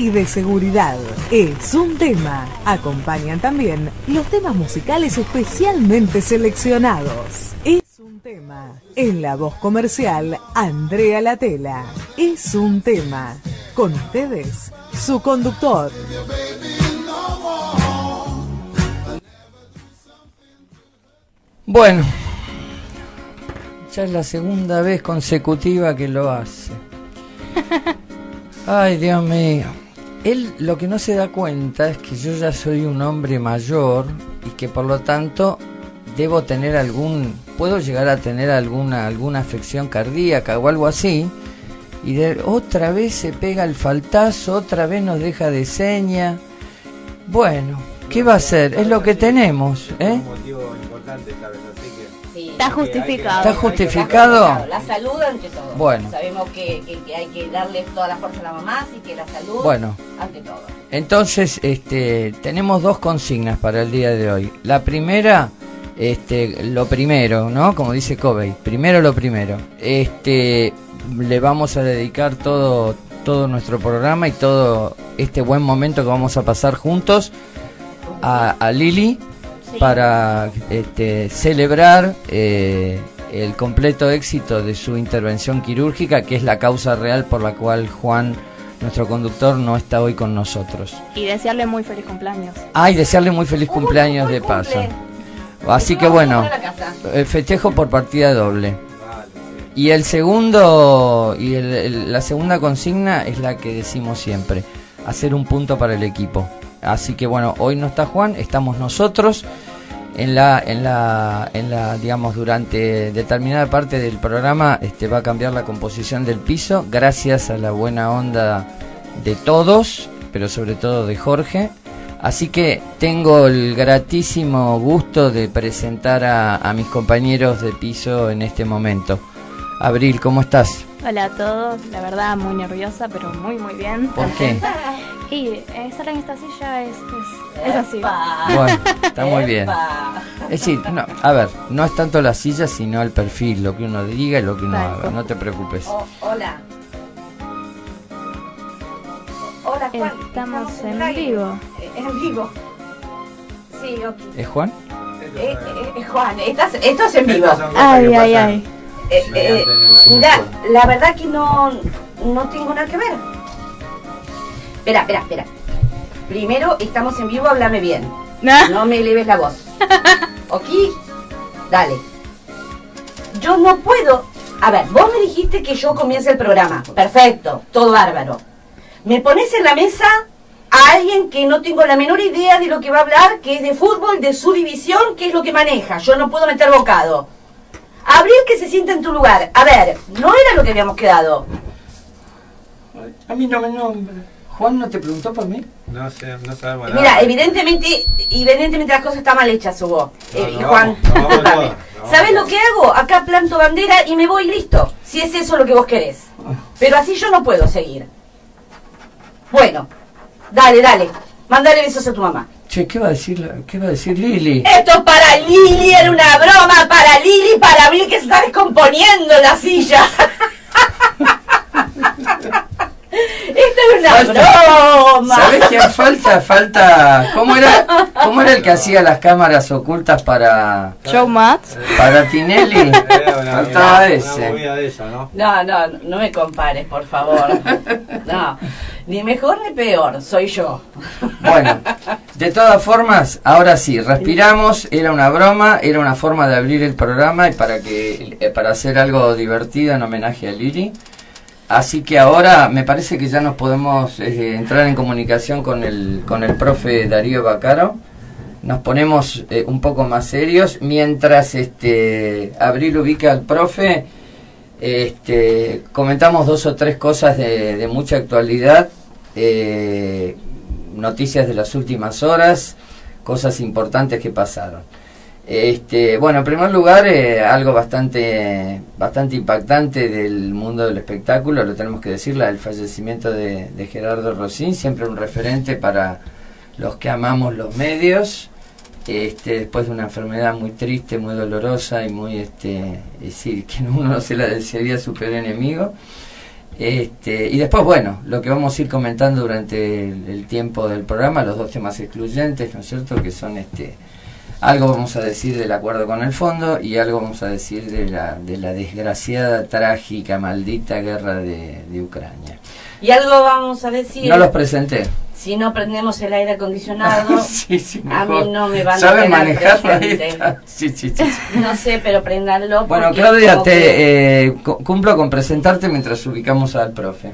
y de seguridad. Es un tema. Acompañan también los temas musicales especialmente seleccionados. Es un tema. En la voz comercial, Andrea Latela. Es un tema. Con ustedes, su conductor. Bueno, ya es la segunda vez consecutiva que lo hace. Ay, Dios mío. Él lo que no se da cuenta es que yo ya soy un hombre mayor y que por lo tanto debo tener algún, puedo llegar a tener alguna, alguna afección cardíaca o algo así. Y de, otra vez se pega el faltazo, otra vez nos deja de seña. Bueno, ¿qué va a ser? Es lo que tenemos, ¿eh? Un motivo importante Está justificado. ¿Está justificado? La salud ante todo. Bueno. Sabemos que, que- que hay que darle toda la fuerza a la mamá, así que la salud Bueno. ante todo. Entonces, este, tenemos dos consignas para el día de hoy. La primera, este, lo primero, ¿no? Como dice Kobe, primero lo primero. Este, le vamos a dedicar todo, todo nuestro programa y todo este buen momento que vamos a pasar juntos a, a Lili Sí. para este, celebrar eh, el completo éxito de su intervención quirúrgica, que es la causa real por la cual Juan, nuestro conductor, no está hoy con nosotros. Y desearle muy feliz cumpleaños. Ah, y desearle muy feliz cumpleaños de paso. Así que bueno, eh, festejo por partida doble. Y el segundo, y el- el- la segunda consigna es la que decimos siempre, hacer un punto para el equipo. Así que bueno, hoy no está Juan, estamos nosotros. En la, en la, en la, digamos, durante determinada parte del programa, este, va a cambiar la composición del piso, gracias a la buena onda de todos, pero sobre todo de Jorge. Así que tengo el gratísimo gusto de presentar a, a mis compañeros de piso en este momento. Abril, ¿cómo estás? Hola a todos, la verdad muy nerviosa, pero muy muy bien. ¿Por qué? Y eh, estar en esta silla es, es, es así. Bueno, está muy bien. Es decir, no, a ver, no es tanto la silla, sino el perfil, lo que uno diga y lo que uno Tal. haga, no te preocupes. Oh, hola. Hola, Juan. Estamos en vivo. Eh, En vivo. Sí, ok. ¿Es Juan? Eh, eh, eh, Juan, estás, esto es en vivo. Ay, ay, ay. Eh, eh, mediante en la- mira, la verdad que no, no tengo nada que ver. Espera, espera, espera. Primero, estamos en vivo, háblame bien. No me eleves la voz. ¿Ok? Dale. Yo no puedo. A ver, vos me dijiste que yo comience el programa. Perfecto, todo bárbaro. Me pones en la mesa a alguien que no tengo la menor idea de lo que va a hablar, que es de fútbol, de su división, que es lo que maneja. Yo no puedo meter bocado. Abril que se sienta en tu lugar. A ver, no era lo que habíamos quedado. A mí no me nombra. ¿Juan no te preguntó por mí? No sé, no sabemos Mira, nada. evidentemente, evidentemente las cosas están mal hechas, Hugo. No, Eh, no Juan, no ¿Sabes lo que hago? Acá planto bandera y me voy listo. Si es eso lo que vos querés. Pero así yo no puedo seguir. Bueno, dale, dale. Mándale besos a tu mamá. Che, ¿qué va a decir, la- qué va a decir Lili? Esto es para Lili, era una broma para Lili, para Abril que se está descomponiendo la silla. Esto es una broma. ¿Sabes quién falta? Falta. ¿Cómo era, ¿Cómo era el que hacía las cámaras ocultas para, Show Mats. para Tinelli? Una, Faltaba una- ese. una movida de esa, ¿no? No, no, no me compares, por favor. No, ni mejor ni peor, soy yo. Bueno, de todas formas, ahora sí, respiramos, era una broma, era una forma de abrir el programa y para que eh, para hacer algo divertido en homenaje a Lili. Así que ahora me parece que ya nos podemos eh, entrar en comunicación con el con el profe Darío Bacaro. Nos ponemos eh, un poco más serios mientras este Abril ubica al profe. Este, comentamos dos o tres cosas de, de mucha actualidad, eh, noticias de las últimas horas, cosas importantes que pasaron. Este, bueno, en primer lugar, eh, algo bastante, bastante impactante del mundo del espectáculo, lo tenemos que decir, del fallecimiento de, Gerardo Rosín, siempre un referente para los que amamos los medios este, después de una enfermedad muy triste, muy dolorosa y muy, este, es decir, que uno no se la desearía su peor enemigo. Este, y después, bueno, lo que vamos a ir comentando durante el, el tiempo del programa, los dos temas excluyentes, ¿no es cierto? Que son este algo vamos a decir del acuerdo con el fondo y algo vamos a decir de la, de la desgraciada, trágica, maldita guerra de, de Ucrania. Y algo vamos a decir. No los presenté. Si no prendemos el aire acondicionado, sí, sí, a mí no me van a ¿Saben tener manejar. Sí, sí, sí. No sé, pero préndanlo. Bueno, Claudia, que- te eh, cu- cumplo con presentarte mientras ubicamos al profe,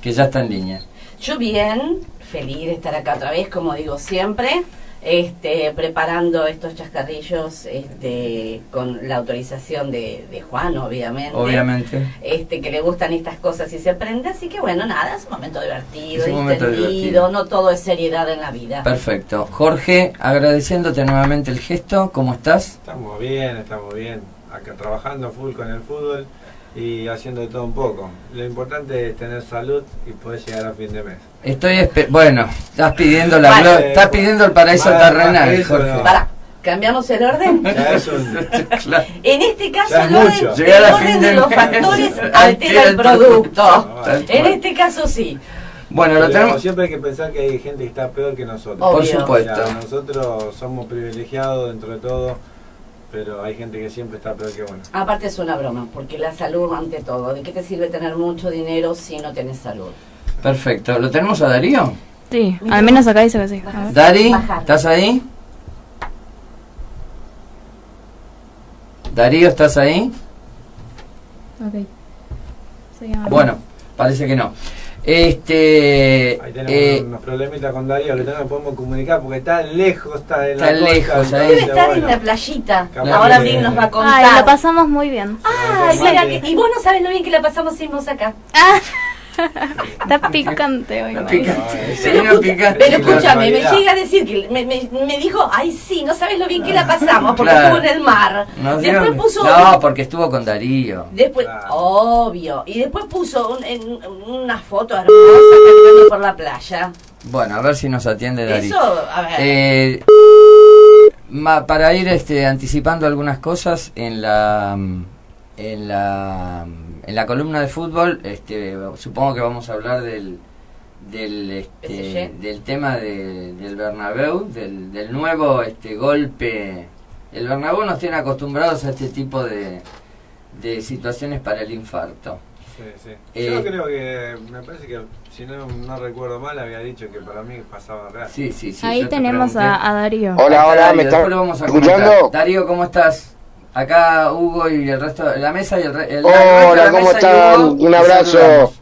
que ya está en línea. Yo bien, feliz de estar acá otra vez, como digo siempre, este, preparando estos chascarrillos este, con la autorización de, de Juan, obviamente. Obviamente. Este, que le gustan estas cosas y se prende, así que bueno, nada, es un momento divertido, Es un momento distendido, divertido. no todo es seriedad en la vida. Perfecto. Jorge, agradeciéndote nuevamente el gesto, ¿cómo estás? Estamos bien, estamos bien. Acá trabajando full con el fútbol y haciendo de todo un poco. Lo importante es tener salud y poder llegar a fin de mes. Estoy espe- bueno, estás pidiendo la Vale. estás pidiendo el paraíso más terrenal, eso, Jorge. no. Para, ¿cambiamos el orden? Ya es un... Claro. En este caso, es el orden, el a de de los mes. factores Altera el producto. En este caso sí. Bueno, lo tenemos. siempre hay que pensar que hay gente que está peor que nosotros. Obvio. Por supuesto. O sea, nosotros somos privilegiados dentro de todo, pero hay gente que siempre está peor que uno. Aparte es una broma, porque la salud ante todo. ¿De qué te sirve tener mucho dinero si no tenés salud? Perfecto. ¿Lo tenemos a Darío? Sí, al menos acá dice que sí. Dari. ¿estás ahí? Darío, ¿estás ahí? Ok. Bueno, parece que no. Este. Ahí tenemos eh, unos problemitas con Darío que no nos podemos comunicar porque está lejos, está la Está costa, lejos, ahí. Debe estar en bueno. la playita. Capaz Ahora Vic nos va a contar. Ay, lo pasamos muy bien. Ay, mira, que- y vos no sabes lo bien que la pasamos sin vos acá. Está picante hoy. Está picante. Pero, escucha- escúchame, me llega a decir que me, me- me dijo, ay sí, no sabes lo bien que la pasamos porque Claro. estuvo en el mar. No, Después Dios. puso No, porque estuvo con Darío. Después, Claro. obvio. Y después puso un- en- una foto hermosa caminando por la playa. Bueno, a ver si nos atiende Darío. Eso, a ver. Eh, ma- para ir este, anticipando algunas cosas en la en la en la columna de fútbol este, supongo que vamos a hablar del del este, del tema de- del Bernabéu del, del nuevo este golpe el Bernabéu nos tiene acostumbrados a este tipo de de situaciones para el infarto Sí, sí. Eh, Yo creo que, me parece que, si no, no recuerdo mal, había dicho que para mí pasaba real. sí sí sí Ahí te tenemos a, a Darío. Hola, hola, Darío, ¿me a escuchando? comentar. Darío, ¿cómo estás? Acá Hugo y el resto de la mesa y el, re- el la Hola, ¿cómo están? Hugo, Un abrazo.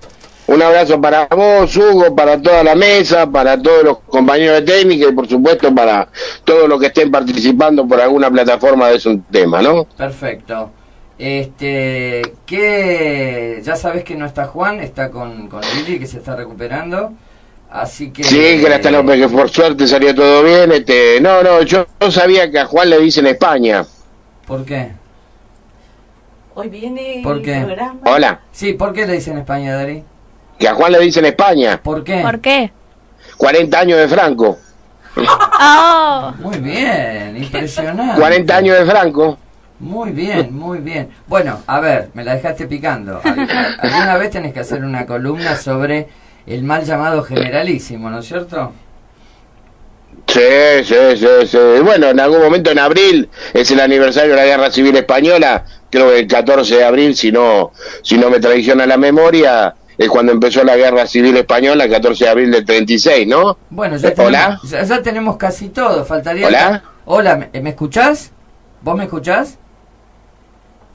Un abrazo para vos, Hugo, para toda la mesa, para todos los compañeros de técnica y por supuesto para todos los que estén participando por alguna plataforma de un tema, ¿no? Perfecto. Este, que ya sabes que no está Juan, está con, con Lili que se está recuperando. Así que Sí, que hasta no, que por suerte salió todo bien. Este, no, no, yo no sabía que a Juan le dicen España. ¿Por qué? Hoy viene ¿Por qué? el programa. Hola, Sí, ¿por qué le dicen España, Dari? que a Juan le dicen España. ¿Por qué? ¿Por qué? 40 años de Franco. ¡Oh! Muy bien, impresionante. 40 años de Franco. Muy bien, muy bien. Bueno, a ver, me la dejaste picando. Al- Alguna vez tenés que hacer una columna sobre el mal llamado generalísimo, ¿no es cierto? Sí, sí, sí, sí. Bueno, en algún momento en abril es el aniversario de la Guerra Civil Española, creo que el 14 de abril, si no, si no me traiciona la memoria, es cuando empezó la Guerra Civil Española, el 14 de abril del 36, ¿no? Bueno, ya Eh, tenemos, ¿hola? Ya, ya tenemos casi todo. Faltaría. ¿Hola? Hola, ¿me, me escuchás? ¿Vos me escuchás?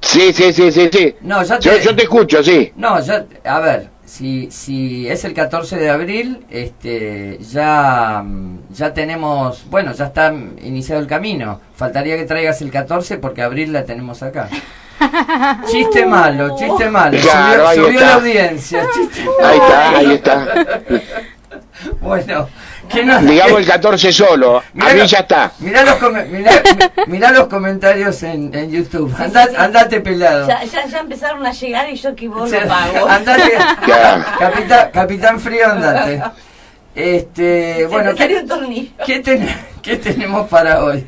Sí, sí, sí, sí, sí. No, ya te. Yo, yo te escucho, sí. No, ya. A ver, si, si es el 14 de abril, este, ya, mm, ya tenemos. Bueno, ya está iniciado el camino. Faltaría que traigas el 14 porque abril la tenemos acá. Chiste malo, chiste malo. Claro, subió la audiencia. Chiste Ahí está, ahí está. Bueno, ¿qué nos, Digamos el 14 solo. A mí ya está. Mirá los, mirá, mirá los comentarios en, en YouTube. Andá- Andate pelado. Ya, ya, ya empezaron a llegar y yo que vos lo pago. Andate. Capitán, Capitán Frío, andate. Este, Se bueno, me salió ¿qué, un tornillo. qué ten- qué tenemos para hoy?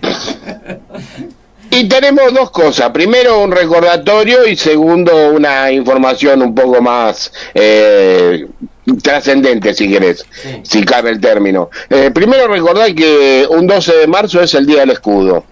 Y tenemos dos cosas. Primero, un recordatorio y segundo, una información un poco más eh, trascendente, si querés, si cabe el término. Eh, primero, recordar que un 12 de marzo es el Día del Escudo.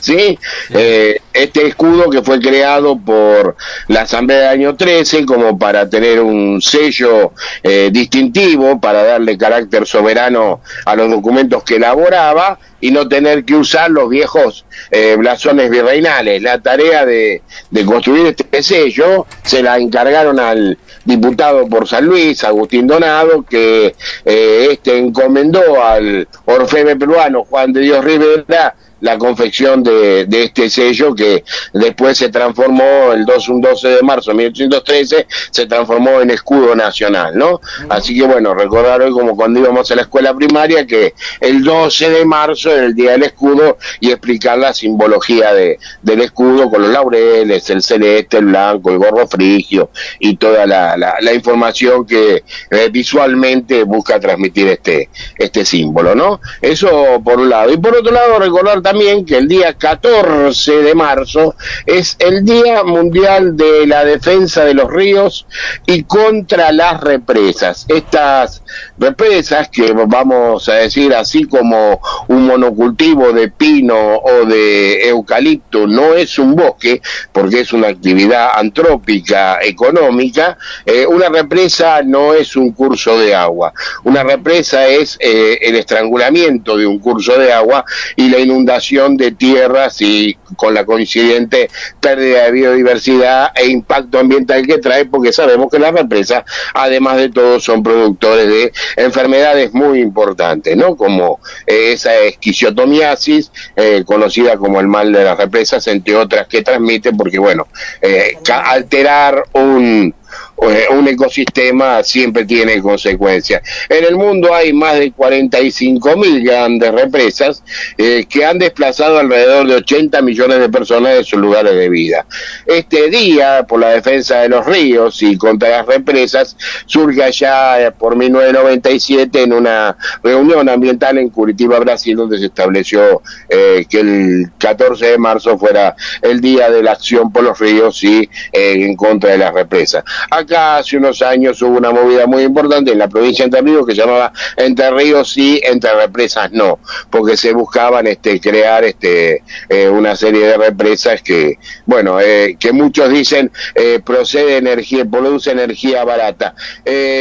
¿Sí? Eh, este escudo que fue creado por la Asamblea del año 13 como para tener un sello eh, distintivo, para darle carácter soberano a los documentos que elaboraba y no tener que usar los viejos eh, blasones virreinales. La tarea de, de construir este sello se la encargaron al diputado por San Luis, Agustín Donado, que este encomendó al orfebre peruano Juan de Dios Rivera la confección de, de, este sello que después se transformó el 2, un 12 de marzo de 1813 se transformó en escudo nacional, ¿no? Así que bueno, recordar hoy como cuando íbamos a la escuela primaria que el 12 de marzo era el día del escudo y explicar la simbología de, del escudo con los laureles, el celeste, el blanco, el gorro frigio y toda la, la, información que eh, visualmente busca transmitir este, este símbolo, ¿no? Eso por un lado. Y por otro lado, recordar también también que el día 14 de marzo es el Día Mundial de la Defensa de los Ríos y contra las represas. Estas represas que vamos a decir así como un monocultivo de pino o de eucalipto no es un bosque porque es una actividad antrópica económica, eh, una represa no es un curso de agua. Una represa es eh, el estrangulamiento de un curso de agua y la inundación de tierras y con la coincidente pérdida de biodiversidad e impacto ambiental que trae, porque sabemos que las represas, además de todo, son productores de enfermedades muy importantes, ¿no? Como eh, esa esquisiotomiasis, eh, conocida como el mal de las represas, entre otras que transmite, porque bueno, eh, alterar un un ecosistema siempre tiene consecuencias. En el mundo hay más de 45 mil grandes represas eh, que han desplazado alrededor de 80 millones de personas de sus lugares de vida. Este día, por la defensa de los ríos y contra las represas, surge allá eh, por 1997 en una reunión ambiental en Curitiba, Brasil, donde se estableció que el 14 de marzo fuera el día de la acción por los ríos y en contra de las represas. Acá hace unos años hubo una movida muy importante en la provincia de Entre Ríos que se llamaba Entre Ríos sí, Entre Represas no, porque se buscaban este crear este eh, una serie de represas que, bueno, eh, que muchos dicen eh, procede energía, produce energía barata.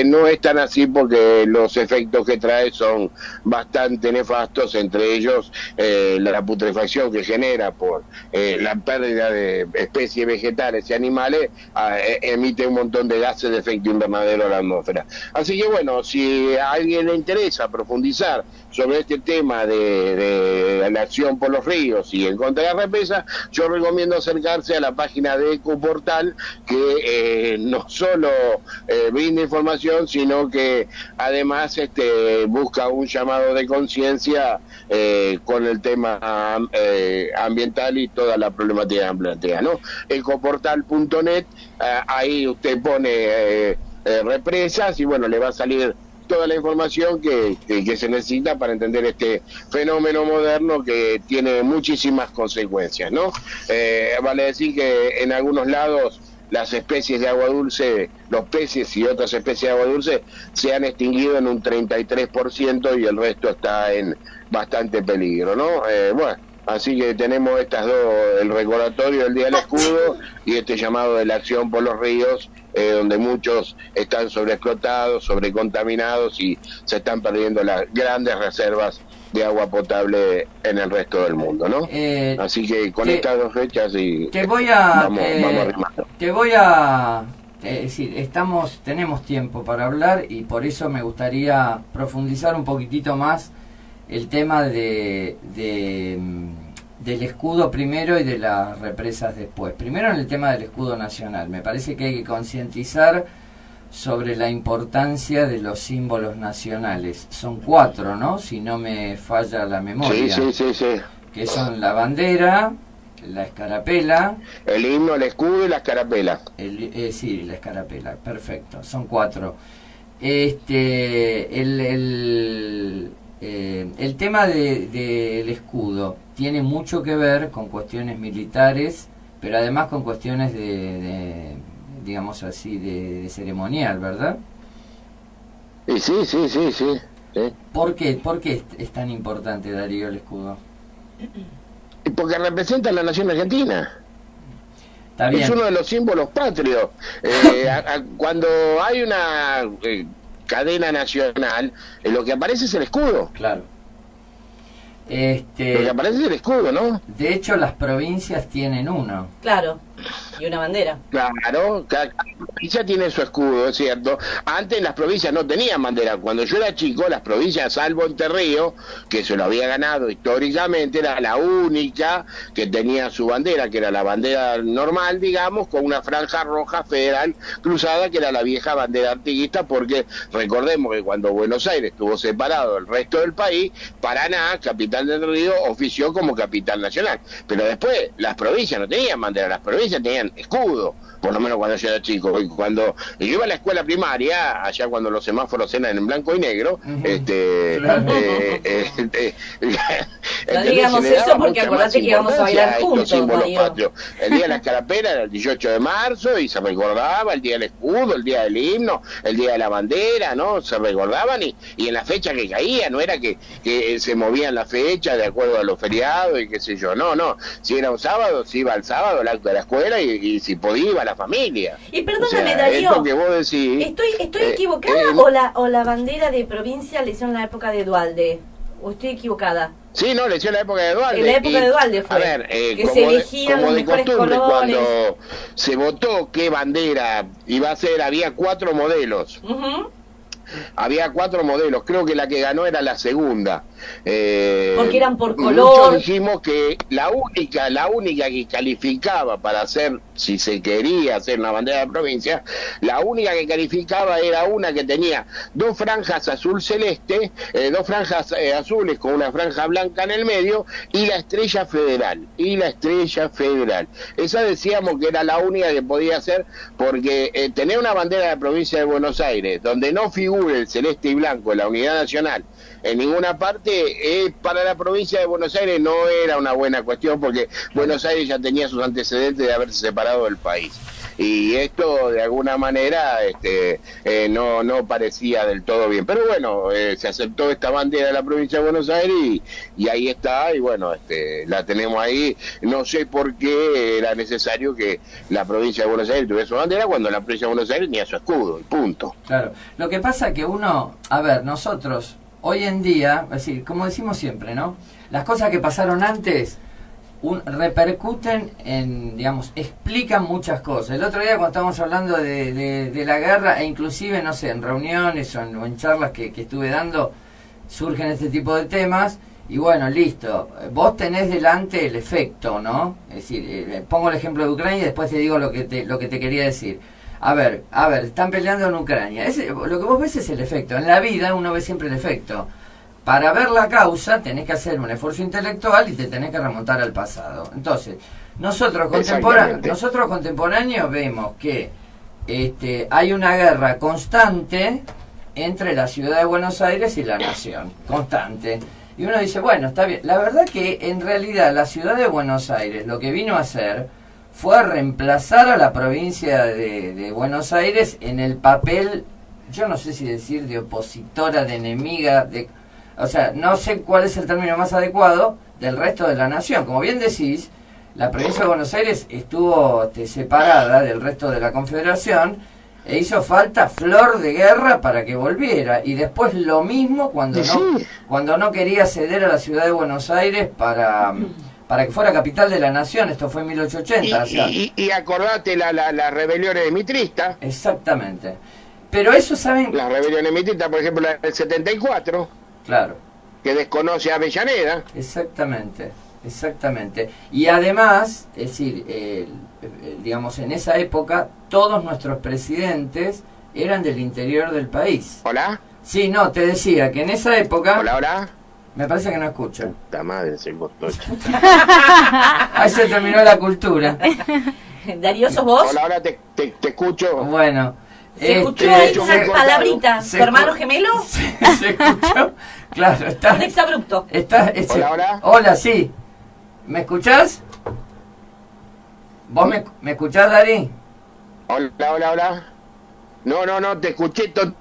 no es tan así porque los efectos que trae son bastante nefastos, entre ellos la putrefacción que genera por la pérdida de especies vegetales y animales, ah, emite un montón de gases de efecto invernadero a la atmósfera. Así que bueno, si a alguien le interesa profundizar sobre este tema de, la acción por los ríos y en contra de la represa, yo recomiendo acercarse a la página de Ecoportal que eh, no solo eh, brinda información, sino que además este, busca un llamado de conciencia eh, con el tema ambiental y toda la problemática que plantea. ¿no? Ecoportal.net, ahí usted pone eh, eh, represas y bueno, le va a salir toda la información que, que, se necesita para entender este fenómeno moderno que tiene muchísimas consecuencias, ¿no? Eh, vale decir que en algunos lados las especies de agua dulce, los peces y otras especies de agua dulce se han extinguido en un 33% y el resto está en bastante peligro, ¿no? bueno, así que tenemos estas dos, el recordatorio del Día del Escudo y este llamado de la acción por los ríos eh, donde muchos están sobreexplotados, sobrecontaminados y se están perdiendo las grandes reservas de agua potable en el resto del mundo, ¿no? Eh, Así que con estas dos fechas y te voy a vamos, eh, te voy a decir, estamos tenemos tiempo para hablar y por eso me gustaría profundizar un poquitito más el tema de, de mm, del escudo primero y de las represas después. Primero en el tema del escudo nacional. Me parece que hay que concientizar sobre la importancia de los símbolos nacionales. Son cuatro, ¿no? Si no me falla la memoria. Sí, sí, sí, Que son la bandera, la escarapela. El himno, el escudo y la escarapela. El, eh, sí, la escarapela, perfecto. Son cuatro. Este, el, el eh, el tema del de, escudo tiene mucho que ver con cuestiones militares, pero además con cuestiones de, digamos así, de, ceremonial, ¿verdad? Sí, sí, sí, sí, sí. ¿Por qué? ¿Por qué es tan importante, Darío, el escudo? Porque representa a la nación argentina. Es uno de los símbolos patrios. Eh, cuando hay una eh, cadena nacional, eh, lo que aparece es el escudo. Claro. Este, lo que aparece es el escudo, ¿no? De hecho, las provincias tienen uno. Claro y una bandera. Claro, cada, provincia tiene su escudo, es cierto. Antes las provincias no tenían bandera. Cuando yo era chico, las provincias, salvo Enterrío, que se lo había ganado históricamente, era la única que tenía su bandera, que era la bandera normal, digamos, con una franja roja federal cruzada, que era la vieja bandera artiguista, porque recordemos que cuando Buenos Aires estuvo separado del resto del país, Paraná, capital del Río, ofició como capital nacional. Pero después, las provincias no tenían bandera, tenían escudo, por lo menos cuando yo era chico. Y cuando yo iba a la escuela primaria, allá cuando los semáforos eran en blanco y negro, este, eh, eh, eh, no digamos eso porque acordate que íbamos a bailar juntos. El día de la escarapela era el 18 de marzo y se recordaba el día del escudo, el día del himno, el día de la bandera, ¿no? Se recordaban y, y en la fecha que caía, no era que, que se movían las fechas de acuerdo a los feriados y qué sé yo, no, no. Si era un sábado, si iba el sábado el acto de la escuela y, si podía iba la familia. Y perdóname, Darío, que vos decís, ¿estoy, estoy eh, equivocada eh, o, la, o la bandera de provincia le hicieron en la época de Dualde? ¿O estoy equivocada? Sí, no, le hicieron en la época de Dualde. En la época de Dualde fue. A ver, eh, que se elegían los mejores colores. Cuando se votó qué bandera iba a ser, había cuatro modelos. Había cuatro modelos, creo que la que ganó era la segunda. Eh, Porque eran por color. dijimos que la única, la única que calificaba para hacer, si se quería hacer una bandera de provincia, la única que calificaba era una que tenía dos franjas azul celeste, eh, dos franjas eh, azules con una franja blanca en el medio y la estrella federal, y la estrella federal. Esa decíamos que era la única que podía hacer porque tener una bandera de la provincia de Buenos Aires donde no figure el celeste y blanco, la unidad nacional, en ninguna parte, eh, para la provincia de Buenos Aires no era una buena cuestión porque Buenos Aires ya tenía sus antecedentes de haberse separado del país. Y esto de alguna manera este, eh, no, no parecía del todo bien. Pero bueno, eh, se aceptó esta bandera de la provincia de Buenos Aires y, y ahí está, y bueno, este, la tenemos ahí. No sé por qué era necesario que la provincia de Buenos Aires tuviera su bandera cuando la provincia de Buenos Aires tenía su escudo, y punto. Claro, lo que pasa que uno, a ver, nosotros hoy en día, es decir, como decimos siempre, ¿no? Las cosas que pasaron antes un, repercuten en, digamos, explican muchas cosas. El otro día cuando estábamos hablando de, de, la guerra, e inclusive, no sé, en reuniones o en, charlas que, que, estuve dando, surgen este tipo de temas. Y bueno, listo, vos tenés delante el efecto, ¿no? Es decir, eh, pongo el ejemplo de Ucrania y después te digo lo que te, lo que te quería decir. A ver, a ver, están peleando en Ucrania. lo que vos ves es el efecto. En la vida uno ve siempre el efecto. Para ver la causa tenés que hacer un esfuerzo intelectual y te tenés que remontar al pasado. Entonces, nosotros, contemporáneos, nosotros contemporáneos vemos que este, hay una guerra constante entre la ciudad de Buenos Aires y la nación. Constante. Y uno dice, bueno, está bien. La verdad que en realidad la ciudad de Buenos Aires lo que vino a hacer fue a reemplazar a la provincia de, Buenos Aires en el papel, yo no sé si decir de opositora, de enemiga, de, o sea, no sé cuál es el término más adecuado del resto de la nación. Como bien decís, la provincia de Buenos Aires estuvo este, separada del resto de la Confederación e hizo falta flor de guerra para que volviera y después lo mismo cuando no cuando no quería ceder a la ciudad de Buenos Aires para para que fuera capital de la nación, esto fue en 1880. Y, y, acordate la, la, las rebeliones mitristas. Exactamente. Pero eso saben... Las rebeliones mitristas, por ejemplo, la del 74. Claro. Que desconoce a Avellaneda. Exactamente, exactamente. Y además, es decir, digamos, en esa época, todos nuestros presidentes eran del interior del país. ¿Hola? Sí, no, te decía que en esa época... Hola, hola. Me parece que no escucha. Puta madre, se costó. Ahí se terminó la cultura. Darío, ¿sos vos? Hola, ahora te, te, escucho. Bueno. ¿Se escuchó este, ahí una palabrita? ¿Tu hermano gemelo? Se, escuchó Claro, está. Un exabrupto. Está, Hola, hola. Hola, sí. ¿Me escuchás? ¿Vos me, me escuchás, Dari? Hola, hola, hola. No, no, no, te escuché to-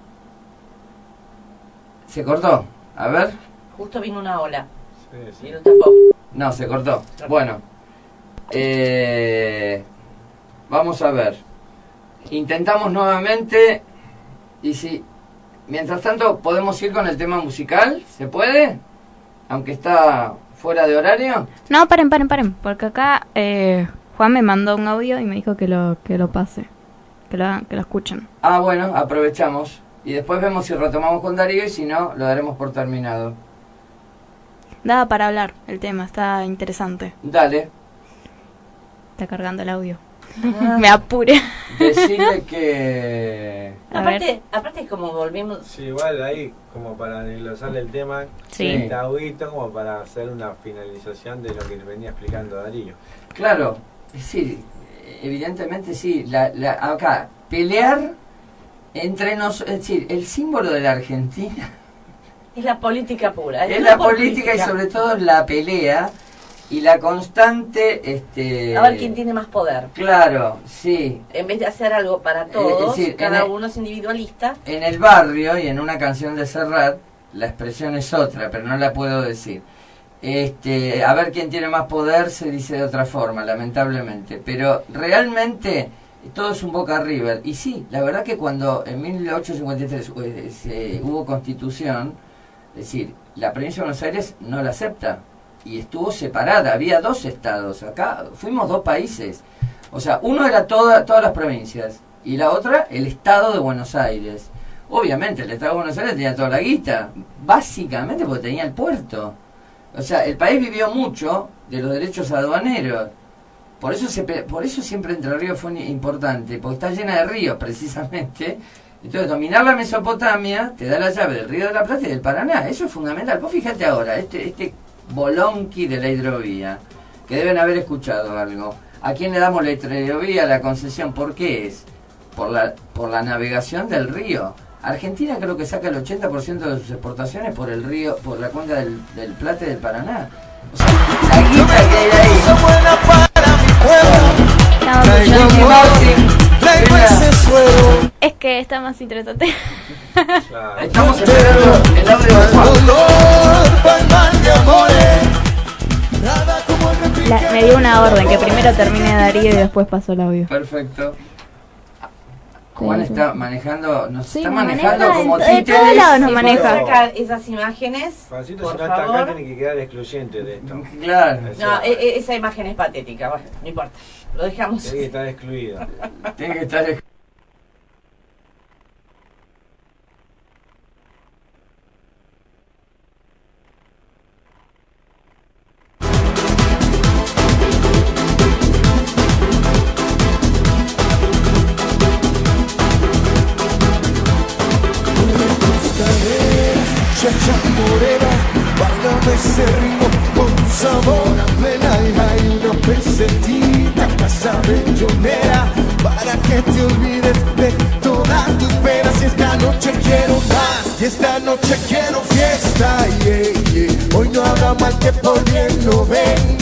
¿Se cortó? A ver. Justo vino una ola Sí, y sí. lo tapó. No, se cortó. Bueno. Eh, vamos a ver. Intentamos nuevamente. Y si. Mientras tanto, ¿podemos ir con el tema musical? ¿Se puede? Aunque está fuera de horario. No, paren, paren, paren. Porque acá eh, Juan me mandó un audio y me dijo que lo, que lo pase. Que lo, que lo escuchen. Ah, bueno, aprovechamos. Y después vemos si retomamos con Darío y si no, lo daremos por terminado. Daba para hablar el tema, está interesante. Dale, Está cargando el audio. me apure. decirle que... Aparte, aparte es como volvimos. Sí, igual ahí, como para desglosar el tema, Sí. está como para hacer una finalización de lo que venía explicando Darío. Claro, sí, evidentemente sí. La, la- acá, pelear entre nosotros, es decir, el símbolo de la Argentina Es la política pura. es la política y sobre todo la pelea y la constante... Este, A ver quién tiene más poder. Claro, sí. En vez de hacer algo para todos, decir, cada el- uno es individualista. En el barrio y en una canción de Serrat, la expresión es otra, pero no la puedo decir. Este, a ver quién tiene más poder se dice de otra forma, lamentablemente. Pero realmente todo es un Boca River. Y sí, la verdad que cuando en 1853 eh, se- hubo constitución, es decir, la provincia de Buenos Aires no la acepta. Y estuvo separada, había dos estados. Acá fuimos dos países. O sea, uno era toda, todas las provincias y la otra el estado de Buenos Aires. Obviamente, el estado de Buenos Aires tenía toda la guita, básicamente porque tenía el puerto. O sea, el país vivió mucho de los derechos aduaneros. Por eso, se, por eso siempre Entre Ríos fue importante, porque está llena de ríos precisamente. Entonces, dominar la Mesopotamia te da la llave del río de la Plata y del Paraná. Eso es fundamental. Vos fíjate ahora, este, este bolonqui de la hidrovía, que deben haber escuchado algo. ¿A quién le damos la hidrovía, la concesión? ¿Por qué es? Por la, por la navegación del río. Argentina creo que saca el 80% de sus exportaciones por el río, por la cuenca del, del Plata y del Paraná. O sea, la guita que hay ahí. Es que está más interesante. Claro. Estamos esperando el audio de Juan. La- me dio una orden, que primero termine Darío y después paso el audio. Perfecto. Juan Sí, sí. está manejando, nos Sí, está nos manejando maneja como de- de títeres. todos lados nos Si maneja. sacar esas imágenes, Juancito, por si no está acá, tiene que quedar excluyente de esto. Claro, No, e- e- esa imagen es patética. Bueno, no importa. Lo dejamos. Tiene que estar excluida. tiene que estar Chacha morena, báilame ese ritmo con sabor a plena y hay una pesetita casa bellonera para que te olvides de todas tus penas. Y esta noche quiero más y esta noche quiero fiesta. Yeah, yeah. hoy no habrá mal que por bien no venga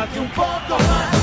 pégate un poco más.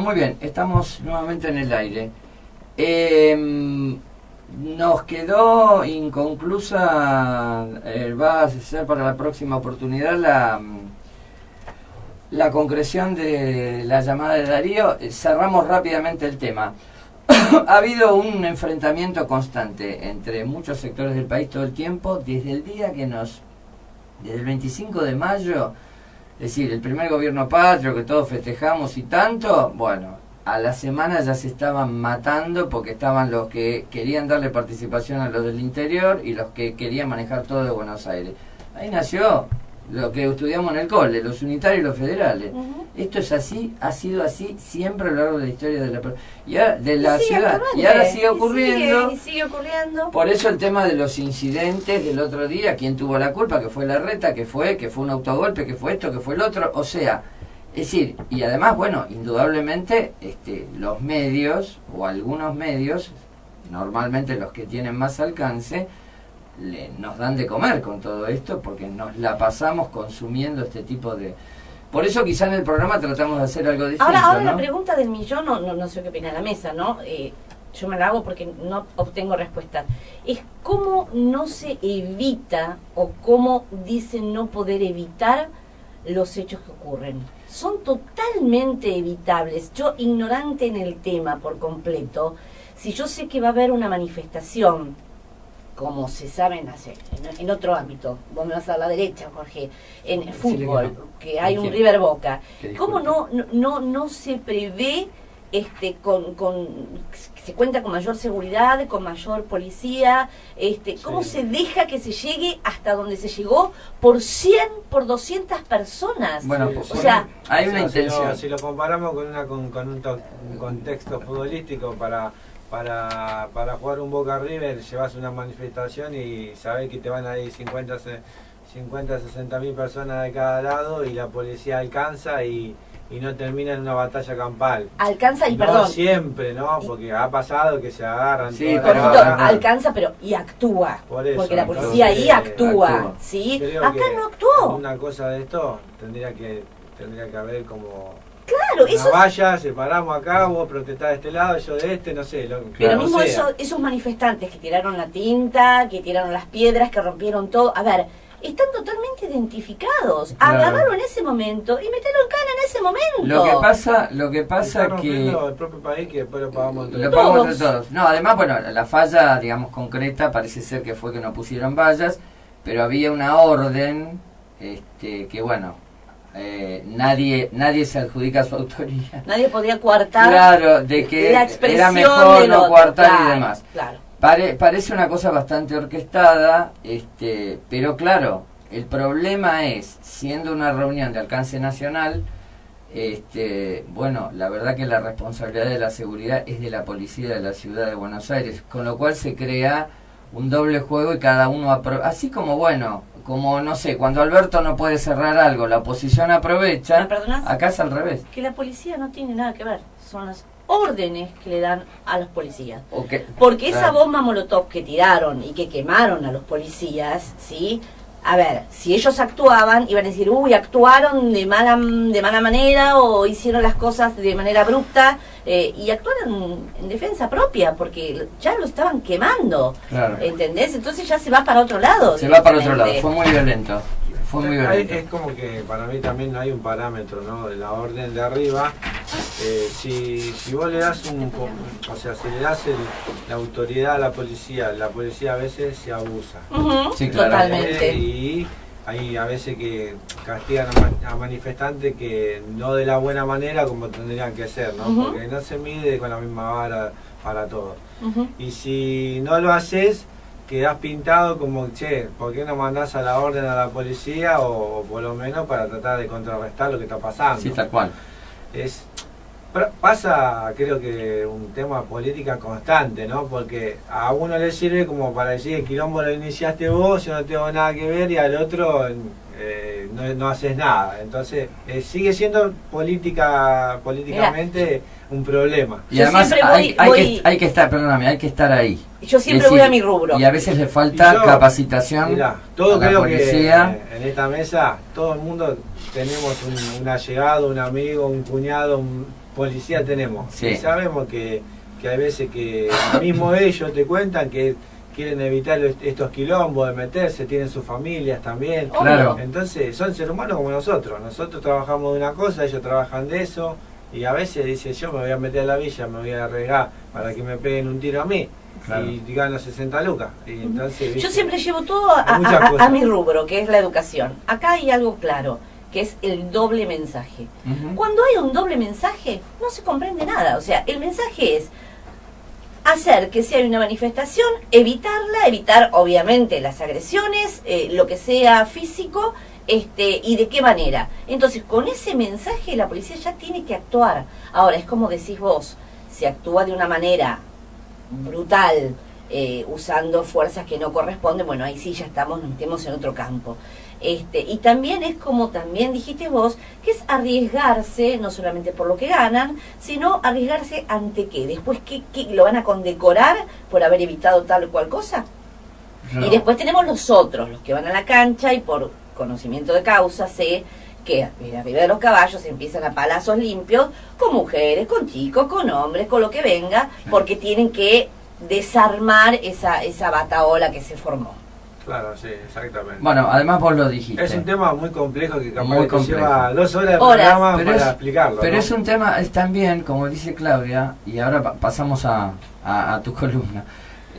Muy bien, estamos nuevamente en el aire. Eh, nos quedó inconclusa, eh, va a ser para la próxima oportunidad la, la concreción de la llamada de Darío. Eh, Cerramos rápidamente el tema. ha habido un enfrentamiento constante entre muchos sectores del país todo el tiempo, desde el día que nos, desde el 25 de mayo, es decir, el primer gobierno patrio que todos festejamos y tanto, bueno, a la semana ya se estaban matando porque estaban los que querían darle participación a los del interior y los que querían manejar todo de Buenos Aires. Ahí nació lo que estudiamos en el cole, los unitarios y los federales. Esto es así, ha sido así siempre a lo largo de la historia de la, y de la Y ciudad. Y ahora sigue y ocurriendo. sigue- y sigue ocurriendo. Por eso el tema de los incidentes del otro día, quién tuvo la culpa, que fue la reta, que fue, que fue un autogolpe, que fue esto, que fue el otro, o sea, es decir, y además, bueno, indudablemente este, los medios o algunos medios, normalmente los que tienen más alcance, le- nos dan de comer con todo esto porque nos la pasamos consumiendo este tipo de... Por eso quizá en el programa tratamos de hacer algo distinto, Ahora, ahora ¿no? la pregunta del millón, no, no, no sé qué opina la mesa, ¿no? Eh, yo me la hago porque no obtengo respuesta. Es cómo no se evita o cómo dicen no poder evitar los hechos que ocurren. Son totalmente evitables. Yo, ignorante en el tema por completo, si yo sé que va a haber una manifestación, como se sabe en, hacer, en, en otro ámbito, vos me vas a la derecha, Jorge, en el fútbol, que hay un. River Boca, ¿cómo no, no, no, se prevé este con, con se cuenta con mayor seguridad, con mayor policía, este, cómo Sí. se deja que se llegue hasta donde se llegó por 100, por 200 personas? Bueno, pues, o sea, hay una si intención. lo- Si lo, comparamos con, una, con, con un, to- un contexto futbolístico para, para, para jugar un Boca River, llevas una manifestación y sabes que te van a ir 50, se- 50 60 mil personas de cada lado y la policía alcanza y, y no termina en una batalla campal. alcanza y no perdón, siempre, ¿no? Porque ha pasado que se agarran. Sí, pero- alcanza, pero y actúa. Por eso, porque la policía ahí actúa, actúa. ¿sí? Creo Acá que no actuó. Una cosa de esto tendría que tendría que haber como Claro, una eso valla, separamos acá, vos protestás de este lado, yo de este, no sé. Lo, Pero mismo sea. esos, esos manifestantes que tiraron la tinta, que tiraron las piedras, que rompieron todo, a ver, están totalmente identificados. Claro. Agarrarlo en ese momento y meterlo en cana en ese momento. Lo que pasa, lo que pasa que el propio país que después lo pagamos entre lo todos. pagamos todos. No, además, bueno, la falla, digamos, concreta parece ser que fue que no pusieron vallas, pero había una orden, este, que bueno, eh, nadie, nadie se adjudica su autoría. Nadie podía coartar Claro, de que la era mejor no coartar y demás. Claro. Pare- parece una cosa bastante orquestada, este, pero claro, el problema es, siendo una reunión de alcance nacional, este, bueno, la verdad que la responsabilidad de la seguridad es de la policía de la ciudad de Buenos Aires, con lo cual se crea un doble juego y cada uno así como bueno, como no sé, cuando Alberto no puede cerrar algo, la oposición aprovecha, acá es al revés. Que la policía no tiene nada que ver. Son las órdenes que le dan a los policías. Porque esa claro. bomba molotov que tiraron y que quemaron a los policías, ¿sí? A ver, si ellos actuaban, iban a decir, uy, actuaron de mala, de mala manera o hicieron las cosas de manera abrupta eh, y actuaron en defensa propia porque ya lo estaban quemando. Claro. ¿Entendés? Entonces ya se va para otro lado. Se va para otro lado, fue muy violento. Fue muy Hay- violento. es como que para mí también hay un parámetro, ¿no? De la orden de arriba. Eh, si, si vos le das un, o sea, si le das el- la autoridad a la policía, la policía a veces se abusa. Sí, claro. Totalmente. Eh, y hay a veces que castigan a, ma- a manifestantes que no de la buena manera como tendrían que ser, ¿no? Porque no se mide con la misma vara para todos. Y si no lo haces, quedás pintado como, che, ¿por qué no mandás a la orden a la policía o, o por lo menos para tratar de contrarrestar lo que está pasando? Sí, tal cual. es pasa creo que un tema política constante, ¿no? Porque a uno le sirve como para decir el quilombo lo iniciaste vos, yo no tengo nada que ver y al otro eh, no, no haces nada. Entonces eh, sigue siendo política políticamente un problema. Y Yo además siempre hay, voy- hay voy- que, hay que estar, perdóname, hay que estar ahí. Yo siempre voy a mi rubro. Y a veces le falta yo- capacitación Mirá, todo a la creo policía. que en esta mesa todo el mundo tenemos un, un allegado, un amigo, un cuñado, un policía tenemos. Sí. Y sabemos que, que hay veces que mismo ellos te cuentan que quieren evitar est- estos quilombos de meterse, tienen sus familias también. Claro. Entonces son seres humanos como nosotros. Nosotros trabajamos de una cosa, ellos trabajan de eso. Y a veces dice yo me voy a meter a la villa, me voy a arriesgar para que me peguen un tiro a mí. Claro. Y gano 60 lucas. Y entonces, Yo siempre llevo todo a, mi rubro, que es la educación. Acá hay algo claro, que es el doble mensaje. Cuando hay un doble mensaje, no se comprende nada. O sea, el mensaje es hacer que si hay una manifestación, evitarla, evitar obviamente las agresiones, eh, lo que sea físico, este, y de qué manera. Entonces, con ese mensaje la policía ya tiene que actuar. Ahora, es como decís vos, se actúa de una manera brutal, eh, usando fuerzas que no corresponden, bueno, ahí sí ya estamos, nos metemos en otro campo. Este, y también es como también dijiste vos, que es arriesgarse, no solamente por lo que ganan, sino arriesgarse ante qué. Después, ¿qué, qué, lo van a condecorar por haber evitado tal o cual cosa? No. Y después tenemos los otros, los que van a la cancha y por conocimiento de causa sé que arriba de los caballos empiezan a palazos limpios con mujeres, con chicos, con hombres, con lo que venga, porque tienen que desarmar esa, esa bataola que se formó. Claro, sí, exactamente. Bueno, además vos lo dijiste. es un tema muy complejo que capaz que complejo. lleva dos horas de Horas. programa Pero para es- explicarlo. Pero ¿no? es un tema, es también, como dice Claudia, y ahora pa- pasamos a, a- a tu columna.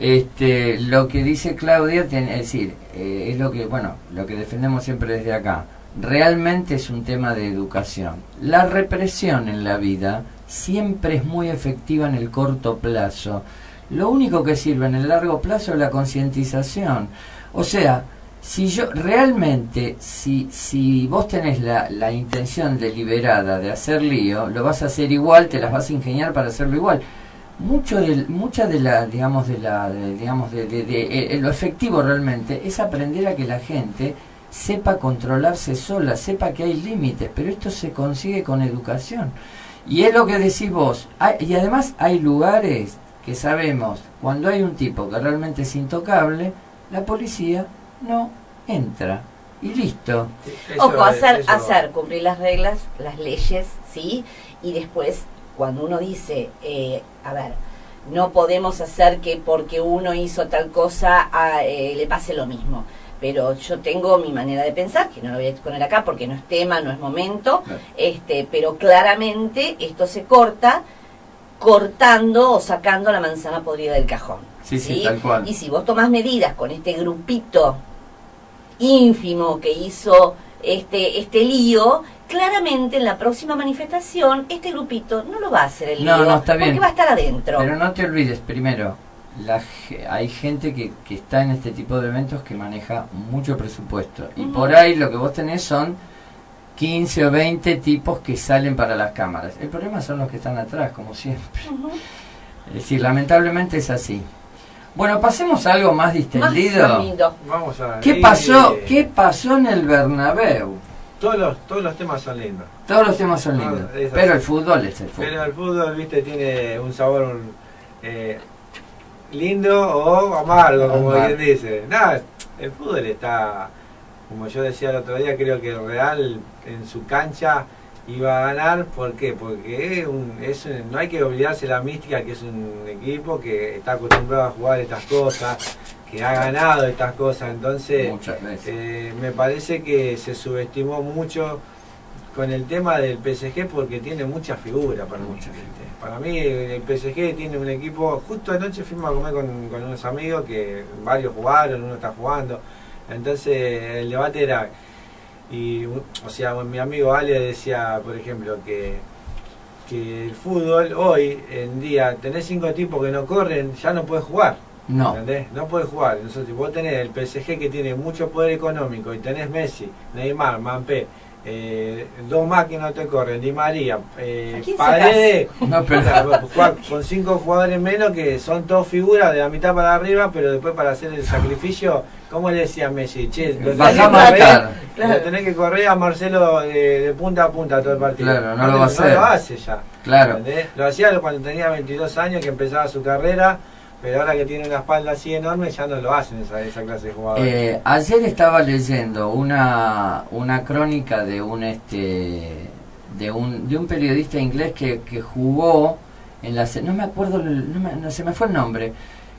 Este, lo que dice Claudia, es decir, eh, es lo que, bueno, lo que defendemos siempre desde acá. Realmente es un tema de educación. La represión en la vida siempre es muy efectiva en el corto plazo. Lo único que sirve en el largo plazo es la concientización. O sea, si yo realmente, si, si vos tenés la, la intención deliberada de hacer lío, lo vas a hacer igual, te las vas a ingeniar para hacerlo igual. Mucho del, mucha de la, digamos, de la, de- digamos, de, de- de- eh, lo efectivo realmente es aprender a que la gente sepa controlarse sola, sepa que hay límites, pero esto se consigue con educación. Y es lo que decís vos. Hay- y además hay lugares que sabemos, cuando hay un tipo que realmente es intocable, la policía no entra. Y listo. Eso Ojo, hacer, eso- hacer, cumplir las reglas, las leyes, ¿sí? Y después, cuando uno dice, eh, a ver, no podemos hacer que porque uno hizo tal cosa a, eh, le pase lo mismo. Pero yo tengo mi manera de pensar, que no lo voy a exponer acá porque no es tema, no es momento, este, pero claramente esto se corta cortando o sacando la manzana podrida del cajón. Sí, sí, tal cual. Y si vos tomás medidas con este grupito ínfimo que hizo este, este lío, claramente en la próxima manifestación este grupito no lo va a hacer el No, lío, no, está bien. porque va a estar adentro. Pero no te olvides, primero, la, hay gente que, que está en este tipo de eventos que maneja mucho presupuesto. Y por ahí lo que vos tenés son 15 o 20 tipos que salen para las cámaras. El problema son los que están atrás, como siempre. Es decir, lamentablemente es así. Bueno, pasemos a algo más Más distendido. lindo. Vamos a ¿Qué pasó? eh, ¿Qué pasó en el Bernabéu? Todos los, todos los temas son lindos. Todos los temas son Ah, lindos, así. pero el fútbol es el fútbol. Pero el fútbol, viste, tiene un sabor un, eh, lindo o amargo, como Amargo. bien dice. Nada, el fútbol está como yo decía el otro día, creo que el Real en su cancha iba a ganar. ¿Por qué? Porque es un, es un- no hay que olvidarse la mística que es un equipo que está acostumbrado a jugar estas cosas, que ha ganado estas cosas. Entonces, eh, me parece que se subestimó mucho con el tema del PSG porque tiene mucha figura para Mucha mucha gente. Para mí el PSG tiene un equipo, justo anoche fuimos a comer con, con unos amigos que varios jugaron, uno está jugando. Entonces el debate era, y o sea, mi amigo Ale decía, por ejemplo, que, que el fútbol hoy en día, tenés cinco tipos que no corren, ya no puedes jugar. No, ¿Entendés? No puedes jugar. Entonces, si vos tenés el PSG que tiene mucho poder económico y tenés Messi, Neymar, Mampé, eh, dos más que no te corren, Di María, eh, ¿A quién Paredes, no, con cinco jugadores menos que son todos figuras de la mitad para arriba, pero después para hacer el sacrificio, ¿cómo le decía a Messi? Che, lo tenés, que a correr, lo tenés que correr a Marcelo de, de punta a punta todo el partido. Claro, no lo va a hacer. No lo hace ya. Claro. ¿entendés? Lo hacía cuando tenía 22 años que empezaba su carrera, pero ahora que tiene una espalda así enorme ya no lo hacen esa, esa clase de jugadores. Eh, ayer estaba leyendo una, una crónica de un este de un, de un periodista inglés que, que jugó en la no me acuerdo no se me fue el nombre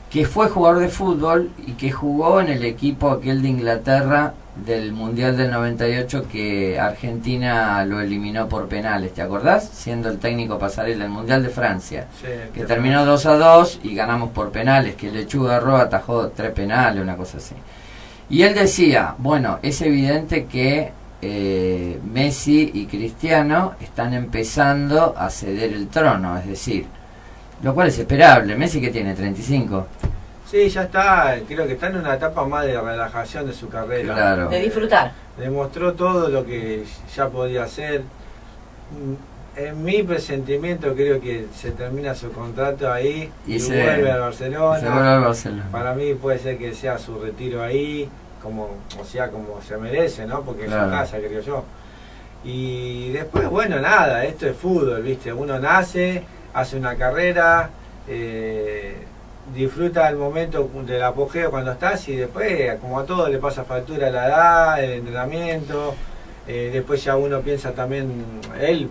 que fue jugador de fútbol y que jugó en el equipo aquel de Inglaterra del Mundial del 98 que Argentina lo eliminó por penales, ¿te acordás? Siendo el técnico pasarela el Mundial de Francia Sí, que que- terminó 2 a 2 y ganamos por penales, que Lechuga Roa atajó tres penales, una cosa así. Y él decía, bueno, es evidente que eh, Messi y Cristiano están empezando a ceder el trono, es decir, lo cual es esperable. Messi que tiene 35. Sí, ya está, creo que está en una etapa más de relajación de su carrera. Claro. De disfrutar. Demostró todo lo que ya podía hacer. Mm, En mi presentimiento creo que se termina su contrato ahí Y y, se- vuelve al Barcelona. Se vuelve al Barcelona. Para mí puede ser que sea su retiro ahí, como, o sea, como se merece, ¿no? Porque Claro. es su casa, creo yo. Y después, bueno, nada, esto es fútbol, ¿viste? Uno nace, hace una carrera, eh, disfruta el momento del apogeo cuando estás y después, como a todo, le pasa factura la edad, el entrenamiento. eh, después ya uno piensa también, él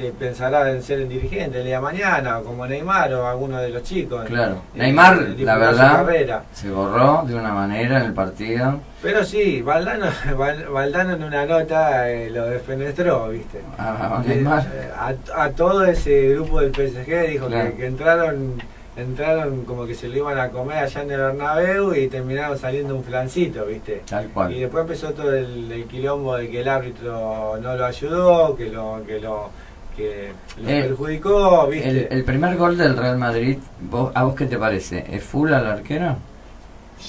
eh, pensará en ser el dirigente el día de mañana, como Neymar o alguno de los chicos. Claro. Eh, Neymar, la verdad, se borró de una manera en el partido. Pero sí, Valdano, Val- Valdano en una nota eh, lo defenestró, ¿viste? A Neymar. A, a todo ese grupo del PSG dijo Claro. que, que entraron entraron como que se lo iban a comer allá en el Bernabéu y terminaron saliendo un flancito, ¿viste? Tal Y cual. después empezó todo el, el quilombo de que el árbitro no lo ayudó, que lo que lo que lo Eh, perjudicó, ¿viste? El, el primer gol del Real Madrid, vos- ¿a vos qué te parece? ¿Es full al arquero?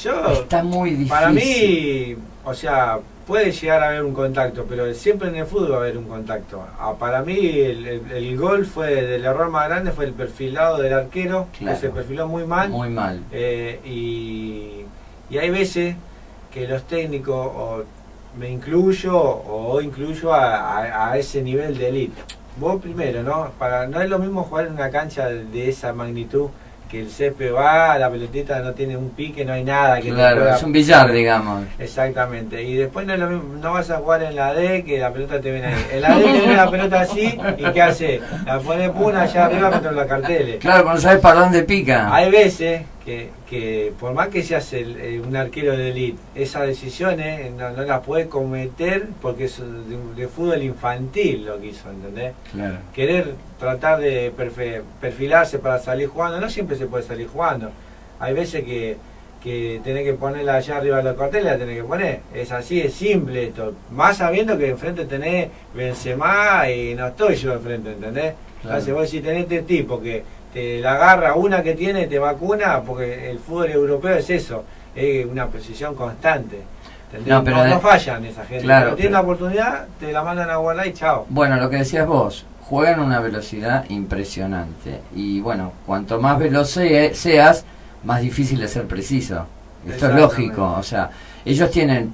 Yo Está muy difícil. Para mí, o sea, puede llegar a haber un contacto, pero siempre en el fútbol va a haber un contacto. Ah, para mí, el, el- el gol fue del error más grande fue el perfilado del arquero, Claro. que se perfiló muy mal. Muy mal. Eh, y, y hay veces que los técnicos, o me incluyo o incluyo a, a- a ese nivel de elite. Vos primero, ¿no? Para, no es lo mismo jugar en una cancha de esa magnitud que el césped va, la pelotita no tiene un pique, no hay nada que Claro, pueda- es un billar, digamos. Exactamente. Y después no es lo mismo, no vas a jugar en la D que la pelota te viene ahí. En la D te viene la pelota así y ¿qué hace? La pone puna allá arriba contra los carteles. Claro, cuando sabes para dónde pica. Hay veces que, que por más que seas el- eh, un arquero de elite, esas decisiones no, no las puedes cometer porque es de, de fútbol infantil lo que hizo, ¿entendés? Claro. Querer tratar de perfilarse para salir jugando, no siempre se puede salir jugando. Hay veces que, que tenés que ponerla allá arriba de los carteles, la tenés que poner. Es así, es simple esto. Más sabiendo que enfrente tenés Benzema y no estoy yo enfrente, ¿entendés? Claro. Entonces vos si tenés este tipo que te la agarra una que tiene, te vacuna, porque el fútbol europeo es eso, es una precisión constante. No, pero no, de- no fallan esa gente. Claro, Pero tienen la oportunidad, te la mandan a guardar y chao. Bueno, lo que decías vos, juegan a una velocidad impresionante. Y bueno, cuanto más veloz se- seas, más difícil es ser preciso. Esto es lógico. O sea, ellos tienen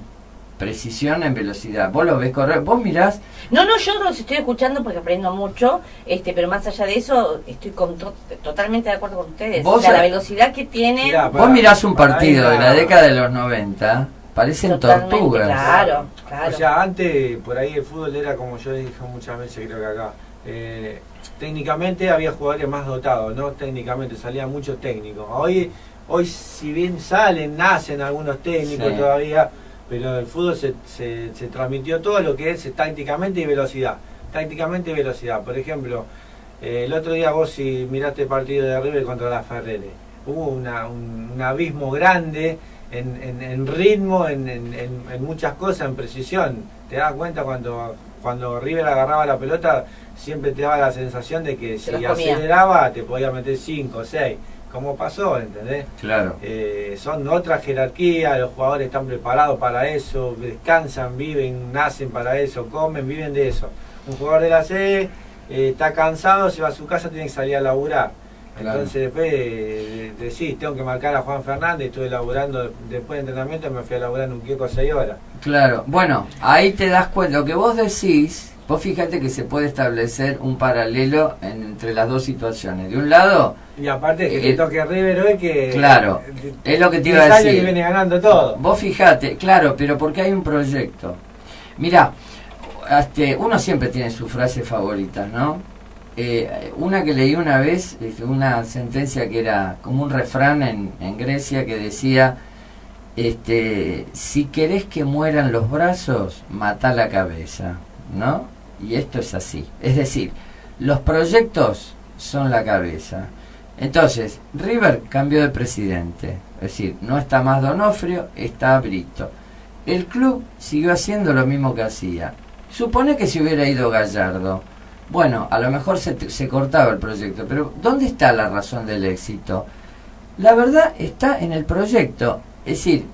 precisión en velocidad. Vos lo ves correr, vos mirás, No, no, yo los estoy escuchando porque aprendo mucho, este, pero más allá de eso, estoy con to- totalmente de acuerdo con ustedes. Vos o sea, a- la velocidad que tienen, Mirá, vos para- mirás un partido de la década de los 90, parecen totalmente, tortugas. Claro. O sea, antes por ahí el fútbol era como yo dije muchas veces, creo que acá. Eh, técnicamente había jugadores más dotados, ¿no? Técnicamente salían muchos técnicos. Hoy, hoy si bien salen, nacen algunos técnicos todavía, pero el fútbol se, se, se, transmitió todo lo que es tácticamente y velocidad. Tácticamente y velocidad. Por ejemplo, eh, el otro día vos si miraste el partido de River contra la Ferrere, hubo una, un, abismo grande en, en, ritmo, en, en, muchas cosas, en precisión. Te das cuenta cuando, cuando River agarraba la pelota, siempre te daba la sensación de que si aceleraba te podía meter 5 o 6. Como pasó, ¿entendés? Claro. Eh, son otra jerarquía, los jugadores están preparados para eso, descansan, viven, nacen para eso, comen, viven de eso. Un jugador de la C eh, está cansado, se va a su casa, tiene que salir a laburar. Entonces después decís, tengo que marcar a Juan Fernández, estuve laburando después de entrenamiento, me fui a laburar en un kiosco 6 horas. Claro, bueno, ahí te das cuenta, lo que vos decís, vos fíjate que se puede establecer un paralelo entre las dos situaciones. De un lado... Y aparte que te eh, toque River hoy que... Claro, es lo que te iba a decir. que viene ganando todo. Vos fíjate, claro, pero porque hay un proyecto. Mira, este, uno siempre tiene sus frases favoritas, ¿no? Eh, una que leí una vez, una sentencia que era como un refrán en, en Grecia que decía, este, si querés que mueran los brazos, mata la cabeza, ¿no? Y esto es así. Es decir, los proyectos son la cabeza. Entonces, River cambió de presidente. Es decir, no está más Donofrio, está Brito. El club siguió haciendo lo mismo que hacía. Supone que si hubiera ido Gallardo, bueno, a lo mejor se, se cortaba el proyecto, pero ¿dónde está la razón del éxito? La verdad está en el proyecto. Es decir,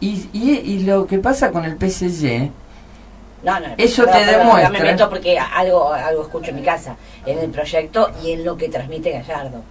y, y, lo que pasa con el PSG, no, no, eso te demuestra. me meto porque algo, algo escucho en mi casa, en el proyecto y en lo que transmite Gallardo.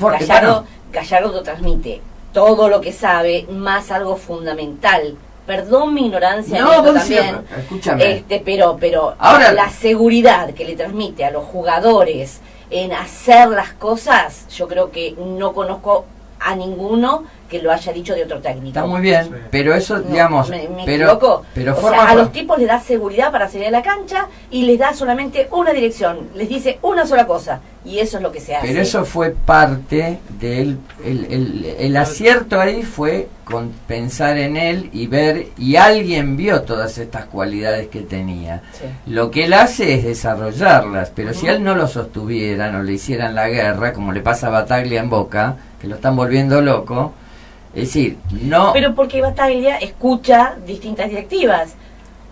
Gallardo, Gallardo transmite todo lo que sabe, más algo fundamental perdón mi ignorancia no, también, escúchame. Este, pero, pero Ahora, la seguridad que le transmite a los jugadores en hacer las cosas, yo creo que no conozco a ninguno que lo haya dicho de otro técnico. Está muy bien, pero eso, digamos, me, pero, pero o sea, a los tipos les da seguridad para salir a la cancha y les da solamente una dirección, les dice una sola cosa y eso es lo que se hace. Pero eso fue parte del el, el, el acierto ahí fue con pensar en él y ver y alguien vio todas estas cualidades que tenía. Lo que él hace es desarrollarlas, pero si él no lo sostuvieran o le hicieran la guerra, como le pasa a Bataglia en Boca, que lo están volviendo loco, es decir, no... Pero porque Bataglia escucha distintas directivas.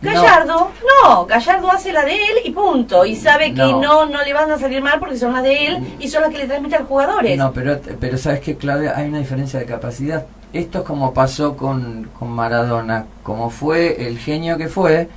Gallardo, no. Gallardo hace la de él y punto. Y sabe que no. no le van a salir mal porque son las de él y son las que le transmiten a los jugadores. No, pero, pero sabes que, Claudia, hay una diferencia de capacidad. Esto es como pasó con, con Maradona. Como fue el genio que fue,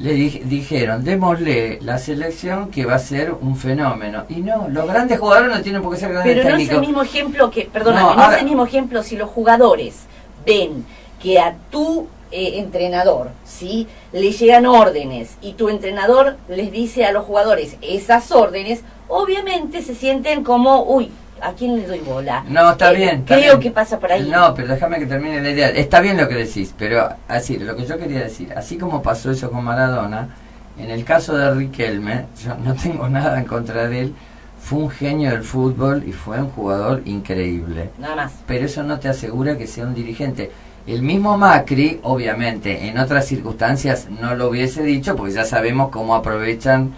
le dijeron, démosle la selección que va a ser un fenómeno. Y no, los grandes jugadores no tienen por qué ser grandes Pero no es el mismo ejemplo que, perdóname, no, es el mismo ejemplo si los jugadores ven que a tu eh, entrenador, ¿sí? Le llegan órdenes y tu entrenador les dice a los jugadores esas órdenes, obviamente se sienten como, uy, ¿a quién le doy bola? No, está eh, bien. creo que pasa por ahí. No, pero déjame que termine la idea. Está bien lo que decís, pero así, lo que yo quería decir, así como pasó eso con Maradona, en el caso de Riquelme, yo no tengo nada en contra de él, fue un genio del fútbol y fue un jugador increíble. Nada más. Pero eso no te asegura que sea un dirigente. El mismo Macri, obviamente, en otras circunstancias no lo hubiese dicho, porque ya sabemos cómo aprovechan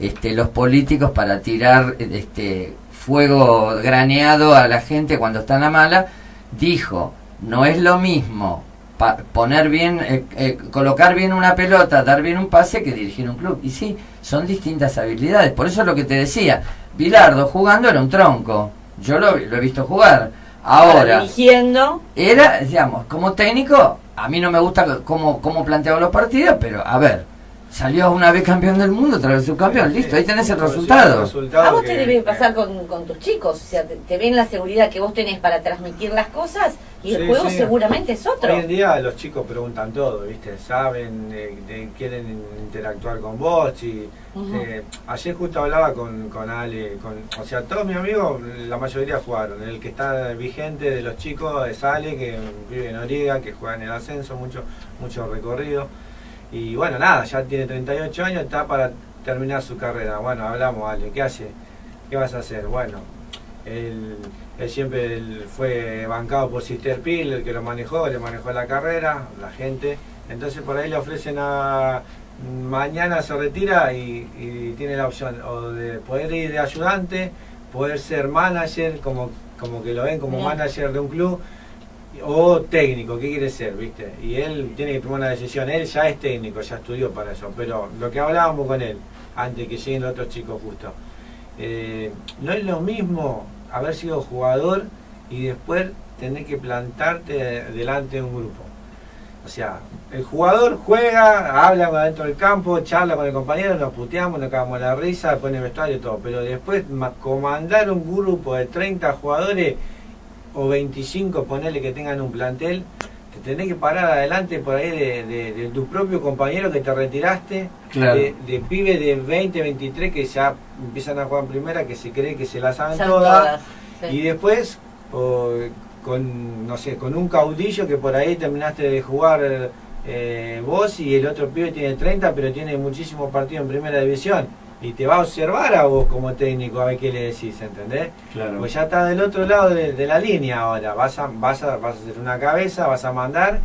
este, los políticos para tirar este, fuego graneado a la gente cuando está en la mala, dijo, no es lo mismo poner bien, eh, eh, colocar bien una pelota, dar bien un pase que dirigir un club. Y sí, son distintas habilidades. Por eso es lo que te decía, Bilardo jugando era un tronco. Yo lo, lo he visto jugar. Ahora, dirigiendo. Era, digamos, como técnico, a mí no me gusta cómo, cómo planteaba los partidos, pero a ver, Salió una vez campeón del mundo, otra vez subcampeón. Listo, ahí tenés el resultado. A vos te debe pasar con, con, tus chicos. O sea, te, ven la seguridad que vos tenés para transmitir las cosas y el juego seguramente es otro. Hoy en día los chicos preguntan todo, ¿viste? Saben, eh, quieren interactuar con vos. Y, eh, ayer justo hablaba con, con Ale, con, o sea, todos mis amigos, la mayoría jugaron. El que está vigente de los chicos es Ale, que vive en Origa, que juega en el ascenso, mucho, mucho recorrido. Y bueno, nada, ya tiene 38 años, está para terminar su carrera. Bueno, hablamos, Ale, ¿qué hace? ¿Qué vas a hacer? Bueno, él, él siempre él fue bancado por Sister Pil, el que lo manejó, le manejó la carrera, la gente. Entonces por ahí le ofrecen a mañana se retira y, y tiene la opción o de poder ir de ayudante, poder ser manager, como, como que lo ven como Bien. manager de un club, o técnico, ¿qué quiere ser? ¿Viste? Y él tiene que tomar una decisión, él ya es técnico, ya estudió para eso, pero lo que hablábamos con él, antes que lleguen los otros chicos justo, eh, no es lo mismo haber sido jugador y después tener que plantarte delante de un grupo. O sea, el jugador juega, habla dentro del campo, charla con el compañero, nos puteamos, nos cagamos la risa, pone vestuario y todo. Pero después ma- comandar un grupo de 30 jugadores o 25, ponerle que tengan un plantel, te tenés que parar adelante por ahí de, de- de tu propio compañero que te retiraste, Claro. de, de pibes de 20, 23 que ya empiezan a jugar en primera, que se cree que se la saben Saben todas. todas, sí. Y después, o, con, no sé, con un caudillo que por ahí terminaste de jugar eh, vos y el otro pibe tiene 30, pero tiene muchísimos partidos en primera división. Y te va a observar a vos como técnico a ver qué le decís, ¿entendés? Claro. Pues ya está del otro lado de, de la línea ahora. Vas a, vas, a, vas a hacer una cabeza, vas a mandar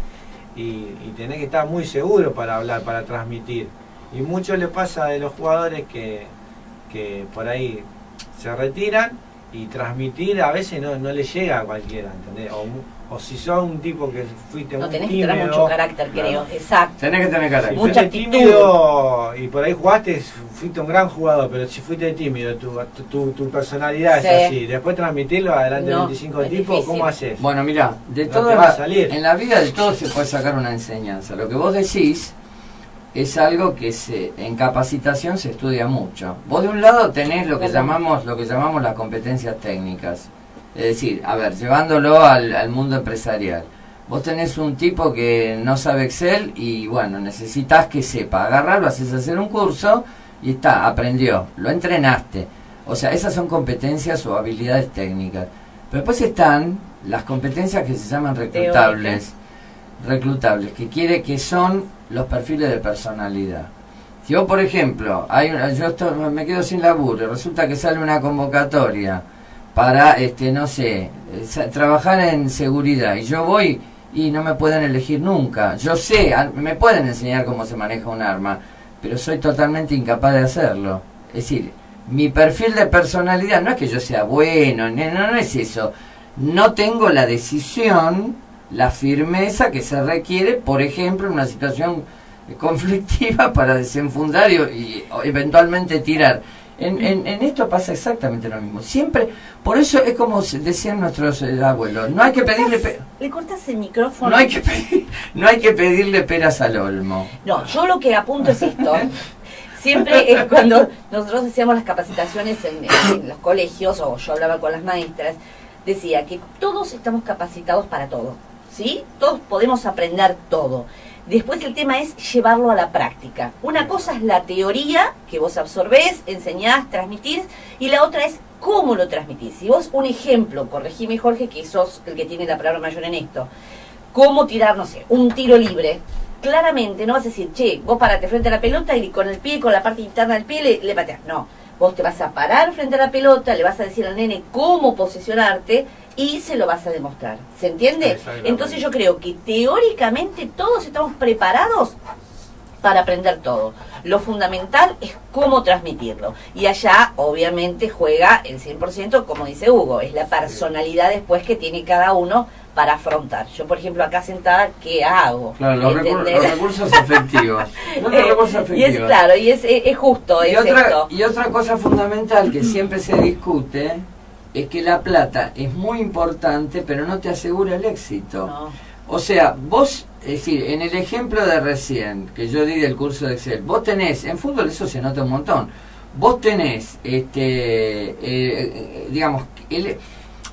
y, y tenés que estar muy seguro para hablar, para transmitir. Y mucho le pasa de los jugadores que, que por ahí se retiran y transmitir a veces no, no le llega a cualquiera, ¿entendés? O, o si sos un tipo que fuiste No tenés que tener mucho carácter, creo. Exacto. Tenés que tener carácter. si Mucha fuiste actitud. tímido y por ahí jugaste, fuiste un gran jugador, pero si fuiste tímido, tu, tu, tu- tu personalidad Sí. es así. Después transmitirlo adelante No, de 25 es tipos, difícil. ¿cómo haces? Bueno, mira, de No todo te va a salir. en la vida de todo se puede sacar una enseñanza. Lo que vos decís es algo que se, en capacitación se estudia mucho. Vos de un lado tenés lo que llamamos lo que llamamos las competencias técnicas. Es decir, a ver, llevándolo al, al mundo empresarial. Vos tenés un tipo que no sabe Excel y bueno, necesitas que sepa. Agarrarlo, haces hacer un curso y está, aprendió, lo entrenaste. O sea, esas son competencias o habilidades técnicas. Pero después están las competencias que se llaman reclutables. Reclutables, que quiere que son los perfiles de personalidad. Si vos, por ejemplo, hay yo me quedo sin laburo, y resulta que sale una convocatoria para, este, no sé, eh, trabajar en seguridad y yo voy y no me pueden elegir nunca. Yo sé, me pueden enseñar cómo se maneja un arma, pero soy totalmente incapaz de hacerlo. Es decir, mi perfil de personalidad no es que yo sea bueno, no, no, no es eso. No tengo la decisión, la firmeza que se requiere, por ejemplo, en una situación conflictiva para desenfundar y, y eventualmente tirar. En, en, en esto pasa exactamente lo mismo. Siempre, por eso es como decían nuestros eh, abuelos, no hay que pedirle pe- Le cortas el micrófono. no hay que pedir- no hay que pedirle peras al olmo. No, yo lo que apunto es esto. Siempre es cuando nosotros hacíamos las capacitaciones en, en los colegios, o yo hablaba con las maestras, decía que todos estamos capacitados para todo, ¿sí? Todos podemos aprender todo. Después el tema es llevarlo a la práctica. Una cosa es la teoría que vos absorbés, enseñás, transmitís, y la otra es cómo lo transmitís. Si vos, un ejemplo, corregime Jorge, que sos el que tiene la palabra mayor en esto, cómo tirar, no sé, un tiro libre. Claramente no vas a decir, che, vos parate frente a la pelota y con el pie, con la parte interna del pie, le, le pateas. No, vos te vas a parar frente a la pelota, le vas a decir al nene cómo posicionarte y se lo vas a demostrar. ¿Se entiende? Entonces yo creo que teóricamente todos estamos preparados para aprender todo. Lo fundamental es cómo transmitirlo. Y allá, obviamente, juega el 100%, como dice Hugo, es la personalidad después que tiene cada uno para afrontar. Yo, por ejemplo, acá sentada, ¿qué hago? Claro, los, recur- ¿Entendés? los recursos efectivos. No, los Eh, recursos y es claro, y es, es, es justo, Y es otra, esto. y otra cosa fundamental que siempre se discute es que la plata es muy importante, pero no te asegura el éxito. No. O sea, vos, es decir, en el ejemplo de recién, que yo di del curso de Excel, vos tenés, en fútbol eso se nota un montón, vos tenés, este, eh, eh, digamos, el-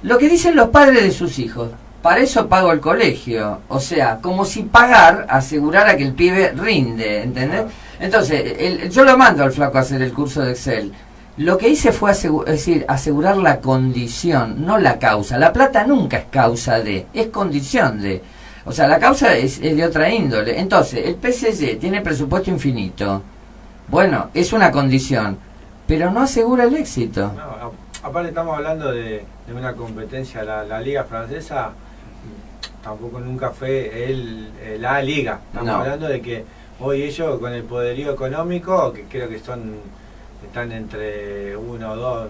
lo que dicen los padres de sus hijos, para eso pago el colegio, o sea, como si pagar asegurara que el pibe rinde, ¿entendés? Entonces, el- yo lo mando al flaco a hacer el curso de Excel. Lo que hice fue asegu- es decir, asegurar la condición, no la causa. La plata nunca es causa de, es condición de. O sea, la causa es, es de otra índole. Entonces, el PSG tiene presupuesto infinito. Bueno, es una condición, pero no asegura el éxito. No, aparte estamos hablando de, de una competencia, la, la liga francesa tampoco nunca fue el, la liga. Estamos No. hablando de que hoy ellos con el poderío económico, que creo que son están entre uno o dos,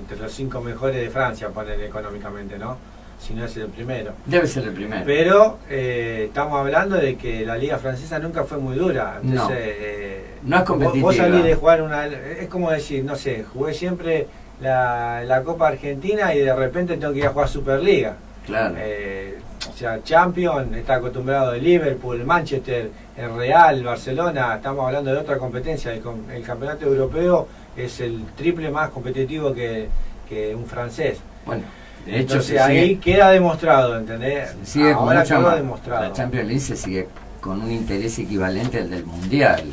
entre los cinco mejores de Francia, ponen económicamente, ¿no? Si no es el primero. Debe ser el primero. Pero eh, estamos hablando de que la liga francesa nunca fue muy dura. No. Entonces, eh, No es vos- competitiva. Vos salís de jugar una. Es como decir, no sé, jugué siempre la, la Copa Argentina y de repente tengo que ir a jugar Superliga. Claro. Eh, o sea, Champion está acostumbrado de Liverpool, Manchester, el Real, Barcelona. Estamos hablando de otra competencia. El, el campeonato europeo es el triple más competitivo que, que un francés. Bueno, de hecho, Entonces ahí sigue, queda demostrado, ¿entendés? se sigue con Ahora quedó más. demostrado. La Champions League se sigue con un interés equivalente al del Mundial.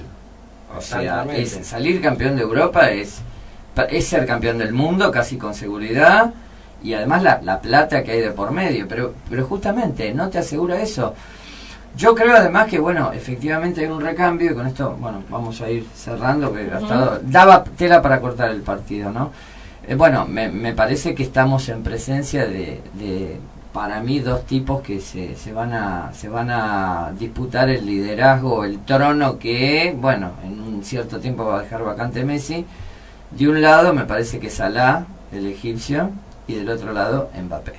O sea, es, salir campeón de Europa es, es ser campeón del mundo casi con seguridad y además la, la plata que hay de por medio. Pero, pero justamente no te asegura eso. Yo creo además que, bueno, efectivamente hay un recambio y con esto, bueno, vamos a ir cerrando, que daba tela para cortar el partido, ¿no? Eh, bueno, me, me parece que estamos en presencia de, de, para mí, dos tipos que se, se, van a, se van a disputar el liderazgo, el trono que, bueno, en un cierto tiempo va a dejar vacante Messi. De un lado me parece que Salah, el egipcio, y del otro lado Mbappé,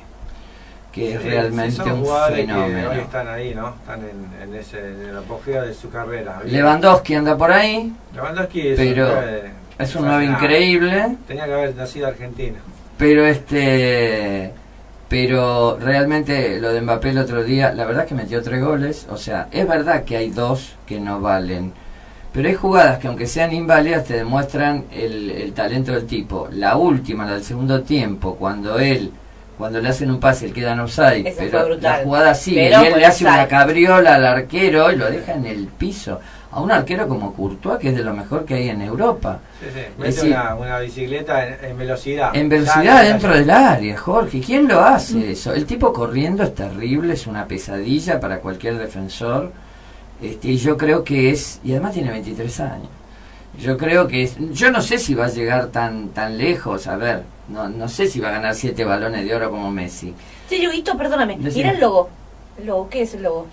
que es realmente sí, un fenómeno. Que hoy están ahí, ¿no? Están en, en ese en el apogeo de su carrera. Lewandowski anda por ahí, Lewandowski es Pero un es un nuevo increíble. Tenía que haber nacido argentino. Pero este pero realmente lo de Mbappé el otro día, la verdad es que metió tres goles, o sea, es verdad que hay dos que no valen, pero hay jugadas que aunque sean inválidas te demuestran el, el talento del tipo. La última, la del segundo tiempo, cuando él, cuando le hacen un pase, él queda en offside, pero brutal. la jugada sigue Pero y él le hace una cabriola al arquero y lo deja en el piso. A un arquero como Courtois, que es de lo mejor que hay en Europa. Sí, sí. Es Mete decir, una, una bicicleta en, en velocidad. En velocidad ya, ya. dentro del área, Jorge. ¿Quién lo hace eso? El tipo corriendo es terrible, es una pesadilla para cualquier defensor. Este, y yo creo que es, y además tiene 23 años. Yo creo que es, yo no sé si va a llegar tan tan lejos, a ver, no, no sé si va a ganar siete balones de oro como Messi. Sí, Dieguito, perdóname. Decime. Mira el logo. El logo, ¿qué es el logo?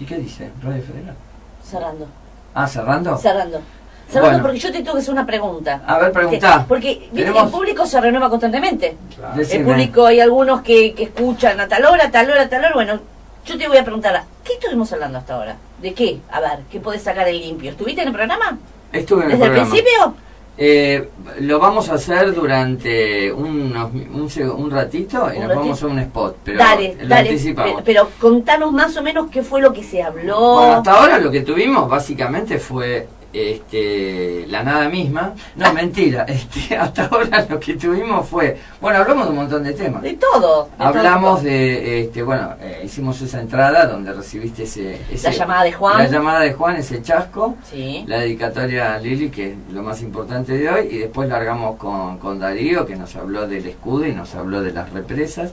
¿Y qué dice? Radio Federal. Cerrando. Ah, cerrando. Cerrando. Cerrando Bueno. porque yo te tengo que hacer una pregunta. A ver, preguntá. Porque ¿viste? Tenemos- el público se renueva constantemente. Claro. El público, hay algunos que, que escuchan a tal hora, a tal hora, a tal hora. Bueno, yo te voy a preguntar, ¿qué estuvimos hablando hasta ahora? ¿De qué? A ver, ¿qué podés sacar el limpio? ¿Estuviste en el programa? Estuve en el ¿Desde el programa. principio? Eh, lo vamos a hacer durante unos, un, un ratito y Un nos ratito. vamos a un spot. Pero dale, lo dale. anticipamos. Pero, pero contanos más o menos qué fue lo que se habló. Bueno, hasta ahora lo que tuvimos básicamente fue este, la nada misma. No, mentira. Este, hasta ahora lo que tuvimos fue. Bueno, hablamos de un montón de temas. de todo. de Hablamos todo. de, este, bueno, eh, hicimos esa entrada donde recibiste ese, ese- La llamada de Juan. La llamada de Juan, ese chasco. Sí. La dedicatoria a Lili, que es lo más importante de hoy, y después largamos con, con Darío, que nos habló del escudo y nos habló de las represas.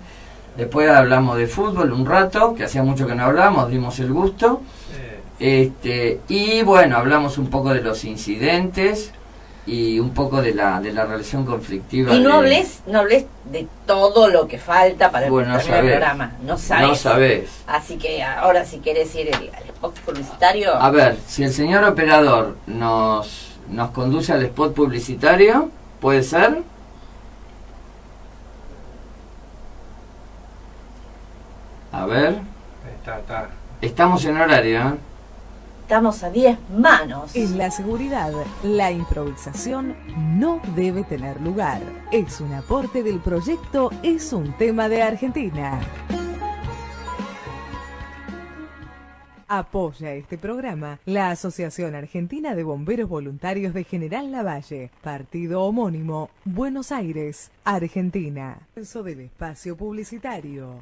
Después hablamos de fútbol un rato, que hacía mucho que no hablábamos, dimos el gusto. Este, y bueno, hablamos un poco de los incidentes y un poco de la, de la relación conflictiva. Y no de- hables, no hables de todo lo que falta para Bueno, no el programa. No sabes. No sabés. Así que ahora si querés ir el, al spot publicitario. A ver, si el señor operador nos, nos conduce al spot publicitario, ¿puede ser? A ver, está, está. estamos en horario, ¿eh? Estamos a 10 manos. En la seguridad, la improvisación no debe tener lugar. Es un aporte del proyecto Es un tema de Argentina. Apoya este programa la Asociación Argentina de Bomberos Voluntarios de General Lavalle, partido homónimo, Buenos Aires, Argentina. Eso del espacio publicitario.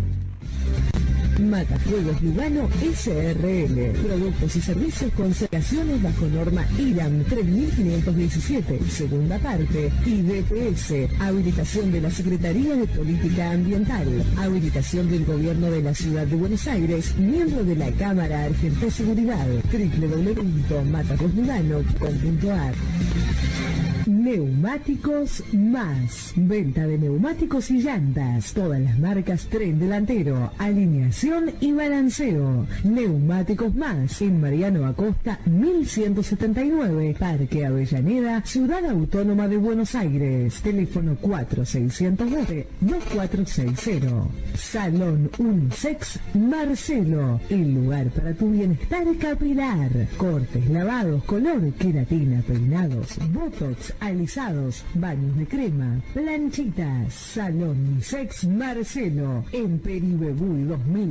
Matafuegos Lugano SRL. Productos y servicios con certificaciones bajo norma IRAM 3517, segunda parte. Y DPS, habilitación de la Secretaría de Política Ambiental. Habilitación del Gobierno de la Ciudad de Buenos Aires, miembro de la Cámara Argentina de Seguridad. www.matafuegoslugano.com.ar Neumáticos Más. Venta de neumáticos y llantas. Todas las marcas tren delantero, alineación y balanceo. Neumáticos más en Mariano Acosta 1179, Parque Avellaneda, Ciudad Autónoma de Buenos Aires. Teléfono 4612 2460. Salón Unisex Marcelo, el lugar para tu bienestar capilar. Cortes, lavados, color, queratina, peinados, botox, alisados, baños de crema, planchitas. Salón Unisex Marcelo en Peribebú 2000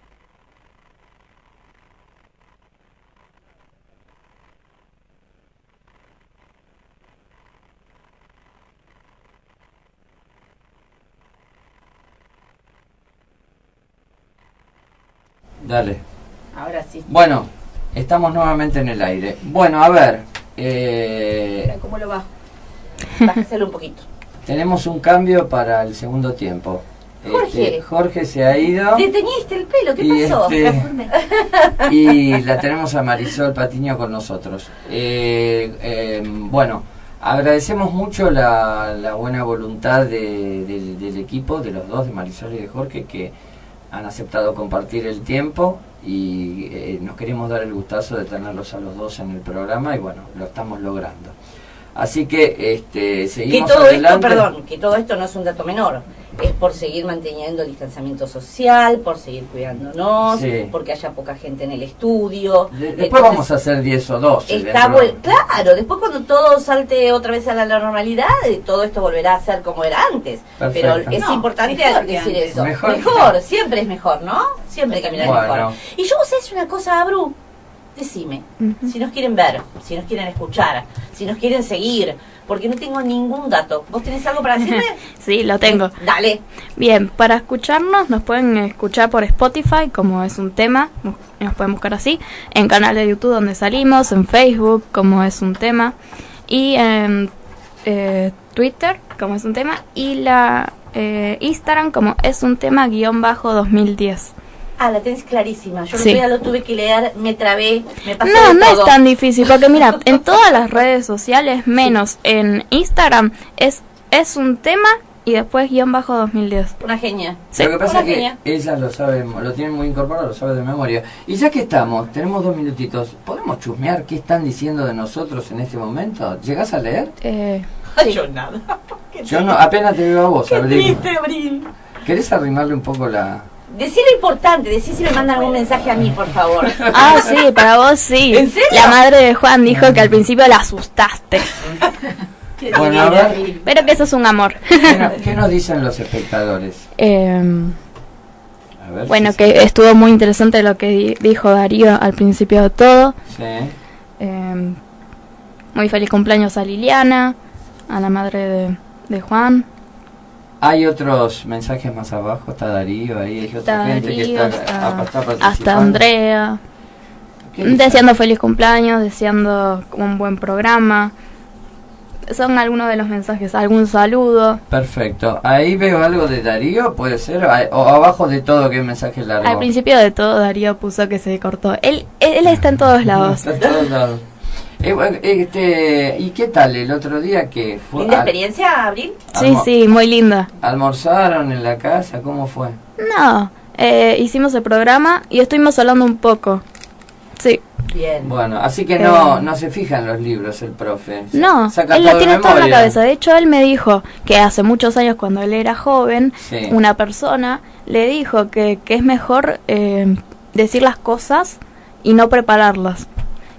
Dale. Ahora sí. Bueno, estamos nuevamente en el aire. Bueno, a ver. Eh, ¿Cómo lo va? Bájaselo un poquito. tenemos un cambio para el segundo tiempo. Jorge. Este, Jorge se ha ido. ¿Te teñiste el pelo? ¿Qué Y pasó? este- y la tenemos a Marisol Patiño con nosotros. Eh, eh, bueno, agradecemos mucho la, la buena voluntad de- del equipo, de los dos, de Marisol y de Jorge, que han aceptado compartir el tiempo y eh, nos queremos dar el gustazo de tenerlos a los dos en el programa y bueno, lo estamos logrando. Así que este, Que seguimos todo adelante. esto, perdón, que todo esto no es un dato menor. Es por seguir manteniendo el distanciamiento social, por seguir cuidándonos, Sí. porque haya poca gente en el estudio. De- después Entonces, vamos a hacer 10 o 12. Está vuel- claro, después cuando todo salte otra vez a la normalidad, eh, todo esto volverá a ser como era antes. Perfecto. Pero es No, importante decir antes. eso. Mejor. Mejor. siempre es mejor, ¿no? Siempre caminar Bueno. mejor. Y yo vos es una cosa, Abru, decime, si nos quieren ver, si nos quieren escuchar, si nos quieren seguir, porque no tengo ningún dato. ¿Vos tenés algo para decirme? Sí, lo tengo. Dale. Bien, para escucharnos nos pueden escuchar por Spotify, como es un tema, nos nos pueden buscar así, en canal de YouTube donde salimos, en Facebook, como es un tema, y en eh, Twitter, como es un tema, y la eh, Instagram, como es un tema guion bajo 2010. Ah, la tenés clarísima. Yo Sí. lo tuve que leer, me trabé, me pasé No, de no es todo. tan difícil, porque mira, en todas las redes sociales, menos en Instagram, es, es un tema y después guion bajo 2010. Una genia. Sí. Lo que pasa Una es que genia. ella lo sabe, lo tiene muy incorporado, lo sabe de memoria. Y ya que estamos, tenemos dos minutitos, ¿podemos chusmear qué están diciendo de nosotros en este momento? ¿Llegás a leer? Eh, yo nada. Yo no, apenas te veo a vos, Qué Abril. triste, Abril. ¿Querés arrimarle un poco la...? Decí lo importante, decí si me mandan algún mensaje a mí, por favor. Ah, sí, para vos sí. ¿En serio? La madre de Juan dijo que al principio la asustaste. Bueno, a ver. Pero que eso es un amor. ¿Qué, no- qué nos dicen los espectadores? Eh, A ver bueno, si que estuvo muy interesante lo que di- dijo Darío al principio de todo. Sí. Eh, muy feliz cumpleaños a Liliana, a la madre de, de Juan. Hay otros mensajes más abajo, está Darío ahí, hay otra gente que está, está- hasta Andrea. Deseando feliz cumpleaños, deseando un buen programa. son algunos de los mensajes, algún saludo. Perfecto. Ahí veo algo de Darío, puede ser, o abajo de todo, ¿qué mensaje largo? Al principio de todo Darío puso que se cortó. Él, él está en todos lados. Está en todos lados. Eh, bueno, este, ¿Y qué tal el otro día que fue? ¿Linda experiencia, Abril? Sí, sí, muy linda. ¿Almorzaron en la casa? ¿Cómo fue? No, eh, hicimos el programa y estuvimos hablando un poco. Sí, Bien. Bueno, así que no, Eh. no se fija en los libros el profe. no, Saca él la todo tiene toda en la cabeza. De hecho, él me dijo que hace muchos años, cuando él era joven, Sí. una persona le dijo que, que es mejor eh, decir las cosas y no prepararlas.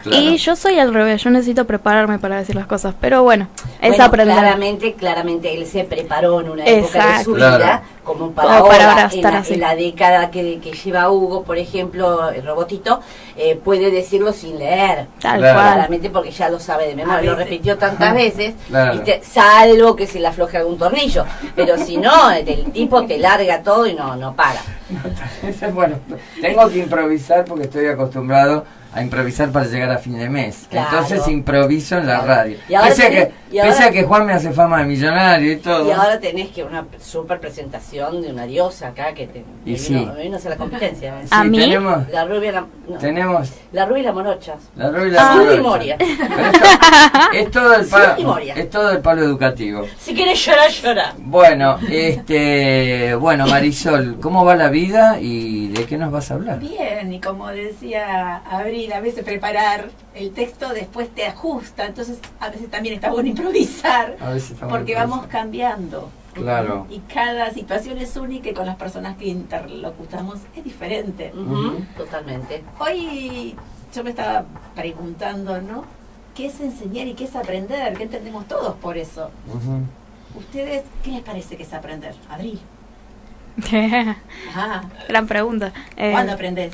Claro. Y yo soy al revés, yo necesito prepararme para decir las cosas. Pero bueno, es Bueno, aprender. Claramente, claramente él se preparó en una época de Exacto. su Claro. vida, como para Como ahora, para ahora en, estar la, así. en la década que, que lleva Hugo, por ejemplo, el robotito, eh, puede decirlo sin leer. Tal Claro. cual. Claramente porque ya lo sabe de memoria, lo repitió tantas veces, Claro. ¿viste? salvo que se le afloje algún tornillo. Pero si no, el tipo te larga todo y no, no para. bueno, tengo que improvisar porque estoy acostumbrado a improvisar para llegar a fin de mes. Claro. Entonces improviso en la Claro. radio. Y ahora pese, a tenés- que, y ahora- pese a que Juan me hace fama de millonario y todo. Y ahora tenés que una super presentación de una diosa acá que te Y sí. vino, vino a hacer la competencia. ¿eh? Sí, ¿A mí? Tenemos, La rubia, la, no, tenemos la rubia y la morocha. la Rubia y la Ah. Morocha. Y Moria. Esto- es todo el palo, Moria. es todo el palo educativo. Si quieres llorar, llora. Bueno, este, bueno Marisol, ¿cómo va la vida y de qué nos vas a hablar? Bien, y como decía Abril, a veces preparar el texto después te ajusta, entonces a veces también está bueno improvisar, A porque vamos cambiando. Claro. Y cada situación es única y con las personas que interlocutamos es diferente. Totalmente. Hoy yo me estaba preguntando, ¿no? ¿Qué es enseñar y qué es aprender? ¿Qué entendemos todos por eso? ¿Ustedes qué les parece que es aprender? Abril. Ah, Gran pregunta. Eh, ¿Cuándo aprendes?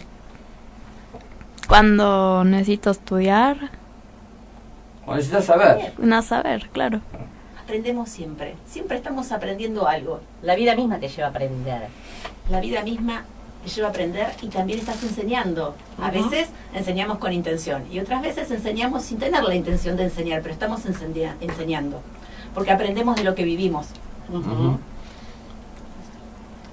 Cuando necesito estudiar, O necesitas saber. no saber, claro. Aprendemos siempre. Siempre estamos aprendiendo algo. La vida misma te lleva a aprender. La vida misma te lleva a aprender y también estás enseñando. A veces enseñamos con intención y otras veces enseñamos sin tener la intención de enseñar, pero estamos enseña- enseñando. Porque aprendemos de lo que vivimos. Ujú.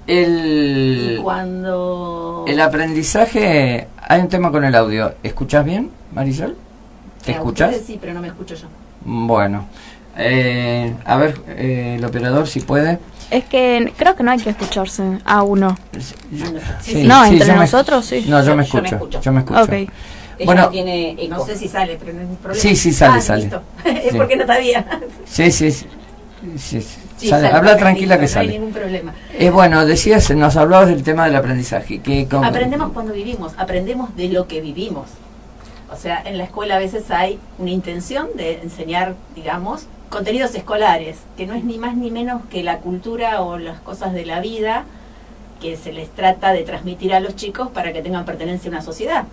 El, Y cuando... el aprendizaje, hay un tema con el audio. ¿Escuchas bien, Marisol? ¿Te A escuchas? Sí, pero no me escucho yo. Bueno, eh, a ver, eh, el operador si puede. Es que creo que no hay que escucharse a uno. Sí, No, sí, entre me- nosotros sí. No, yo me Yo me escucho. escucho. Yo me escucho. Ok. Ella Bueno, no tiene eco. No sé si sale, pero no es un problema. Sí, sí sale, Ah, sale. listo. es Sí. porque no sabía. Sí, sí, sí. Sí, sí. Sí, Sale, sale, habla tranquila que No hay sale. ningún problema. Eh, bueno, decías, nos hablabas del tema del aprendizaje. Que con- Aprendemos cuando vivimos, aprendemos de lo que vivimos. O sea, en la escuela a veces hay una intención de enseñar, digamos, contenidos escolares, que no es ni más ni menos que la cultura o las cosas de la vida que se les trata de transmitir a los chicos para que tengan pertenencia a una sociedad.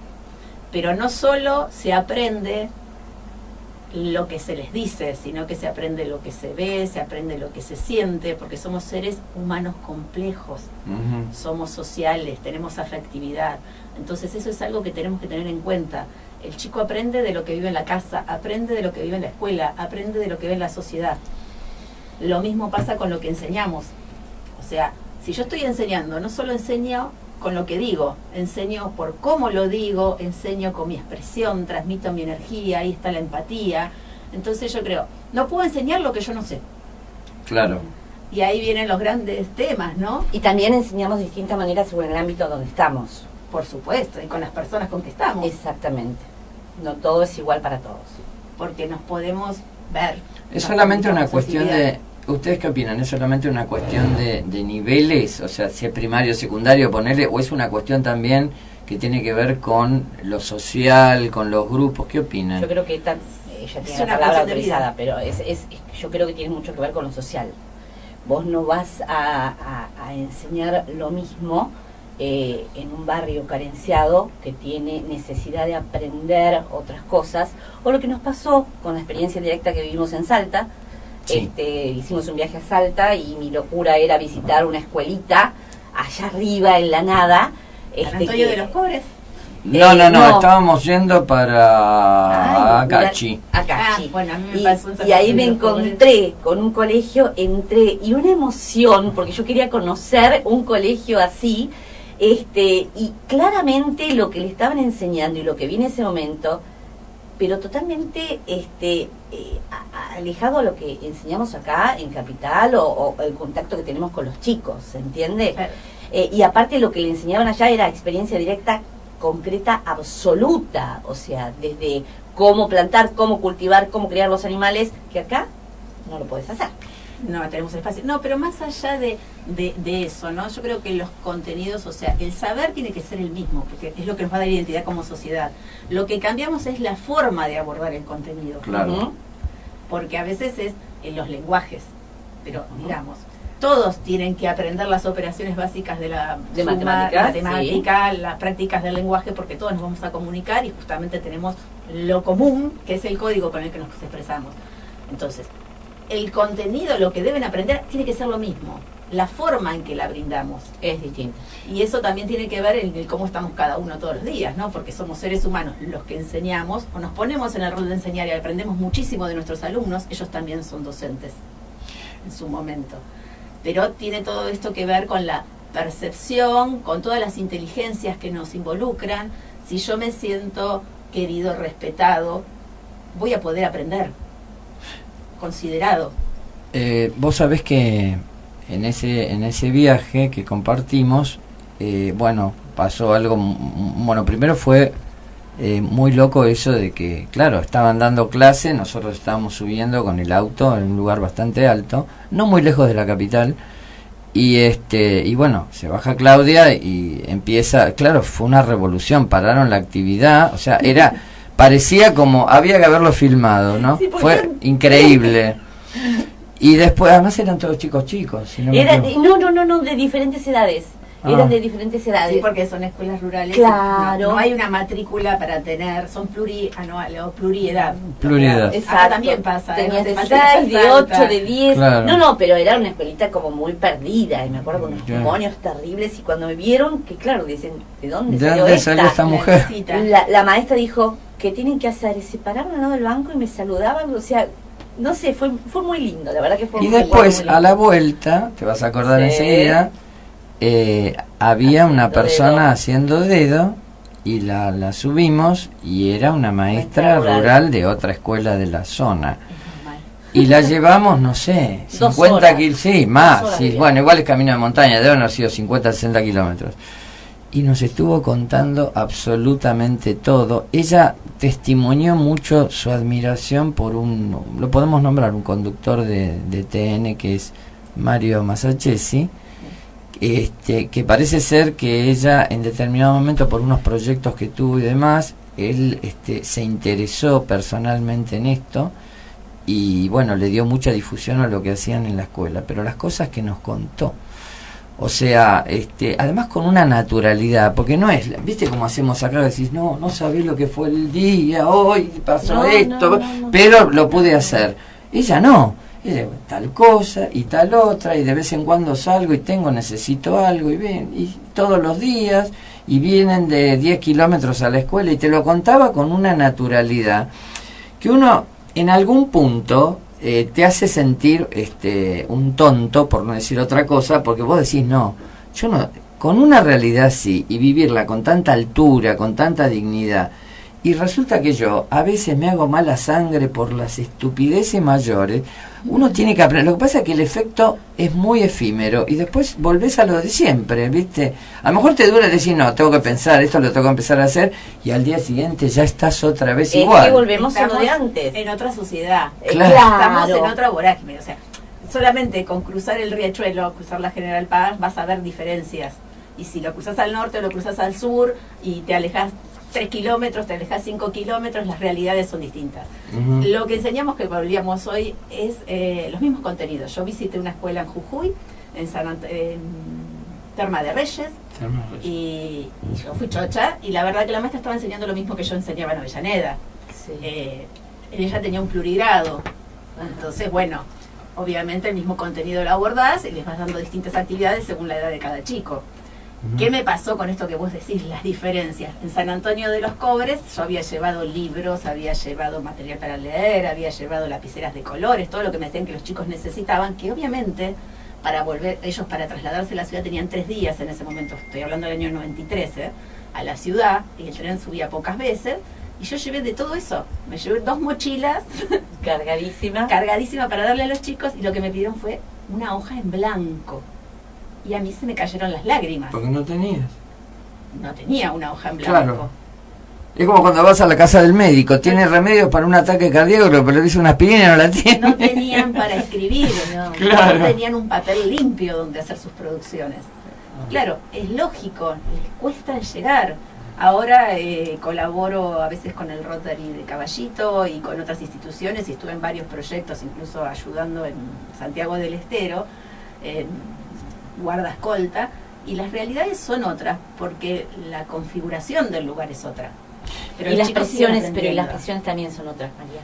Pero no solo se aprende lo que se les dice, sino que se aprende lo que se ve, se aprende lo que se siente, porque somos seres humanos complejos somos sociales, tenemos afectividad. Entonces eso es algo que tenemos que tener en cuenta. El chico aprende de lo que vive en la casa, aprende de lo que vive en la escuela, aprende de lo que ve en la sociedad. Lo mismo pasa con lo que enseñamos. O sea, si yo estoy enseñando, no solo enseño con lo que digo, enseño por cómo lo digo, enseño con mi expresión, transmito mi energía, ahí está la empatía. Entonces yo creo, no puedo enseñar lo que yo no sé. Claro. Y ahí vienen los grandes temas, ¿no? Y también enseñamos de distintas maneras según el ámbito donde estamos. Por supuesto, y con las personas con que estamos. Exactamente. No todo es igual para todos. porque nos podemos ver. Es solamente una cuestión de... ¿Ustedes qué opinan? ¿Es solamente una cuestión de, de niveles? O sea, si es primario, secundario, ponerle... ¿O es una cuestión también que tiene que ver con lo social, con los grupos? ¿Qué opinan? Yo creo que tan- ella Es tiene la una palabra autorizada, pero es, es, es- yo creo que tiene mucho que ver con lo social. Vos no vas a, a- a enseñar lo mismo eh, en un barrio carenciado que tiene necesidad de aprender otras cosas, o lo que nos pasó con la experiencia directa que vivimos en Salta. Sí. Este, hicimos un viaje a Salta y mi locura era visitar una escuelita allá arriba en la nada. San este, Antonio que- de los Pobres. No, Eh, no, no, no. estábamos yendo para Ay, Acachi. mira, Acachi. Ah, bueno, a mí me y, pasó y ahí me encontré con un colegio, entré, y una emoción, porque yo quería conocer un colegio así, este, y claramente lo que le estaban enseñando y lo que vi en ese momento, pero totalmente este, eh, alejado a lo que enseñamos acá en Capital o, o el contacto que tenemos con los chicos, ¿se entiende? Claro. Eh, y aparte lo que le enseñaban allá era experiencia directa, concreta, absoluta. O sea, desde cómo plantar, cómo cultivar, cómo criar los animales, que acá no lo puedes hacer. No tenemos espacio. No, pero más allá de, de, de eso, ¿no? Yo creo que los contenidos, o sea, el saber tiene que ser el mismo, porque es lo que nos va a dar identidad como sociedad. Lo que cambiamos es la forma de abordar el contenido. Claro. Porque a veces es en los lenguajes. Pero, digamos, todos tienen que aprender las operaciones básicas de la De suma, matemáticas, matemática, las prácticas del lenguaje, porque todos nos vamos a comunicar y justamente tenemos lo común, que es el código con el que nos expresamos. Entonces, el contenido, lo que deben aprender, tiene que ser lo mismo. La forma en que la brindamos. Es distinto. Y eso también tiene que ver en cómo estamos cada uno todos los días, ¿no? Porque somos seres humanos los que enseñamos o nos ponemos en el rol de enseñar y aprendemos muchísimo de nuestros alumnos. Ellos también son docentes en su momento. Pero tiene todo esto que ver con la percepción, con todas las inteligencias que nos involucran. Si yo me siento querido, respetado, voy a poder aprender. Considerado. Eh, vos sabés que en ese, en ese viaje que compartimos, eh, bueno, pasó algo, bueno, primero fue eh, muy loco eso de que, claro, estaban dando clase, nosotros estábamos subiendo con el auto en un lugar bastante alto, no muy lejos de la capital, y este y bueno, se baja Claudia y empieza, claro, fue una revolución, pararon la actividad, o sea, era parecía como había que haberlo filmado, ¿no? Sí, fue increíble. Y después, además eran todos chicos chicos. si no Era, no, no, no, no, de diferentes edades. Ah. Eran de diferentes edades. Sí, porque son escuelas rurales. Claro. No, no hay una matrícula para tener, son plurianuales o pluriedad. Pluriedad. Exacto. Acá también pasa. ¿eh? Tenías de hace falta 6, que de seas 8, alta. de 10. Claro. No, no, pero era una escuelita como muy perdida. Y me acuerdo con unos demonios terribles. Y cuando me vieron, que claro, dicen, ¿de dónde ¿De salió dónde esta? salió esta mujer? La, la maestra dijo, ¿qué tienen que hacer? Se pararon al lado del banco y me saludaban. O sea, no sé, fue, fue muy lindo. La verdad que fue Y muy después, a la vuelta, te vas a acordar Sí. enseguida, eh, había una persona dedo. haciendo dedo y la, la subimos y era una maestra Maestra rural. rural de otra escuela de la zona. Y la llevamos, no sé, Dos 50 horas. kilómetros, sí, más, sí, bueno, igual es camino de montaña, deben haber sido 50, 60 kilómetros. Y nos estuvo contando absolutamente todo. Ella testimonió mucho su admiración por un, lo podemos nombrar, un conductor de, de TN que es Mario Masachesi, este, que parece ser que ella en determinado momento por unos proyectos que tuvo y demás, él este, se interesó personalmente en esto y bueno, le dio mucha difusión a lo que hacían en la escuela, pero las cosas que nos contó, o sea, este, además con una naturalidad, porque no es, viste como hacemos acá, decís, no, no sabés lo que fue el día, hoy pasó No, esto, no, no, no. pero lo pude hacer. Ella no, ella tal cosa y tal otra, y de vez en cuando salgo y tengo, necesito algo, y ven, y todos los días, y vienen de 10 kilómetros a la escuela, y te lo contaba con una naturalidad que uno en algún punto eh, te hace sentir este un tonto, por no decir otra cosa, porque vos decís, no, yo no, con una realidad así, y vivirla con tanta altura, con tanta dignidad, y resulta que yo a veces me hago mala sangre por las estupideces mayores, uno tiene que aprender. Lo que pasa es que el efecto es muy efímero y después volvés a lo de siempre, ¿viste? A lo mejor te dura decir, no, tengo que pensar, esto lo tengo que empezar a hacer y al día siguiente ya estás otra vez Es que igual. volvemos a lo de antes. En otra sociedad. Eh, Claro. Estamos en otra vorágine. O sea, solamente con cruzar el riachuelo, cruzar la General Paz, vas a ver diferencias. Y si lo cruzas al norte o lo cruzas al sur y te alejas 3 kilómetros, te alejas 5 kilómetros, las realidades son distintas. Lo que enseñamos que volvíamos hoy es eh, los mismos contenidos. Yo visité una escuela en Jujuy, en, San Ant- en Terma de Reyes, y, y yo fui chocha, y la verdad que la maestra estaba enseñando lo mismo que yo enseñaba en Avellaneda. Sí. Eh, ella tenía un plurigrado, entonces bueno, obviamente el mismo contenido lo abordás y les vas dando distintas actividades según la edad de cada chico. ¿Qué me pasó con esto que vos decís, las diferencias? En San Antonio de los Cobres yo había llevado libros, había llevado material para leer, había llevado lapiceras de colores, todo lo que me decían que los chicos necesitaban, que obviamente para volver, ellos para trasladarse a la ciudad tenían tres días en ese momento, estoy hablando del año 93, ¿eh? a la ciudad, y el tren subía pocas veces, y yo llevé de todo eso, me llevé dos mochilas cargadísimas cargadísima para darle a los chicos, y lo que me pidieron fue una hoja en blanco y a mí se me cayeron las lágrimas. Porque no tenías. No tenía una hoja en blanco. Claro. Es como cuando vas a la casa del médico, tiene remedio para un ataque cardíaco, pero le dice una aspirina y no la tiene. No tenían para escribir, no, Claro. no tenían un papel limpio donde hacer sus producciones. Claro, es lógico, les cuesta llegar. Ahora eh, colaboro a veces con el Rotary de Caballito y con otras instituciones y estuve en varios proyectos, incluso ayudando en Santiago del Estero, guarda escolta, y las realidades son otras, porque la configuración del lugar es otra. Pero y las presiones, pero y las presiones también son otras, María.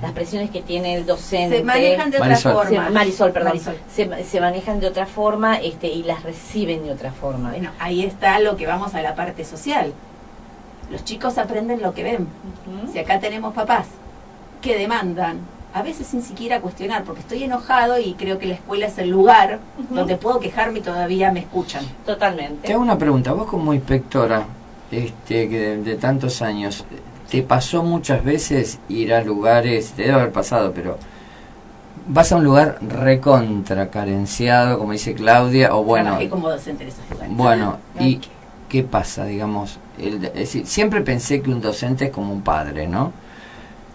Las presiones que tiene el docente. Se manejan de otra Marisol. forma. Se- Marisol, perdón. Marisol. Se, se manejan de otra forma este, y las reciben de otra forma. Bueno, ahí está lo que vamos a la parte social. Los chicos aprenden lo que ven. Si acá tenemos papás que demandan, a veces sin siquiera cuestionar, porque estoy enojado y creo que la escuela es el lugar donde puedo quejarme y todavía me escuchan. Totalmente. Te hago una pregunta, vos como inspectora este, que de, de tantos años, ¿te pasó muchas veces ir a lugares, te debe haber pasado, pero vas a un lugar recontra carenciado, como dice Claudia, o bueno, Trabajé como docente en esos lugares. bueno, y qué pasa, digamos? El- es decir, siempre pensé que un docente es como un padre, ¿no?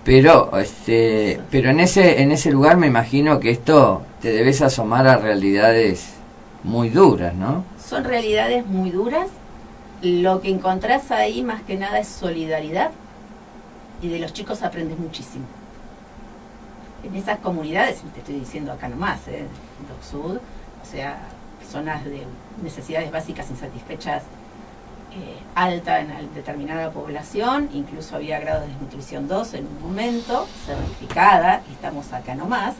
Pero, este, pero en ese, en ese lugar me imagino que esto te debes asomar a realidades muy duras, ¿no? Son realidades muy duras. Lo que encontrás ahí más que nada es solidaridad y de los chicos aprendes muchísimo. En esas comunidades, te estoy diciendo acá nomás, ¿eh? Doc Sud, o sea, zonas de necesidades básicas insatisfechas alta en determinada población, incluso había grado de desnutrición 2 en un momento, certificada, y estamos acá nomás.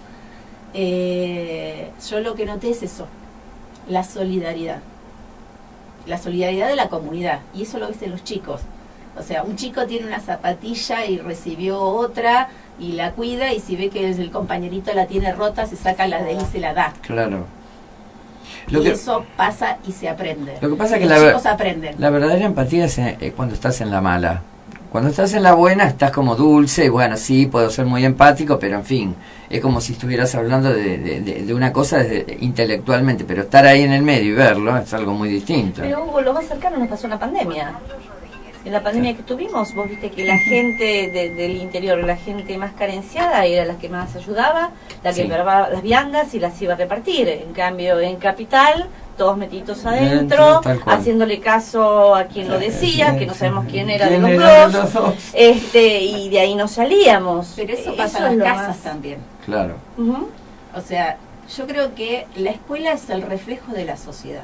Eh, yo lo que noté es eso, la solidaridad. La solidaridad de la comunidad. Y eso lo ves en los chicos. O sea, un chico tiene una zapatilla y recibió otra y la cuida y si ve que el compañerito la tiene rota, se saca la de él y se la da. Claro. Lo y que, eso pasa y se aprende. Lo que pasa es que los la aprenden. la verdadera empatía es, eh, cuando estás en la mala. Cuando estás en la buena estás como dulce, y bueno, sí, puedo ser muy empático, pero en fin, es como si estuvieras hablando de, de- de- de una cosa desde- intelectualmente, pero estar ahí en el medio y verlo es algo muy distinto. Pero Hugo, lo más cercano nos pasó una pandemia. En la pandemia que tuvimos, vos viste que la gente de- del interior, la gente más carenciada, era la que más ayudaba, la que Sí. preparaba las viandas y las iba a repartir. En cambio, en Capital, todos metidos adentro, Dentro, haciéndole caso a quien lo decía, que no sabemos quién era de ¿Quién los de dos, los dos? este, y de ahí no salíamos. Pero eso Eh, pasa en las casas más- también. Claro. O sea, yo creo que la escuela es el reflejo de la sociedad.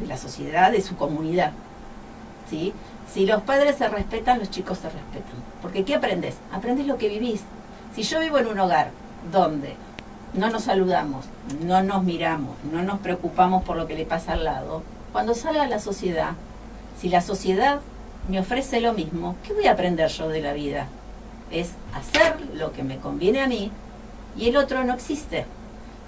De la sociedad, de su comunidad. Si los padres se respetan, los chicos se respetan. Porque ¿qué aprendes? Aprendes lo que vivís. Si yo vivo en un hogar donde no nos saludamos, no nos miramos, no nos preocupamos por lo que le pasa al lado, cuando salga la sociedad, si la sociedad me ofrece lo mismo, ¿qué voy a aprender yo de la vida? Es hacer lo que me conviene a mí y el otro no existe.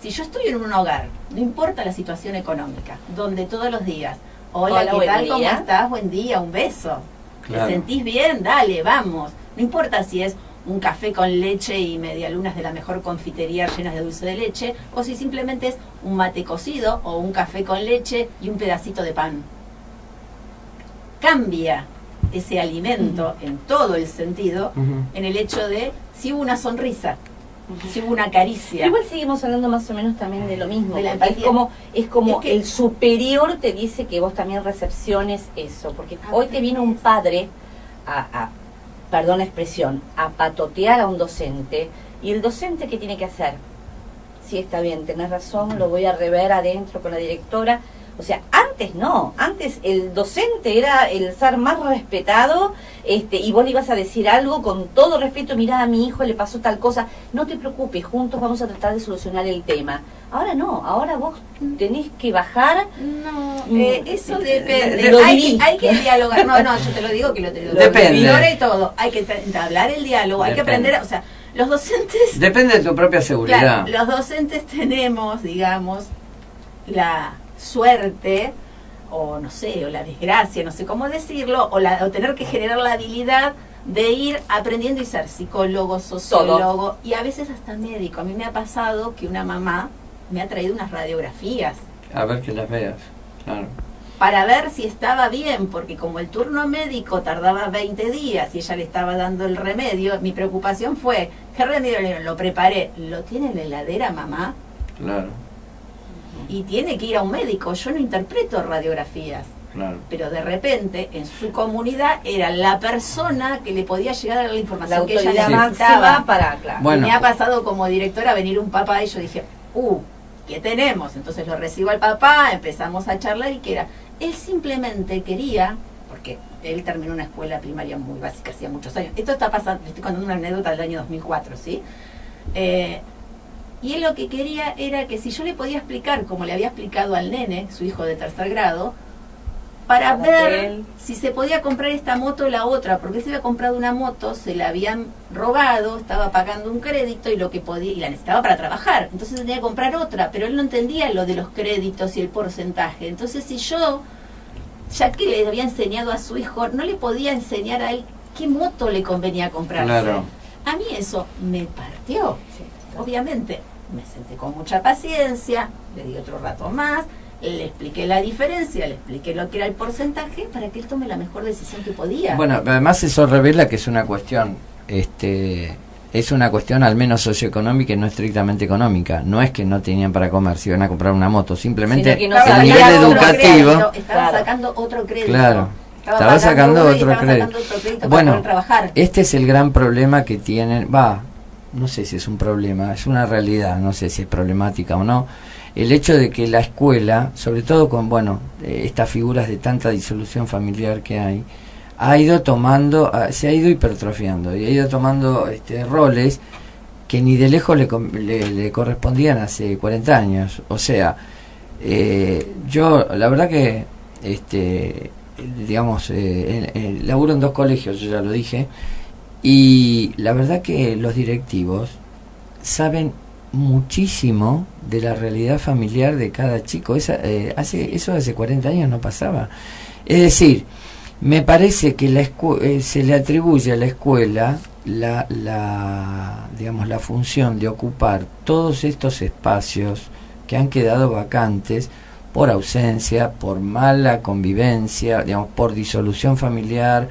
Si yo estoy en un hogar, no importa la situación económica, donde todos los días, hola, Hola, ¿qué tal? ¿Cómo día". estás? Buen día, un beso. Claro. ¿Te sentís bien? Dale, vamos. No importa si es un café con leche y medialunas de la mejor confitería llenas de dulce de leche, o si simplemente es un mate cocido o un café con leche y un pedacito de pan. Cambia ese alimento en todo el sentido en el hecho de si hubo una sonrisa, hubo una caricia. Igual seguimos hablando más o menos también de lo mismo. De la es como, es como Es que- el superior te dice que vos también recepciones eso. Porque Ah, hoy te vino un padre a, a- perdón la expresión, a patotear a un docente. ¿Y el docente qué tiene que hacer? Sí, está bien, tenés razón, lo voy a rever adentro con la directora. O sea, antes no, antes el docente era el ser más respetado este, y vos le ibas a decir algo con todo respeto, mira a mi hijo le pasó tal cosa, no te preocupes, juntos vamos a tratar de solucionar el tema. Ahora no, ahora vos tenés que bajar. No, Mm. eh, eso depende. Lo hay, hay que dialogar. No, no, yo te lo digo que lo, te lo Depende. y todo. Hay que entablar el diálogo, hay que Depende. aprender, o sea, los docentes Depende de tu propia seguridad. Claro, los docentes tenemos, digamos, la suerte, o no sé, o la desgracia, no sé cómo decirlo, o, la, o tener que generar la habilidad de ir aprendiendo y ser psicólogo, sociólogo y a veces hasta médico. A mí me ha pasado que una mamá me ha traído unas radiografías A ver que las veas. Claro. para ver si estaba bien, porque como el turno médico tardaba 20 días y ella le estaba dando el remedio, mi preocupación fue, ¿qué remedio le dieron? Lo preparé, ¿lo tiene en la heladera mamá? Claro, y tiene que ir a un médico. Yo no interpreto radiografías, claro. pero de repente en su comunidad era la persona que le podía llegar a la La información que ella necesitaba. máxima para, claro. Bueno. Me ha pasado como directora venir un papá y yo dije, uh, ¿qué tenemos? Entonces lo recibo al papá, empezamos a charlar y que era, él simplemente quería, porque él terminó una escuela primaria muy básica hacía muchos años. Esto está pasando, le estoy contando una anécdota del año 2004, ¿sí? Eh, y él lo que quería era que si yo le podía explicar, como le había explicado al nene, su hijo de tercer grado, para ver él- si se podía comprar esta moto o la otra, porque él se había comprado una moto, se la habían robado, estaba pagando un crédito y lo que podía, y la necesitaba para trabajar, entonces tenía que comprar otra, pero él no entendía lo de los créditos y el porcentaje. Entonces si yo, ya que le había enseñado a su hijo, no le podía enseñar a él qué moto le convenía comprarse. Claro. A mí eso me partió, obviamente. Me senté con mucha paciencia, le di otro rato más, le expliqué la diferencia, le expliqué lo que era el porcentaje para que él tome la mejor decisión que podía. Bueno, además eso revela que es una cuestión, este, es una cuestión al menos socioeconómica y no estrictamente económica. No es que no tenían para comer, si iban a comprar una moto, simplemente no el nivel educativo. crédito, estaba Claro. sacando otro crédito. Claro. Estaba, Estaba sacando otro estaba crédito. sacando otro crédito para Bueno, poder trabajar. este es el gran problema que tienen, va, no sé si es un problema, es una realidad, no sé si es problemática o no, el hecho de que la escuela, sobre todo con, bueno, eh, estas figuras de tanta disolución familiar que hay, ha ido tomando, ah, se ha ido hipertrofiando y ha ido tomando este, roles que ni de lejos le, correspondían hace 40 años. O sea, eh, yo la verdad que, este, digamos, eh, en- laburo en dos colegios, yo ya lo dije, y la verdad que los directivos saben muchísimo de la realidad familiar de cada chico. Esa, eh, hace, eso hace 40 años no pasaba. Es decir, me parece que la eh, se le atribuye a la escuela la, la, digamos, la función de ocupar todos estos espacios que han quedado vacantes por ausencia, por mala convivencia, digamos, por disolución familiar,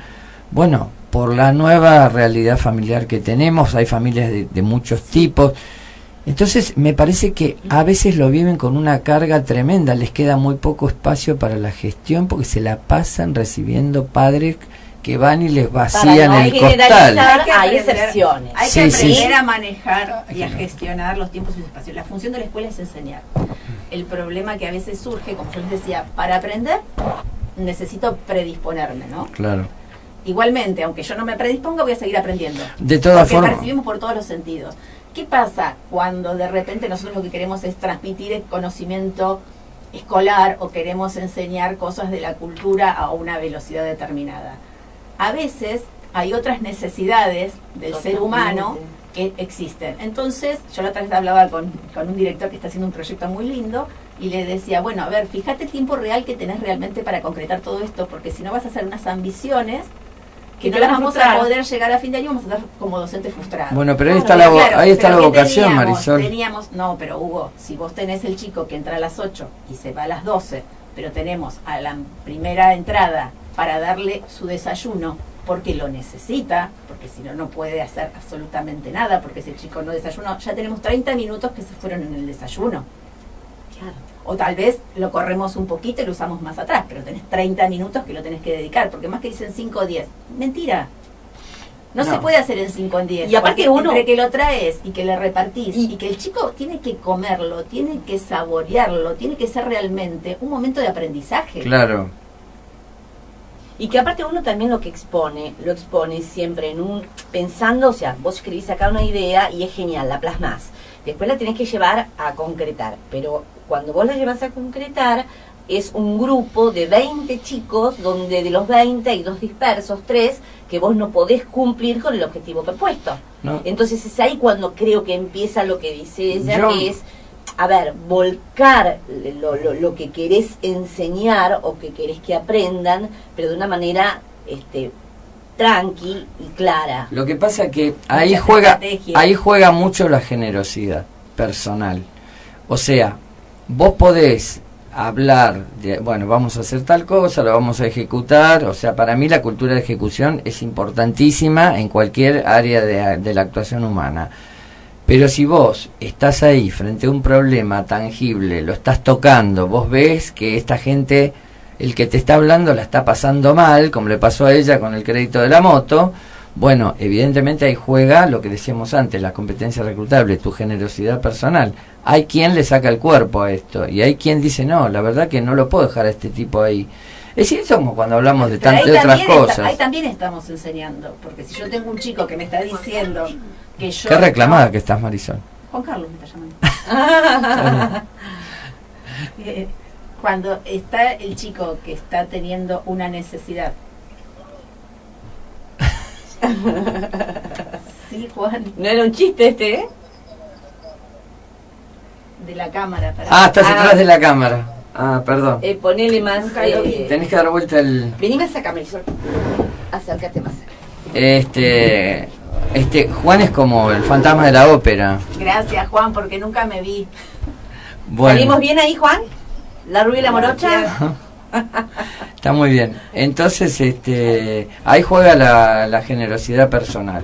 bueno, por la nueva realidad familiar que tenemos, hay familias de, de muchos tipos. Entonces, me parece que a veces lo viven con una carga tremenda, les queda muy poco espacio para la gestión porque se la pasan recibiendo padres que van y les vacían no el generalizar, costal. que hay excepciones. Hay que sí. aprender a manejar y a gestionar los tiempos y los espacios. La función de la escuela es enseñar. El problema que a veces surge, como yo les decía, para aprender necesito predisponerme, ¿no? Claro. Igualmente, aunque yo no me predisponga, voy a seguir aprendiendo. De todas Porque formas, percibimos por todos los sentidos. ¿Qué pasa cuando de repente nosotros lo que queremos es transmitir el conocimiento escolar o queremos enseñar cosas de la cultura a una velocidad determinada? A veces hay otras necesidades del ser humano que existen. Entonces, yo la otra vez hablaba con, con un director que está haciendo un proyecto muy lindo y le decía, bueno, a ver, fíjate el tiempo real que tenés realmente para concretar todo esto, porque si no vas a hacer unas ambiciones que Y no las a vamos a poder llegar a fin de año, vamos a estar como docentes frustrados. Bueno, pero ahí Claro, está la claro, ahí está la ¿qué vocación, teníamos? Marisol. Teníamos, no, pero Hugo, si vos tenés el chico que entra a las 8 y se va a las 12, pero tenemos a la primera entrada para darle su desayuno porque lo necesita, porque si no, no puede hacer absolutamente nada, porque si el chico no desayunó, ya tenemos 30 minutos que se fueron en el desayuno. O tal vez lo corremos un poquito y lo usamos más atrás, pero tenés 30 minutos que lo tenés que dedicar, porque más que dicen 5 o 10. Mentira. No, No. se puede hacer en 5 en 10. Y aparte porque uno- Entre que lo traes y que le repartís Y- y, que el chico tiene que comerlo, tiene que saborearlo, tiene que ser realmente un momento de aprendizaje. Claro. Y que aparte uno también lo que expone, lo expone siempre en un, pensando, o sea, vos escribís sacar una idea y es genial, la plasmás. Después la tenés que llevar a concretar. Pero cuando vos la llevas a concretar, es un grupo de 20 chicos, donde de los 20 hay dos dispersos, tres, que vos no podés cumplir con el objetivo propuesto. ¿no? Entonces es ahí cuando creo que empieza lo que dice ella, Yo- que es, a ver, volcar lo, lo, lo que querés enseñar o que querés que aprendan, pero de una manera este, tranqui y clara. Lo que pasa es que ahí juega, ahí juega mucho la generosidad personal. O sea, vos podés hablar de, bueno, vamos a hacer tal cosa, lo vamos a ejecutar. O sea, para mí la cultura de ejecución es importantísima en cualquier área de, la actuación humana. Pero si vos estás ahí frente a un problema tangible, lo estás tocando, vos ves que esta gente, el que te está hablando la está pasando mal, como le pasó a ella con el crédito de la moto, bueno, evidentemente ahí juega lo que decíamos antes, la competencia reclutable, tu generosidad personal. Hay quien le saca el cuerpo a esto y hay quien dice, no, la verdad que no lo puedo dejar a este tipo ahí. Es cierto como cuando hablamos de, Pero tan- ahí de otras está- cosas. ahí también estamos enseñando, porque si yo tengo un chico que me está diciendo que yo... Qué reclamada que estás, Marisol. Juan Carlos me está llamando. Eh, Cuando está el chico que está teniendo una necesidad. Sí, Juan, No era un chiste este, ¿eh? De la cámara. Para Ah, estás Ah. atrás de la cámara. Ah, perdón. Eh, ponele más... Eh, Tenés que dar vuelta el... vení más acá, Marisol. Acércate más. Este... Este, Juan es como el fantasma de la ópera. Gracias, Juan, porque nunca me vi. Bueno, ¿Salimos bien ahí, Juan? ¿La rubia y la morocha? Está muy bien. Entonces, este, ahí juega la, la generosidad personal.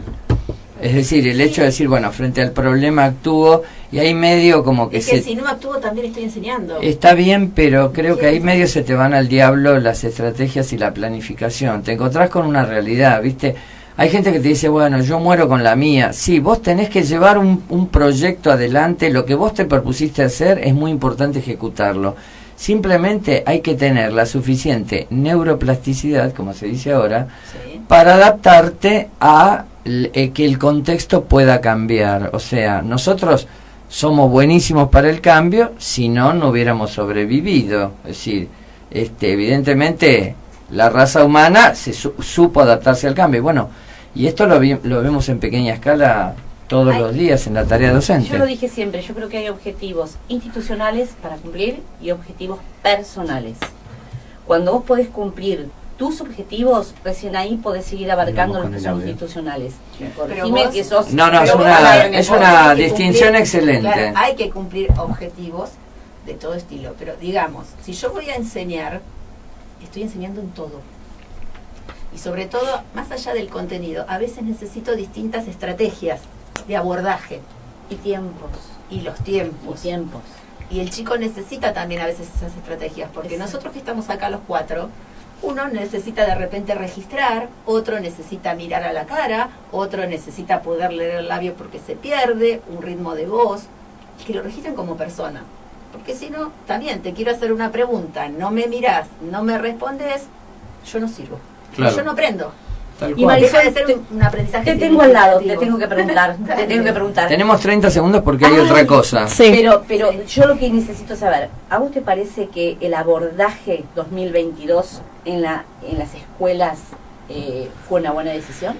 Es decir, el hecho de decir, bueno, frente al problema actúo y ahí medio como que Es que se... si no actúo también estoy enseñando. Está bien, pero creo que ahí medio se te van al diablo las estrategias y la planificación. Te encontrás con una realidad, ¿viste? Hay gente que te dice, bueno, yo muero con la mía. Sí, vos tenés que llevar un, un proyecto adelante. Lo que vos te propusiste hacer es muy importante ejecutarlo. Simplemente hay que tener la suficiente neuroplasticidad, como se dice ahora, Sí. para adaptarte a eh, que el contexto pueda cambiar. O sea, nosotros somos buenísimos para el cambio, si no, no hubiéramos sobrevivido. Es decir, este, evidentemente la raza humana se su- supo adaptarse al cambio. Bueno, y esto lo, vi- lo vemos en pequeña escala todos los días en la tarea docente. Yo lo dije siempre, yo creo que hay objetivos institucionales para cumplir y objetivos personales. Cuando vos podés cumplir tus objetivos, recién ahí podés seguir abarcando los que son institucionales. Corregime que sos... No, no, es una, es distinción cumplir- excelente. claro, hay que cumplir objetivos de todo estilo, pero digamos, si yo voy a enseñar, estoy enseñando en todo. Y sobre todo, más allá del contenido, a veces necesito distintas estrategias de abordaje Y tiempos. y los Y tiempos. tiempos. Y el chico necesita también a veces esas estrategias, porque Exacto. nosotros que estamos acá los cuatro, uno necesita de repente registrar, otro necesita mirar a la cara, otro necesita poder leer el labio porque se pierde, un ritmo de voz, que lo registren como persona. Porque si no, también te quiero hacer una pregunta, no me mirás, no me respondes, yo no sirvo. Claro. Yo no aprendo. Tal Y cual. Deja Marisol, de ser un, un aprendizaje. Te tengo al lado, te tengo que preguntar, te tengo que preguntar. Tenemos 30 segundos porque hay Ay. otra cosa. Sí. Pero, pero yo lo que necesito saber, ¿a vos te parece que el abordaje 2022 en, la, en las escuelas eh, fue una buena decisión?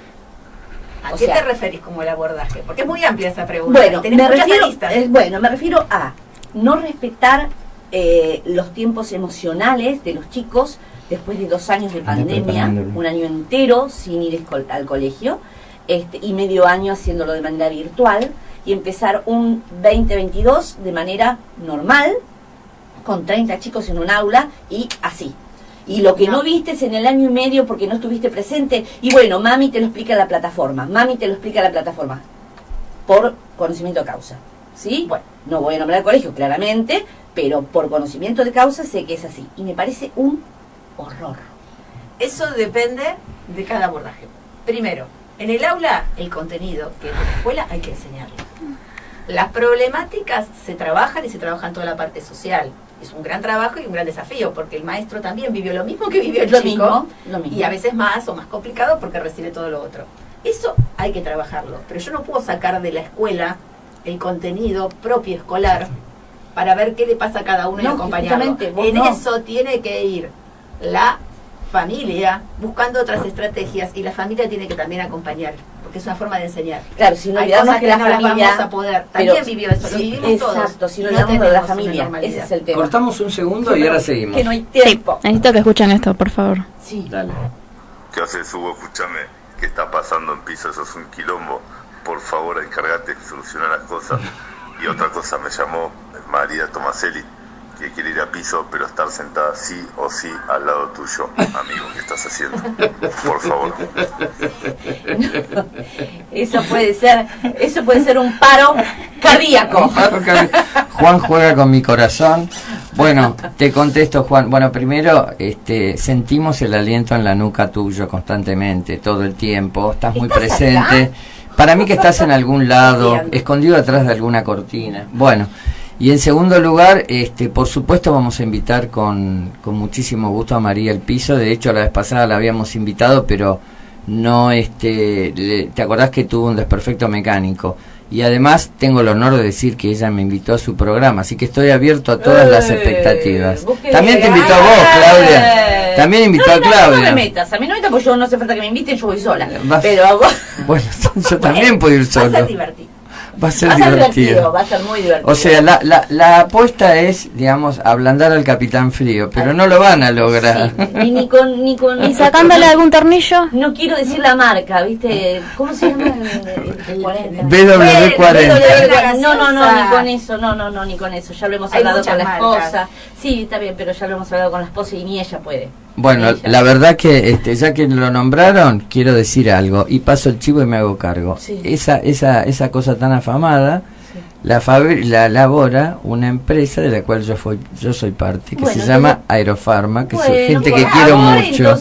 ¿A O qué sea- te referís como el abordaje? Porque es muy amplia esa pregunta. Bueno, Tenés me refiero, eh, bueno, me refiero a no respetar eh, los tiempos emocionales de los chicos después de dos años de pandemia, un año entero sin ir al colegio este, y medio año haciéndolo de manera virtual y empezar un 2022 de manera normal con 30 chicos en un aula y así. Y lo que no. No. viste en el año y medio porque no estuviste presente, y bueno, mami te lo explica la plataforma, mami te lo explica la plataforma, por conocimiento de causa. ¿Sí? Bueno, no voy a nombrar el colegio claramente, pero por conocimiento de causa sé que es así. Y me parece un horror. Eso depende de cada abordaje. Primero, En el aula, el contenido que es de la escuela hay que enseñarlo. Las problemáticas se trabajan y se trabajan toda la parte social. Es un gran trabajo y un gran desafío, porque el maestro también vivió lo mismo que vivió el Lo chico, mismo, lo mismo. y a veces más o más complicado porque recibe todo lo otro. Eso hay que trabajarlo, pero yo no puedo sacar de la escuela el contenido propio escolar para ver qué le pasa a cada uno y No, acompañarlo. justamente, vos En no. eso tiene que ir la familia buscando otras estrategias y la familia tiene que también acompañar, porque es una forma de enseñar. Claro, si no Hay olvidamos cosas que la no las familia... vamos a poder. También pero- vivió eso, lo sí, vivimos todos. Exacto, si no no olvidamos de la familia, ese es el tema. Cortamos un segundo y ahora seguimos. Que no hay Sí, tiempo. necesito que escuchen esto, por favor. Sí. Dale. ¿Qué haces, Hugo? Escúchame, ¿qué está pasando en piso? Eso es un quilombo. Por favor, encárgate de solucionar las cosas. Y otra cosa, me llamó María Tomaselli, que quiere ir a piso, pero estar sentada sí o sí al lado tuyo. Amigo, ¿qué estás haciendo? Por favor. Eso puede ser, eso puede ser un paro cardíaco. Juan juega con mi corazón. Bueno, te contesto, Juan. Bueno, primero, este, sentimos el aliento en la nuca tuyo constantemente, todo el tiempo. Estás muy ¿Estás presente. Para mí que estás en algún lado, escondido atrás de alguna cortina. Bueno, y en segundo lugar, este, por supuesto vamos a invitar con, con muchísimo gusto a María El Piso. De hecho, la vez pasada la habíamos invitado, pero no, este, le- ¿te acordás que tuvo un desperfecto mecánico? Y además tengo el honor de decir que ella me invitó a su programa, así que estoy abierto a todas las Eh, expectativas. También te invitó a vos, Eh. Claudia. También invitó no, a no, No, Claudia. me metas, a mí no me metas porque yo no hace falta que me inviten, yo voy sola. Vas- Pero vos- Bueno, yo también puedo ir Va a solo. Va a ser va divertido. divertido, va a ser muy divertido. O sea, la, la, la apuesta es, digamos, ablandar al capitán frío, pero no lo van a lograr. Sí, ni, ni con, ni con. ¿Y sacándole algún tornillo? No quiero decir la marca, ¿viste? ¿Cómo se llama? El, el 40. BW40. No, no, no, ni con eso, no, no, no, ni con eso. Ya lo hemos Hay hablado con la marcas. esposa. Sí, está bien, pero ya lo hemos hablado con la esposa y ni ella puede. Bueno, Ella. la verdad que este, ya que lo nombraron, quiero decir algo y paso el chivo y me hago cargo. Sí. Esa, esa, esa cosa tan afamada la, fabri- la elabora una empresa de la cual yo, fui, yo soy parte, que Bueno, se llama Aerofarma, que Bueno, es gente que quiero favor, mucho.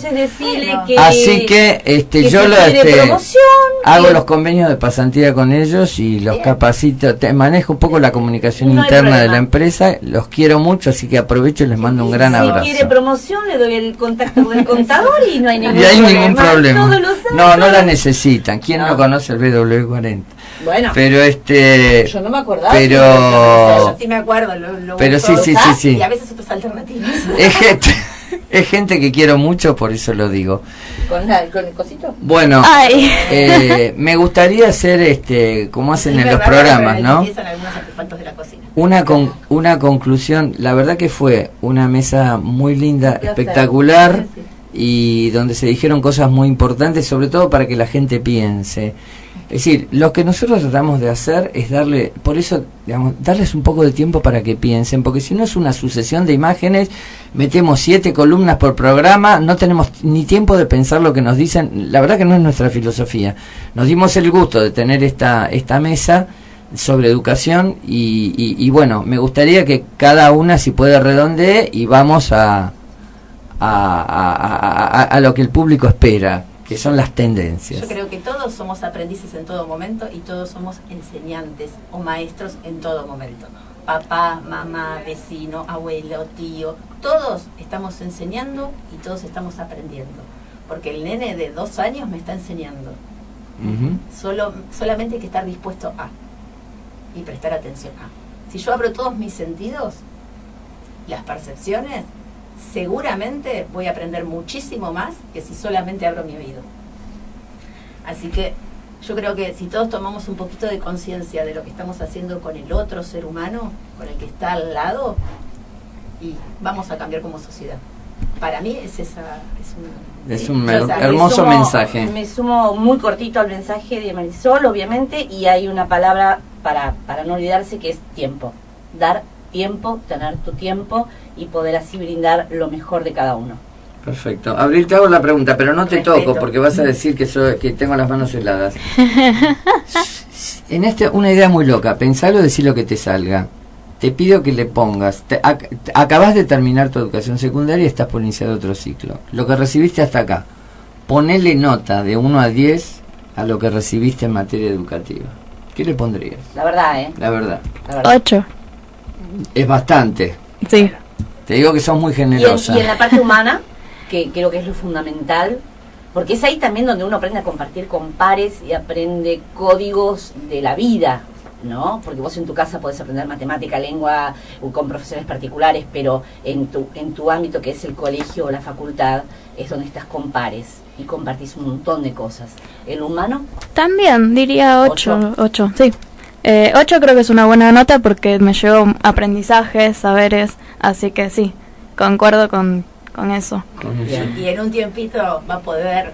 Que. Así que este, que yo lo este, promoción, hago que- los convenios de pasantía con ellos y los capacito, te- manejo un poco la comunicación No interna de la empresa, los quiero mucho, así que aprovecho y les mando un gran si abrazo. quiere promoción, le doy el contacto del contador y no hay ningún Y hay problema. ningún No, no la necesitan. ¿Quién no, No. conoce el BW40? Bueno, Pero este. yo no me acordaba. Pero- Yo sí me acuerdo, lo, lo Pero sí, sí, sí, sí. Y a veces otras alternativas. Es gente, es gente que quiero mucho, por eso lo digo. ¿Con, la- con el cosito? Bueno, Ay. eh, me gustaría hacer este, como hacen en los programas, ¿no? Empiezan algunos artefactos de la cocina. Una, con, una conclusión, la verdad que fue una mesa muy linda, espectacular sí. y donde se dijeron cosas muy importantes, sobre todo para que la gente piense. Es decir, lo que nosotros tratamos de hacer es darle, por eso, digamos, darles un poco de tiempo para que piensen, porque si no es una sucesión de imágenes, metemos siete columnas por programa, no tenemos ni tiempo de pensar lo que nos dicen, la verdad que no es nuestra filosofía. Nos dimos el gusto de tener esta, esta mesa sobre educación y, y- y bueno, me gustaría que cada una, si puede, redondee y vamos a, a, a- a- lo que el público espera, que son las tendencias. Yo creo que todos somos aprendices en todo momento y todos somos enseñantes o maestros en todo momento. Papá, mamá, vecino, abuelo, tío, todos estamos enseñando y todos estamos aprendiendo. Porque el nene de dos años me está enseñando. Solo, solamente hay que estar dispuesto a y prestar atención a. Si yo abro todos mis sentidos, las percepciones, seguramente voy a aprender muchísimo más que si solamente abro mi oído. Así que yo creo que si todos tomamos un poquito de conciencia de lo que estamos haciendo con el otro ser humano, con el que está al lado, y vamos a cambiar como sociedad. Para mí es esa es un, Es sí, un yo, her- o sea, hermoso me sumo- mensaje. Me sumo muy cortito al mensaje de Marisol, obviamente, y hay una palabra para, para no olvidarse que es tiempo. Dar tiempo, tener tu tiempo y poder así brindar lo mejor de cada uno. Perfecto. Abril, te hago la pregunta, pero no te Respeto. toco porque vas a decir que, soy- que tengo las manos heladas. En este, una idea muy loca, pensalo, decir lo que te salga. Te pido que le pongas, te- ac- te- acabas de terminar tu educación secundaria y estás por iniciar otro ciclo. Lo que recibiste hasta acá, ponele nota de 1 a 10 a lo que recibiste en materia educativa? ¿Qué le pondrías? La verdad, ¿eh? La verdad. La verdad. Ocho. Es bastante. Sí. Te digo que sos muy Y en, generosa. y en la parte humana, que creo que es lo fundamental, porque es ahí también donde uno aprende a compartir con pares y aprende códigos de la vida, ¿no? Porque vos en tu casa podés aprender matemática, lengua, con profesores particulares, pero en tu, en tu ámbito que es el colegio o la facultad, es donde estás con pares y compartís un montón de cosas. El humano, También diría ocho. Ocho, sí. Eh, ocho creo que es una buena nota porque me llevó aprendizajes, saberes, así que sí, concuerdo con, con eso. Y en un tiempito va a poder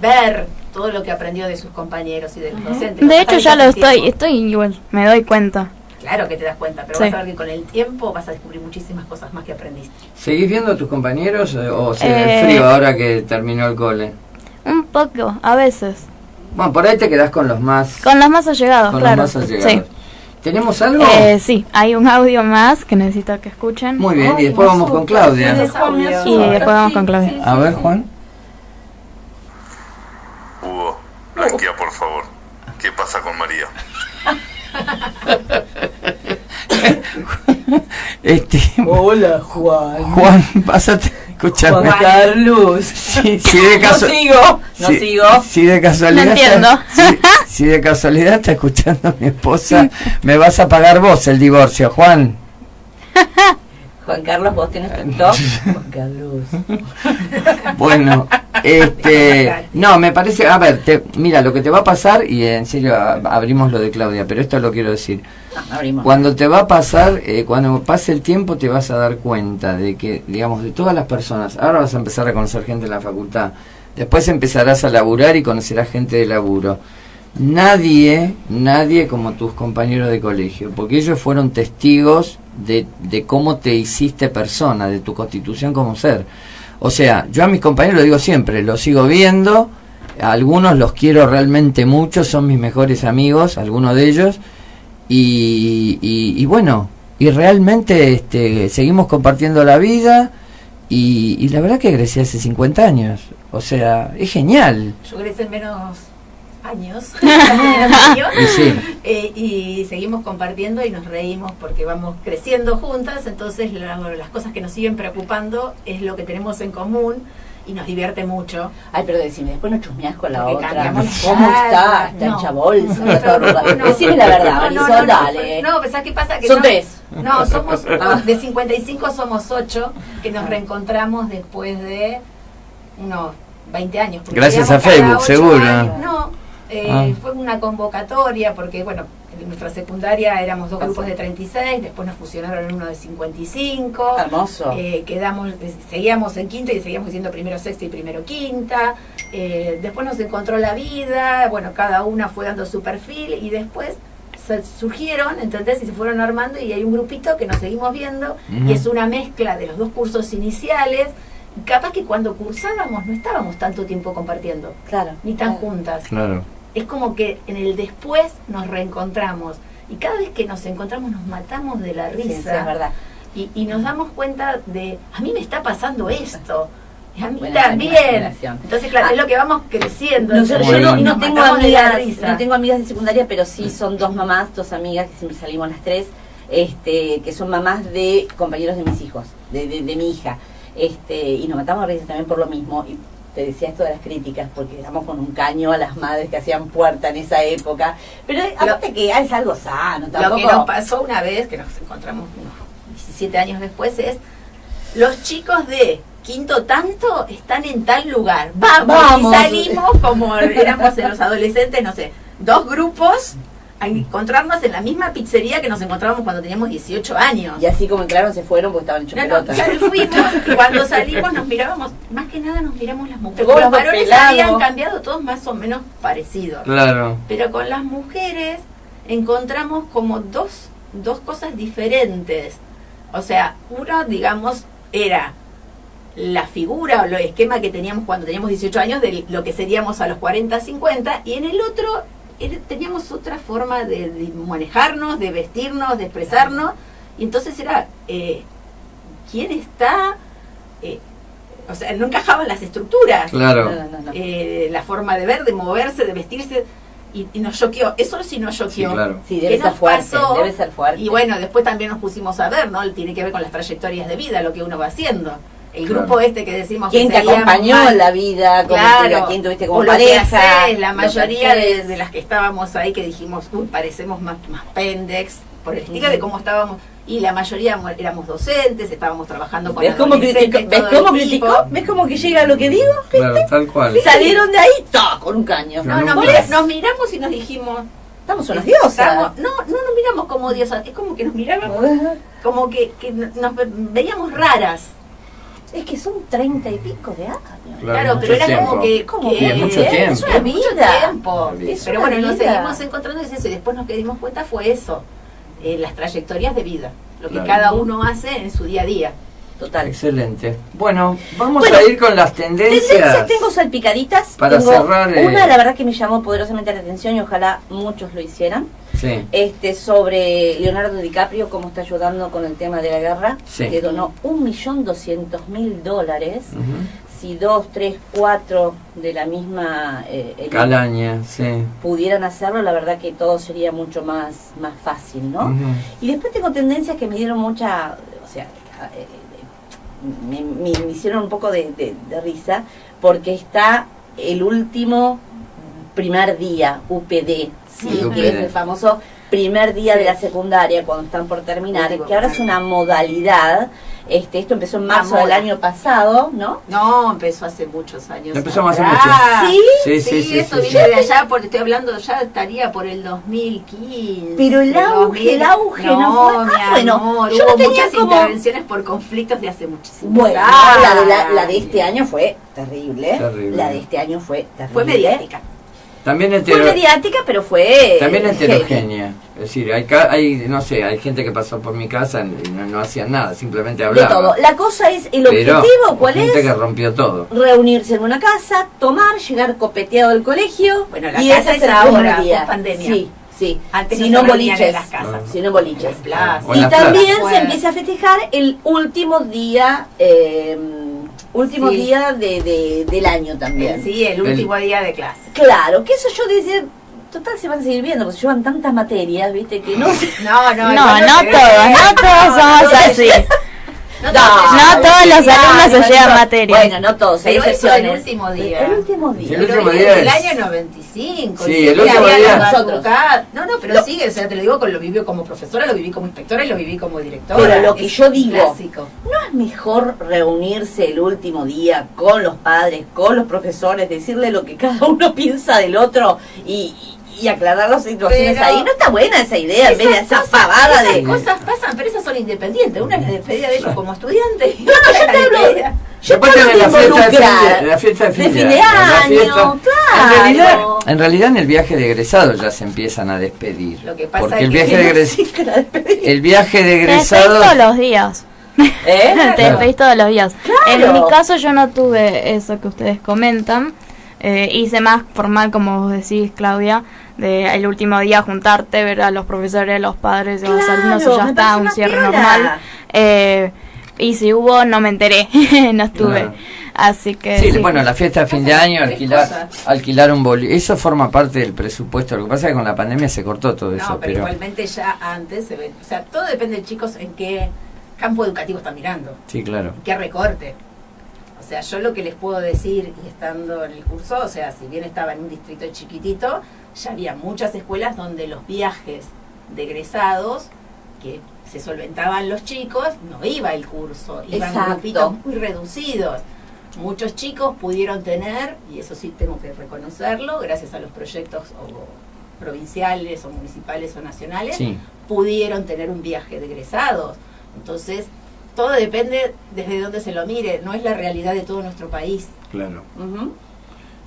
ver todo lo que aprendió de sus compañeros y de los docentes. De Vas a hecho ya lo estoy, tiempo. estoy igual, me doy cuenta. Claro que te das cuenta, pero Sí. vas a ver que con el tiempo vas a descubrir muchísimas cosas más que aprendiste. ¿Seguís viendo a tus compañeros eh, o se ve Eh. frío ahora que terminó el cole? Un poco, a veces. Bueno, por ahí te quedás con los más, Con los más allegados, con claro. los más allegados. Sí. ¿Tenemos algo? Eh, sí, hay un audio más que necesito que escuchen. Muy bien, y después vamos con Claudia. Y después vamos con Claudia. A ver, Juan. Hugo, blanquea por favor. ¿Qué pasa con María? Este, Hola, Juan. Juan, pásate, escúchame. Juan Carlos. Si, si de No caso- sigo, no si- sigo. Si de casualidad. No entiendo. Si, si de casualidad está escuchando mi esposa, me vas a pagar vos el divorcio, Juan. Juan Carlos, vos tenés tu top. Juan Carlos. Bueno, este, no, me parece, a ver, te- mira, lo que te va a pasar, y en serio abrimos lo de Claudia, pero esto lo quiero decir. No, abrimos. Cuando te va a pasar, eh, cuando pase el tiempo te vas a dar cuenta de que, digamos, de todas las personas, ahora vas a empezar a conocer gente en la facultad, después empezarás a laburar y conocerás gente de laburo. Nadie, nadie como tus compañeros de colegio, porque ellos fueron testigos de, de cómo te hiciste persona, de tu constitución como ser. O sea, yo a mis compañeros lo digo siempre, los sigo viendo, algunos los quiero realmente mucho, son mis mejores amigos, algunos de ellos, y, y, y bueno, y realmente este, seguimos compartiendo la vida y, y la verdad que crecí hace 50 años. O sea, es genial. Yo crecí en menos años, años, Y sí. eh, y seguimos compartiendo y nos reímos porque vamos creciendo juntas, entonces la- las cosas que nos siguen preocupando es lo que tenemos en común y nos divierte mucho. Ay, pero decime, después no chusmeás con la Porque otra. ¿Cómo está? Está no. hecha bolsa. No, no, Decime la verdad, no, Marisol, no, no, dale. No, ¿sabes qué pasa? Que Son no- tres. No, somos Ah. de 55 somos 8 que nos reencontramos después de unos 20 años. Gracias a Facebook, seguro. años. No, eh, Ah. fue una convocatoria porque, bueno, en nuestra secundaria éramos dos grupos de 36, después nos fusionaron en uno de 55. Hermoso. Eh, quedamos, seguíamos en quinta y seguíamos siendo primero sexta y primero quinta. Eh, después nos encontró la vida, bueno, cada una fue dando su perfil y después se surgieron, ¿entendés? Y se fueron armando y hay un grupito que nos seguimos viendo y es una mezcla de los dos cursos iniciales. Capaz que cuando cursábamos no estábamos tanto tiempo compartiendo, claro, ni tan juntas. Claro. Es como que en el después nos reencontramos y cada vez que nos encontramos nos matamos de la risa. Sí, sí, es verdad. Y, y nos damos cuenta de, a mí me está pasando esto. Y a mí también. Entonces, claro, Ah. es lo que vamos creciendo. No, yo, no, no tengo de amigas, no tengo amigas de secundaria, pero sí son dos mamás, dos amigas que siempre salimos las tres, este, que son mamás de compañeros de mis hijos, de, de, de mi hija, este, y nos matamos de risa también por lo mismo. Y te decía esto de las críticas, porque damos con un caño a las madres que hacían puerta en esa época. Pero aparte que es algo sano, Lo que nos pasó una vez, que nos encontramos unos 17 años después, es los chicos de quinto tanto están en tal lugar. Vamos, Vamos. y salimos como éramos en los adolescentes, no sé, dos grupos a encontrarnos en la misma pizzería que nos encontrábamos cuando teníamos 18 años. Y así como entraron se fueron porque estaban hechos No, no, pelota. ya fuimos y cuando salimos nos mirábamos, más que nada nos miramos las mujeres. Los varones pelado. habían cambiado todos más o menos parecidos. Claro. Pero con las mujeres encontramos como dos, dos cosas diferentes. O sea, uno, digamos, era la figura o el esquema que teníamos cuando teníamos 18 años de lo que seríamos a los 40, 50, y en el otro teníamos otra forma de, de manejarnos, de vestirnos, de expresarnos, y entonces era, eh, ¿quién está? eh, o sea, no encajaban las estructuras. Claro. No, no, no. Eh, la forma de ver, de moverse, de vestirse, y, y nos choqueó. Eso sí nos choqueó. Sí, claro. Sí, debe ¿Qué ser nos fuerte, pasó? debe ser fuerte. Y bueno, después también nos pusimos a ver, ¿no? Tiene que ver con las trayectorias de vida, lo que uno va haciendo. El Claro. grupo este que decimos ¿Quién que te acompañó mal. en la vida? ¿Cómo Claro, te- ¿A quién tuviste como o lo que pareja? haces, la Lo que mayoría de, las que estábamos ahí que dijimos, uy, parecemos más, más pendex, por el estilo de cómo estábamos, y la mayoría éramos docentes, estábamos trabajando con ¿Ves cómo, criticó? ¿Ves cómo criticó? ¿Ves cómo que llega lo que digo? Claro, tal cual. Salieron de ahí ¡toc! con un caño. No, mira- nos miramos y nos dijimos, Estamos unas diosas. estamos- no, no nos miramos como diosas, es como que nos mirábamos como que, que nos ve- veíamos raras. Es que son treinta y pico de años. Claro, mucho pero era tiempo. como que, ¿Cómo que- Y es mucho tiempo. Es una mucho vida. tiempo. Es Pero una bueno, nos seguimos encontrando es eso y después nos que dimos cuenta fue eso, eh, las trayectorias de vida, lo que Claro. cada uno hace en su día a día. Total. Excelente. Bueno, vamos Bueno, a ir con las Tendencias tendencias. tengo salpicaditas. Para tengo cerrar, eh, Una, la verdad, que me llamó poderosamente la atención y ojalá muchos lo hicieran. Sí. Este, sobre Leonardo DiCaprio, cómo está ayudando con el tema de la guerra. Sí. Que donó un millón doscientos mil dólares. Ujú. Si dos, tres, cuatro de la misma eh, Calaña, sí. pudieran hacerlo, la verdad que todo sería mucho más, más fácil, ¿no? Y después tengo tendencias que me dieron mucha, o sea, eh, me, me- me hicieron un poco de, de- de risa, porque está el último primer día, UPD, ¿sí? UPD. que es el famoso primer día Sí. de la secundaria, cuando están por terminar, Último que ahora es una modalidad, este esto empezó en marzo del año pasado, ¿no? No, empezó hace muchos años. Empezó hace mucho. ¿Sí? Sí, Sí, sí, sí. esto sí, viene sí. de allá, porque estoy hablando, ya estaría por el 2015. Pero el auge, el auge, ¿no fue? mi Ah, bueno, amor, yo hubo tenía muchas como- intervenciones por conflictos de hace muchísimo Bueno, la de, la, la de este año fue terrible. Terrible. La de este año fue terrible. Fue mediática. También Fue mediática, pero fue. También heavy. heterogénea. Es decir, hay, ca- hay, no sé, hay gente que pasó por mi casa y no, no hacían nada, simplemente De hablaban. todo. La cosa es, el Pero objetivo, ¿cuál gente es? que rompió todo. Reunirse en una casa, tomar, llegar copeteado del colegio. Bueno, la y casa es el ahora, día. pandemia. Sí, sí. Antes si no no boliches. en las casas. Si no boliches. En Y también plazas. se empieza a festejar el último día, eh, último Sí. día de, de- del año también. Sí, el último día de clase. Claro, que eso yo decía, total se van a seguir viendo, porque llevan tantas materias, viste, que no. No, no, No, no se ve. todos, no todos somos así. No, No, todos. todos los alumnos se llevan no- materias. Bueno, no todos, hay excepciones. el último día. El último día. El último día es- año 95. Sí, el último día- Nosotros. No, no, pero No. sigue, o sea, te lo digo, con lo viví como profesora, lo viví como inspectora y lo viví como directora. Pero lo que Es yo digo- Clásico. ¿No es mejor reunirse el último día con los padres, con los profesores, decirle lo que cada uno piensa del otro y, y aclarar las situaciones Pero- ahí? ¿No está buena esa idea en vez de cosas- pavada esas de... cosas pasan, pero esas son independientes. Una es la despedida de ellos como estudiantes. No, otra yo te hablo-. Yo Después tenés la de fiesta de fin de, la fiesta de fin De fin de año, fiesta- claro. En realidad, en realidad en el viaje de egresado ya se empiezan a despedir. Lo que pasa porque es el que viaje de no egres- que la despedida. el viaje de Te despedís egresados todos los días. ¿Eh? Te despedís todos los días. Claro. En mi caso yo no tuve eso que ustedes comentan. Eh, hice más formal, como vos decís, Claudia, de el último día juntarte, ver a los profesores, los padres, a los Claro, alumnos y ya está, un cierre piola. normal. Eh, y si hubo, no me enteré, no estuve. Claro. Así que... Sí, sí. bueno, la fiesta de fin de año, alquilar, alquilar un boli, eso forma parte del presupuesto. Lo que pasa es que con la pandemia se cortó todo eso, pero, pero igualmente ya antes se ven. O sea, todo depende de chicos en qué campo educativo están mirando. sí, claro. qué recorte. O sea, yo lo que les puedo decir, y estando en el curso, o sea, si bien estaba en un distrito chiquitito, ya había muchas escuelas donde los viajes de egresados, que se solventaban los chicos, no iba el curso, iban Exacto. grupitos muy reducidos. Muchos chicos pudieron tener, y eso sí tengo que reconocerlo, gracias a los proyectos o provinciales o municipales o nacionales, Sí. pudieron tener un viaje de egresados. Entonces, todo depende desde donde se lo mire, no es la realidad de todo nuestro país. Claro.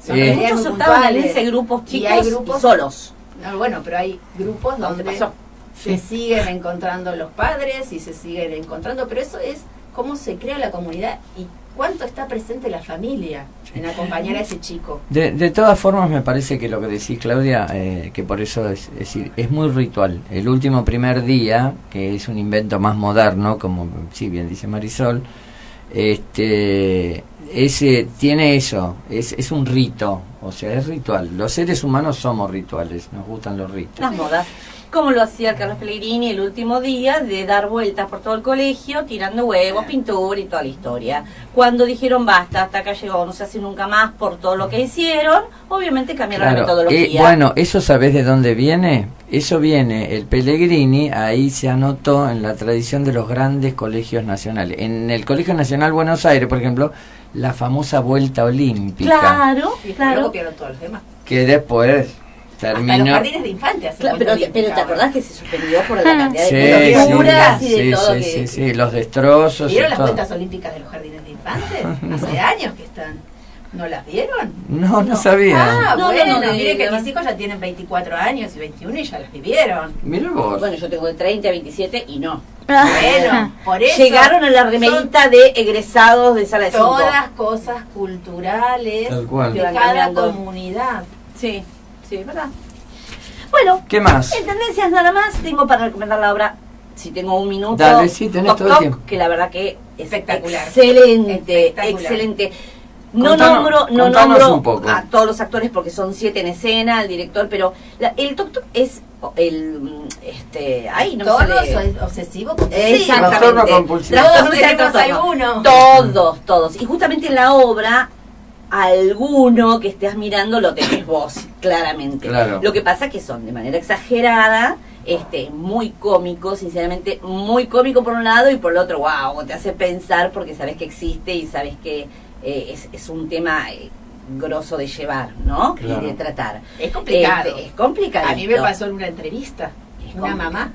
Son Eh, Muchos muy estaban en ese grupos Y chicos hay y grupos- solos. No, bueno, pero hay grupos ¿Dónde donde pasó? se siguen encontrando los padres y se siguen encontrando, pero eso es cómo se crea la comunidad y cuánto está presente la familia en acompañar a ese chico. De, de todas formas, me parece que lo que decís, Claudia, eh, que por eso es, es decir, es muy ritual. El último primer día, que es un invento más moderno, como sí bien dice Marisol, este ese tiene eso, es, es un rito, o sea, es ritual. Los seres humanos somos rituales, nos gustan los ritos. Las modas. Como lo hacía Carlos Pellegrini el último día de dar vueltas por todo el colegio, tirando huevos, pintura y toda la historia. Cuando dijeron basta, hasta acá llegó, no se hace nunca más por todo lo que hicieron, obviamente cambiaron la Claro, metodología. eh, bueno, ¿eso sabés de dónde viene? Eso viene, el Pellegrini, ahí se anotó en la tradición de los grandes colegios nacionales. En el Colegio Nacional Buenos Aires, por ejemplo, la famosa vuelta olímpica, Claro, claro. que después Hasta los terminó... jardines de infantes Claro, pero, pero te acordás que se suspendió por la cantidad Sí, de sí, pinturas y de sí, todo sí, que... sí, sí, los destrozos y ¿Vieron las todo. vueltas olímpicas de los jardines de infantes? Hace años que están. ¿No las vieron? No, no sabía. Ah, No, no, bueno, no, no, miren que no. mis hijos ya tienen 24 años y 21 y ya las vivieron. Mira vos. Bueno, yo tengo de 30 a 27 y no. Bueno, por eso. Llegaron a la remerita de egresados de sala de cinco. Todas cosas culturales Tal cual. de cada cambiando. comunidad. Sí, sí, es verdad. Bueno, ¿Qué más? en tendencias nada más tengo para recomendar la obra, si tengo un minuto. Dale, sí, tenés Toc todo el tiempo. Que la verdad que es Espectacular. excelente, Espectacular. excelente. No Contanos- nombro, no nombro un poco. a todos los actores porque son siete en escena, el director, pero la- el Toc Toc es el, este, ay, no Todos son obsesivo Exactamente. Trastorno compulsivo. Trastorno Todos. Todos, todos. Y justamente en la obra, alguno que estés mirando lo tenés vos, claramente. Claro. Lo que pasa que son de manera exagerada, este, muy cómico, sinceramente, muy cómico por un lado y por el otro, wow, te hace pensar porque sabes que existe y sabes que eh, es, es un tema eh, grosso de llevar, ¿no? Claro. Y de tratar. Es complicado. Este, es complicado. A mí me pasó en una entrevista. Es Una mamá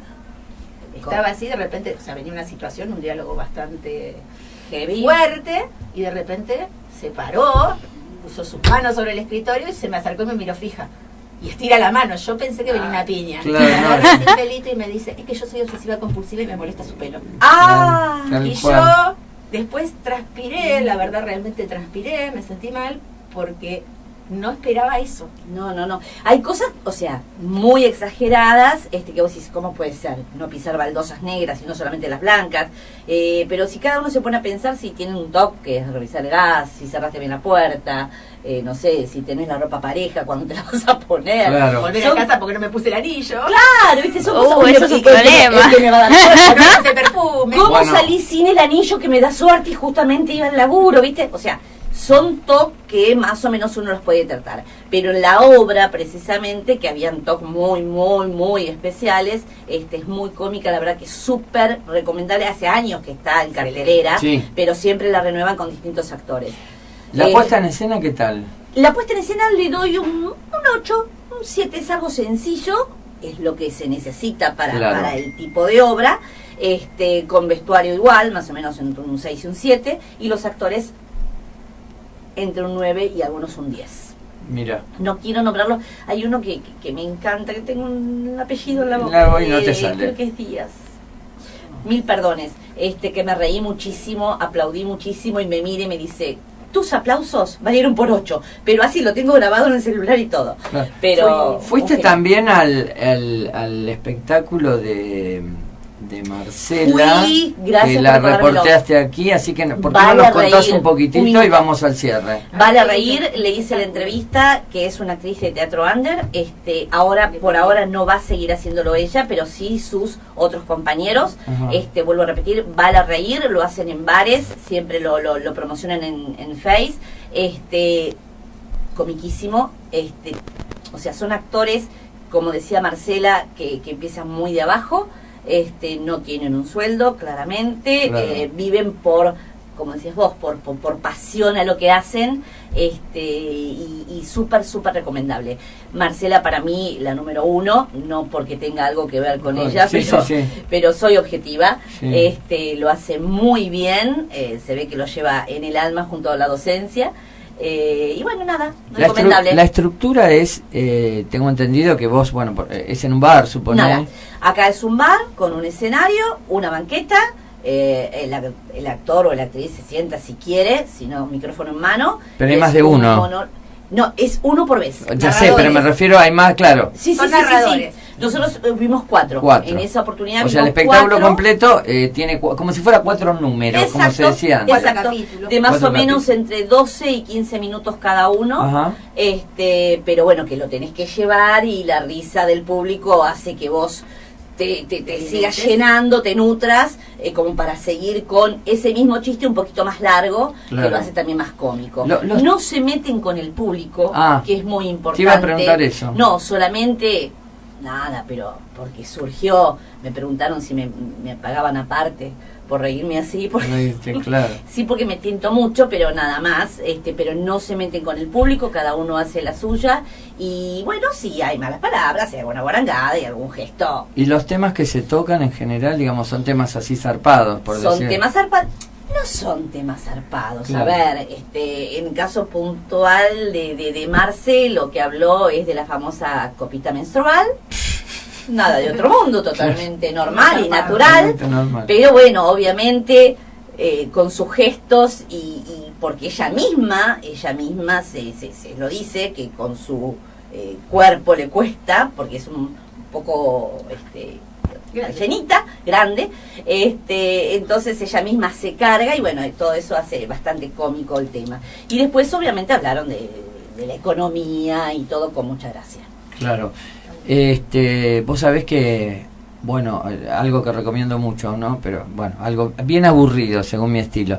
estaba así, de repente, o sea, venía una situación, un diálogo bastante Heavy. fuerte, y de repente se paró, puso sus manos sobre el escritorio y se me acercó y me miró fija. Y estira la mano, yo pensé que venía una piña. claro, me agarra así el pelito y me dice, es que yo soy obsesiva compulsiva y me molesta su pelo. Ah, Tal y cual. yo después transpiré, la verdad realmente transpiré, me sentí mal porque no esperaba eso. No, no, no. Hay cosas, o sea, muy exageradas, este que vos decís, ¿cómo puede ser? No pisar baldosas negras y no solamente las blancas. Eh, pero si cada uno se pone a pensar si tienen un toque, que es revisar el gas, si cerraste bien la puerta, eh, no sé, si tenés la ropa pareja, cuando te la vas a poner. Claro. Volver Son- a casa porque no me puse el anillo. Claro, viste, son Uh, eso es un problema. que me va a dar suerte. No me puse perfume. ¿Cómo Bueno. salí sin el anillo que me da suerte y justamente iba al laburo, viste? O sea, son TOC que más o menos uno los puede tratar. Pero en la obra, precisamente, que habían TOC muy, muy, muy especiales, este es muy cómica, la verdad que es súper recomendable. Hace años que está en cartelera, Sí. pero siempre la renuevan con distintos actores. ¿La Eh, puesta en escena qué tal? la puesta en escena le doy un, un 8, un 7, es algo sencillo, es lo que se necesita para, Claro. para el tipo de obra, este con vestuario igual, más o menos entre un 6 y un 7, y los actores entre un 9 y algunos un 10. Mira. No quiero nombrarlo, hay uno que, que, que me encanta, que tengo un apellido en la boca, La voy, no te eh, sale. creo que es Díaz. Mil perdones, este que me reí muchísimo, aplaudí muchísimo y me mire y me dice, tus aplausos valieron por ocho, pero así lo tengo grabado en el celular y todo. Claro. Pero Fui- Fuiste también al, al, al espectáculo de, de Marcela, que la reporteaste aquí, así que ¿por qué Vale no nos contás reír. un poquitito y vamos al cierre? Vale a reír, le hice la entrevista, que es una actriz de teatro under. Este, ahora, por ahora no va a seguir haciéndolo ella, pero sí sus otros compañeros. Ajá. Este, vuelvo a repetir, vale a reír, lo hacen en bares, siempre lo, lo, lo promocionan en, en Face. Este, comiquísimo. Este, o sea, son actores, como decía Marcela, que, que empiezan muy de abajo. Este, no tienen un sueldo, claramente. Claro. eh, viven por, como decías vos, por, por, por pasión a lo que hacen. Este, y, y súper, súper recomendable. Marcela para mí la número uno, no porque tenga algo que ver con ella, sí, pero, sí, sí. pero soy objetiva. Este, lo hace muy bien, eh, se ve que lo lleva en el alma junto a la docencia. Eh, y bueno, nada, La, estru- la estructura es, eh, tengo entendido que vos, bueno, por- eh, es en un bar. Nada. Acá es un bar con un escenario, una banqueta. eh, el, el actor o la actriz se sienta si quiere, si no, micrófono en mano. Pero hay más de un uno. mono- no, es uno por vez. Ya sé, pero me Narradores. refiero, hay más, claro. Sí, sí, Son sí, sí, sí. narradores. Nosotros eh, vimos cuatro. Cuatro. En esa oportunidad O sea, el espectáculo cuatro. completo eh, tiene como si fuera cuatro números, como se Exacto, decía antes. exacto. De más Cuatro o menos entre 12 y 15 minutos cada uno. Ajá. Este, pero bueno, que lo tenés que llevar y la risa del público hace que vos te, te, te sigas llenando, te nutras, eh, como para seguir con ese mismo chiste un poquito más largo, que lo hace también más cómico. Lo- los- No se meten con el público, Ah, que es muy importante. te iba a preguntar eso. No, solamente nada, pero porque surgió, me preguntaron si me, me pagaban aparte por reírme así, porque claro. Sí, porque me tiento mucho, pero nada más, este, pero no se meten con el público, cada uno hace la suya y bueno, sí hay malas palabras, hay alguna guarangada y algún gesto. Y los temas que se tocan en general, digamos, son temas así zarpados, por son decir. temas zarpados. No son temas zarpados. Claro. A ver, este, en caso puntual de, de, de Marce, lo que habló es de la famosa copita menstrual. Nada de otro mundo, totalmente normal y natural. Normal. Pero bueno, obviamente eh, con sus gestos y, y porque ella misma, ella misma se, se, se lo dice que con su eh, cuerpo le cuesta, porque es un, poco este, llenita, grande, este, entonces ella misma se carga y bueno, todo eso hace bastante cómico el tema. Y después obviamente hablaron de, de la economía y todo con mucha gracia. Claro. Este, vos sabés que, bueno, algo que recomiendo mucho, ¿no? Pero bueno, algo bien aburrido según mi estilo.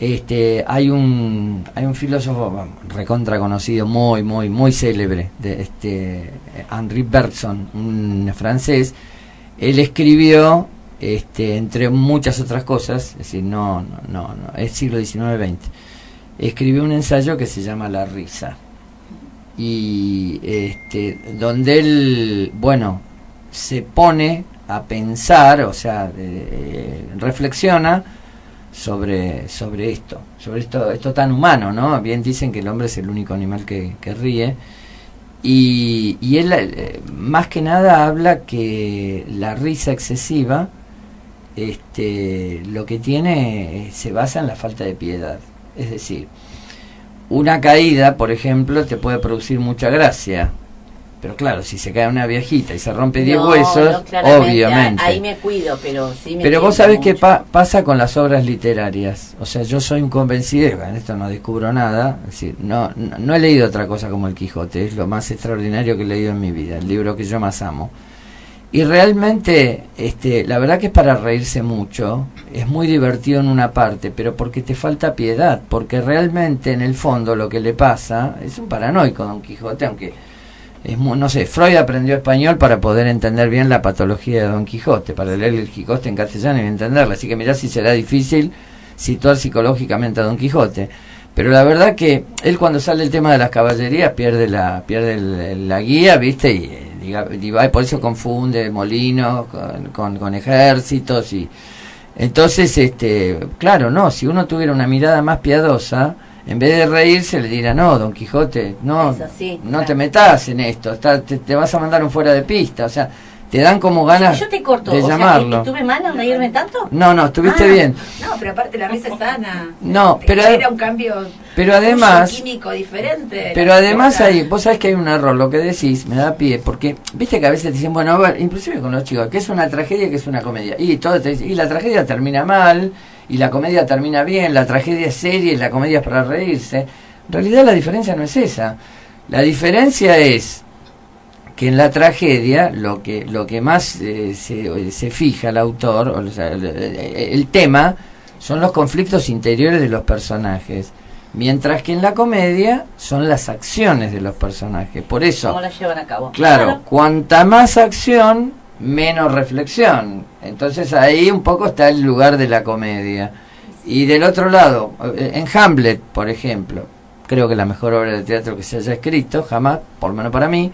Este, hay un hay un filósofo recontra conocido, muy muy muy célebre, de este Henri Bergson, un francés. Él escribió este entre muchas otras cosas, es decir, no no no, no es siglo XIX-XX. Escribió un ensayo que se llama La risa y este donde él bueno se pone a pensar o sea eh, reflexiona sobre sobre esto sobre esto esto tan humano no bien dicen que el hombre es el único animal que, que ríe. Y, y él eh, más que nada habla que la risa excesiva este lo que tiene eh, se basa en la falta de piedad. Es decir una caída, por ejemplo, te puede producir mucha gracia. Pero claro, si se cae una viejita y se rompe 10 No, huesos, no, obviamente. Ahí me cuido, pero sí me Pero vos sabés qué mucho. pa- pasa con las obras literarias. O sea, yo soy un convencido, en esto no descubro nada, es decir, no, no, no he leído otra cosa como El Quijote, es lo más extraordinario que he leído en mi vida, el libro que yo más amo. Y realmente, este, la verdad que es para reírse mucho, es muy divertido en una parte, pero porque te falta piedad, porque realmente en el fondo lo que le pasa es un paranoico Don Quijote, aunque es no sé, Freud aprendió español para poder entender bien la patología de Don Quijote, para leer el Quijote en castellano y entenderla, así que mirá si será difícil situar psicológicamente a Don Quijote. Pero la verdad que él cuando sale el tema de las caballerías pierde la pierde el- la guía, ¿viste? Y, eh, y y por eso confunde molinos con, con, con ejércitos y entonces este claro, no, si uno tuviera una mirada más piadosa, en vez de reírse le dirá, "No, Don Quijote, no Es así, no claro. te metas en esto, está- te, te vas a mandar un fuera de pista", o sea, te dan como ganas Yo te corto, de o sea, llamarlo. ¿estuve mal en reírme tanto? No, no, estuviste Ah. bien. No, pero aparte la risa es sana. No, pero genera un cambio pero además químico diferente. Pero además hay, vos sabés que hay un error, lo que decís me da pie, porque viste que a veces te dicen, bueno, a ver, inclusive con los chicos, que es una tragedia, que es una comedia. Y todo te dice, y la tragedia termina mal, y la comedia termina bien, la tragedia es seria y la comedia es para reírse. En realidad la diferencia no es esa. La diferencia es que en la tragedia lo que lo que más eh, se, se fija el autor, o sea, el, el tema, son los conflictos interiores de los personajes. Mientras que en la comedia son las acciones de los personajes. Por eso, ¿Cómo la llevan a cabo? Claro, cuanta más acción, menos reflexión. Entonces ahí un poco está el lugar de la comedia. Y del otro lado, eh, en Hamlet, por ejemplo, creo que la mejor obra de teatro que se haya escrito, jamás, por lo menos para mí,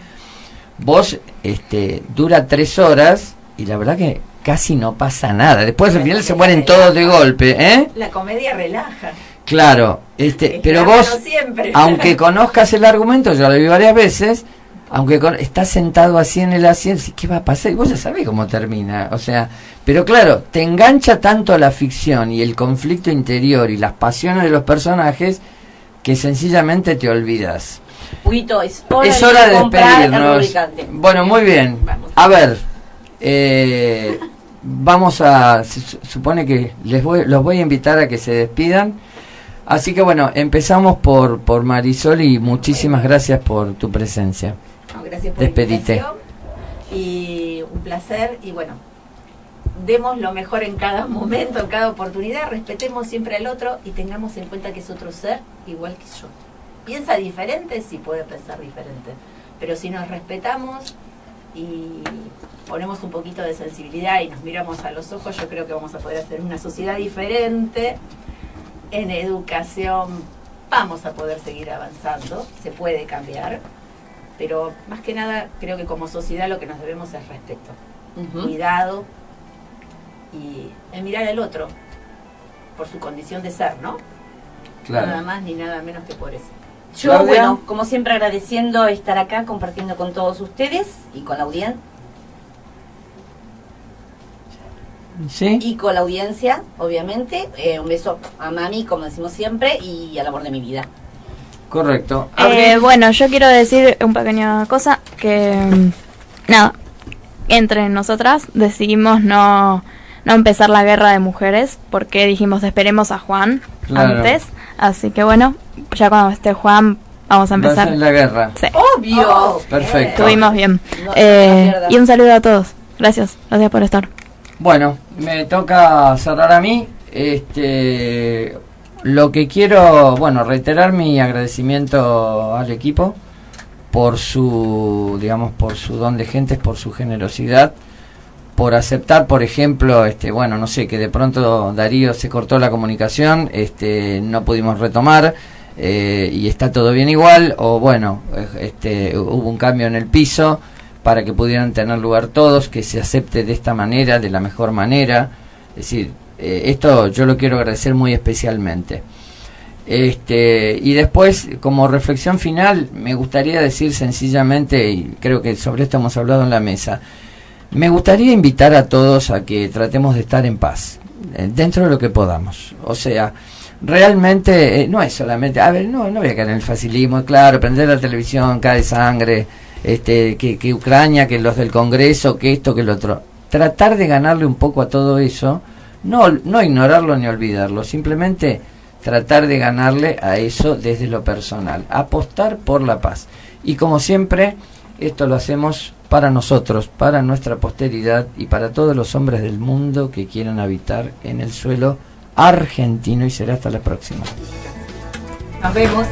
vos este, dura tres horas y la verdad que casi no pasa nada. Después al final se mueren todos de golpe, ¿eh? La comedia relaja. Claro, este, Es pero vos, siempre. aunque conozcas el argumento, yo lo vi varias veces, aunque con- estás sentado así en el asiento, ¿qué va a pasar? Y vos ya sabés cómo termina, o sea, pero claro, te engancha tanto la ficción y el conflicto interior y las pasiones de los personajes que sencillamente te olvidas. Es hora, es hora de despedirnos. Bueno, muy bien. A ver, eh, vamos a, se supone que les voy, los voy a invitar a que se despidan. Así que bueno, empezamos por, por Marisol y muchísimas gracias por tu presencia. No, gracias por Despedite. la y un placer y bueno, demos lo mejor en cada momento, en cada oportunidad, respetemos siempre al otro y tengamos en cuenta que es otro ser igual que yo. Piensa diferente, sí puede pensar diferente, pero si nos respetamos y ponemos un poquito de sensibilidad y nos miramos a los ojos, yo creo que vamos a poder hacer una sociedad diferente. En educación vamos a poder seguir avanzando, se puede cambiar, pero más que nada creo que como sociedad lo que nos debemos es respeto, cuidado y en mirar al otro por su condición de ser, ¿no? Claro. Nada más ni nada menos que por eso. Yo, Claudia. bueno, como siempre agradeciendo estar acá compartiendo con todos ustedes y con la audiencia. ¿Sí? Y con la audiencia, obviamente. Eh, un beso a mami, como decimos siempre, y al amor de mi vida. Correcto. Eh, bueno, yo quiero decir un pequeña cosa que mm, nada, entre nosotras decidimos no no empezar la guerra de mujeres porque dijimos esperemos a Juan Claro. antes, así que bueno, ya cuando esté Juan vamos a Va a empezar. la guerra. Sí. Obvio. Perfecto. Estuvimos bien. No, Eh, y un saludo a todos. Gracias, gracias por estar. Bueno, me toca cerrar a mí. Este, lo que quiero, bueno, reiterar mi agradecimiento al equipo por su, digamos, por su don de gentes, por su generosidad, por aceptar, por ejemplo, este, bueno, no sé, que de pronto Darío se cortó la comunicación, este, no pudimos retomar. eh, y está todo bien igual o bueno este hubo un cambio en el piso para que pudieran tener lugar todos, que se acepte de esta manera, de la mejor manera. Es decir, eh, esto yo lo quiero agradecer muy especialmente. Este, y después, como reflexión final, me gustaría decir sencillamente, y creo que sobre esto hemos hablado en la mesa, me gustaría invitar a todos a que tratemos de estar en paz, eh, dentro de lo que podamos. O sea, realmente eh, no es solamente, a ver, no, no voy a caer en el facilismo, claro, prender la televisión, cae sangre, este, que, que Ucrania, que los del Congreso, que esto, que lo otro. Tratar de ganarle un poco a todo eso, no, no ignorarlo ni olvidarlo, simplemente tratar de ganarle a eso desde lo personal, apostar por la paz. Y como siempre, esto lo hacemos para nosotros, para nuestra posteridad y para todos los hombres del mundo que quieran habitar en el suelo argentino y será hasta la próxima. Nos vemos.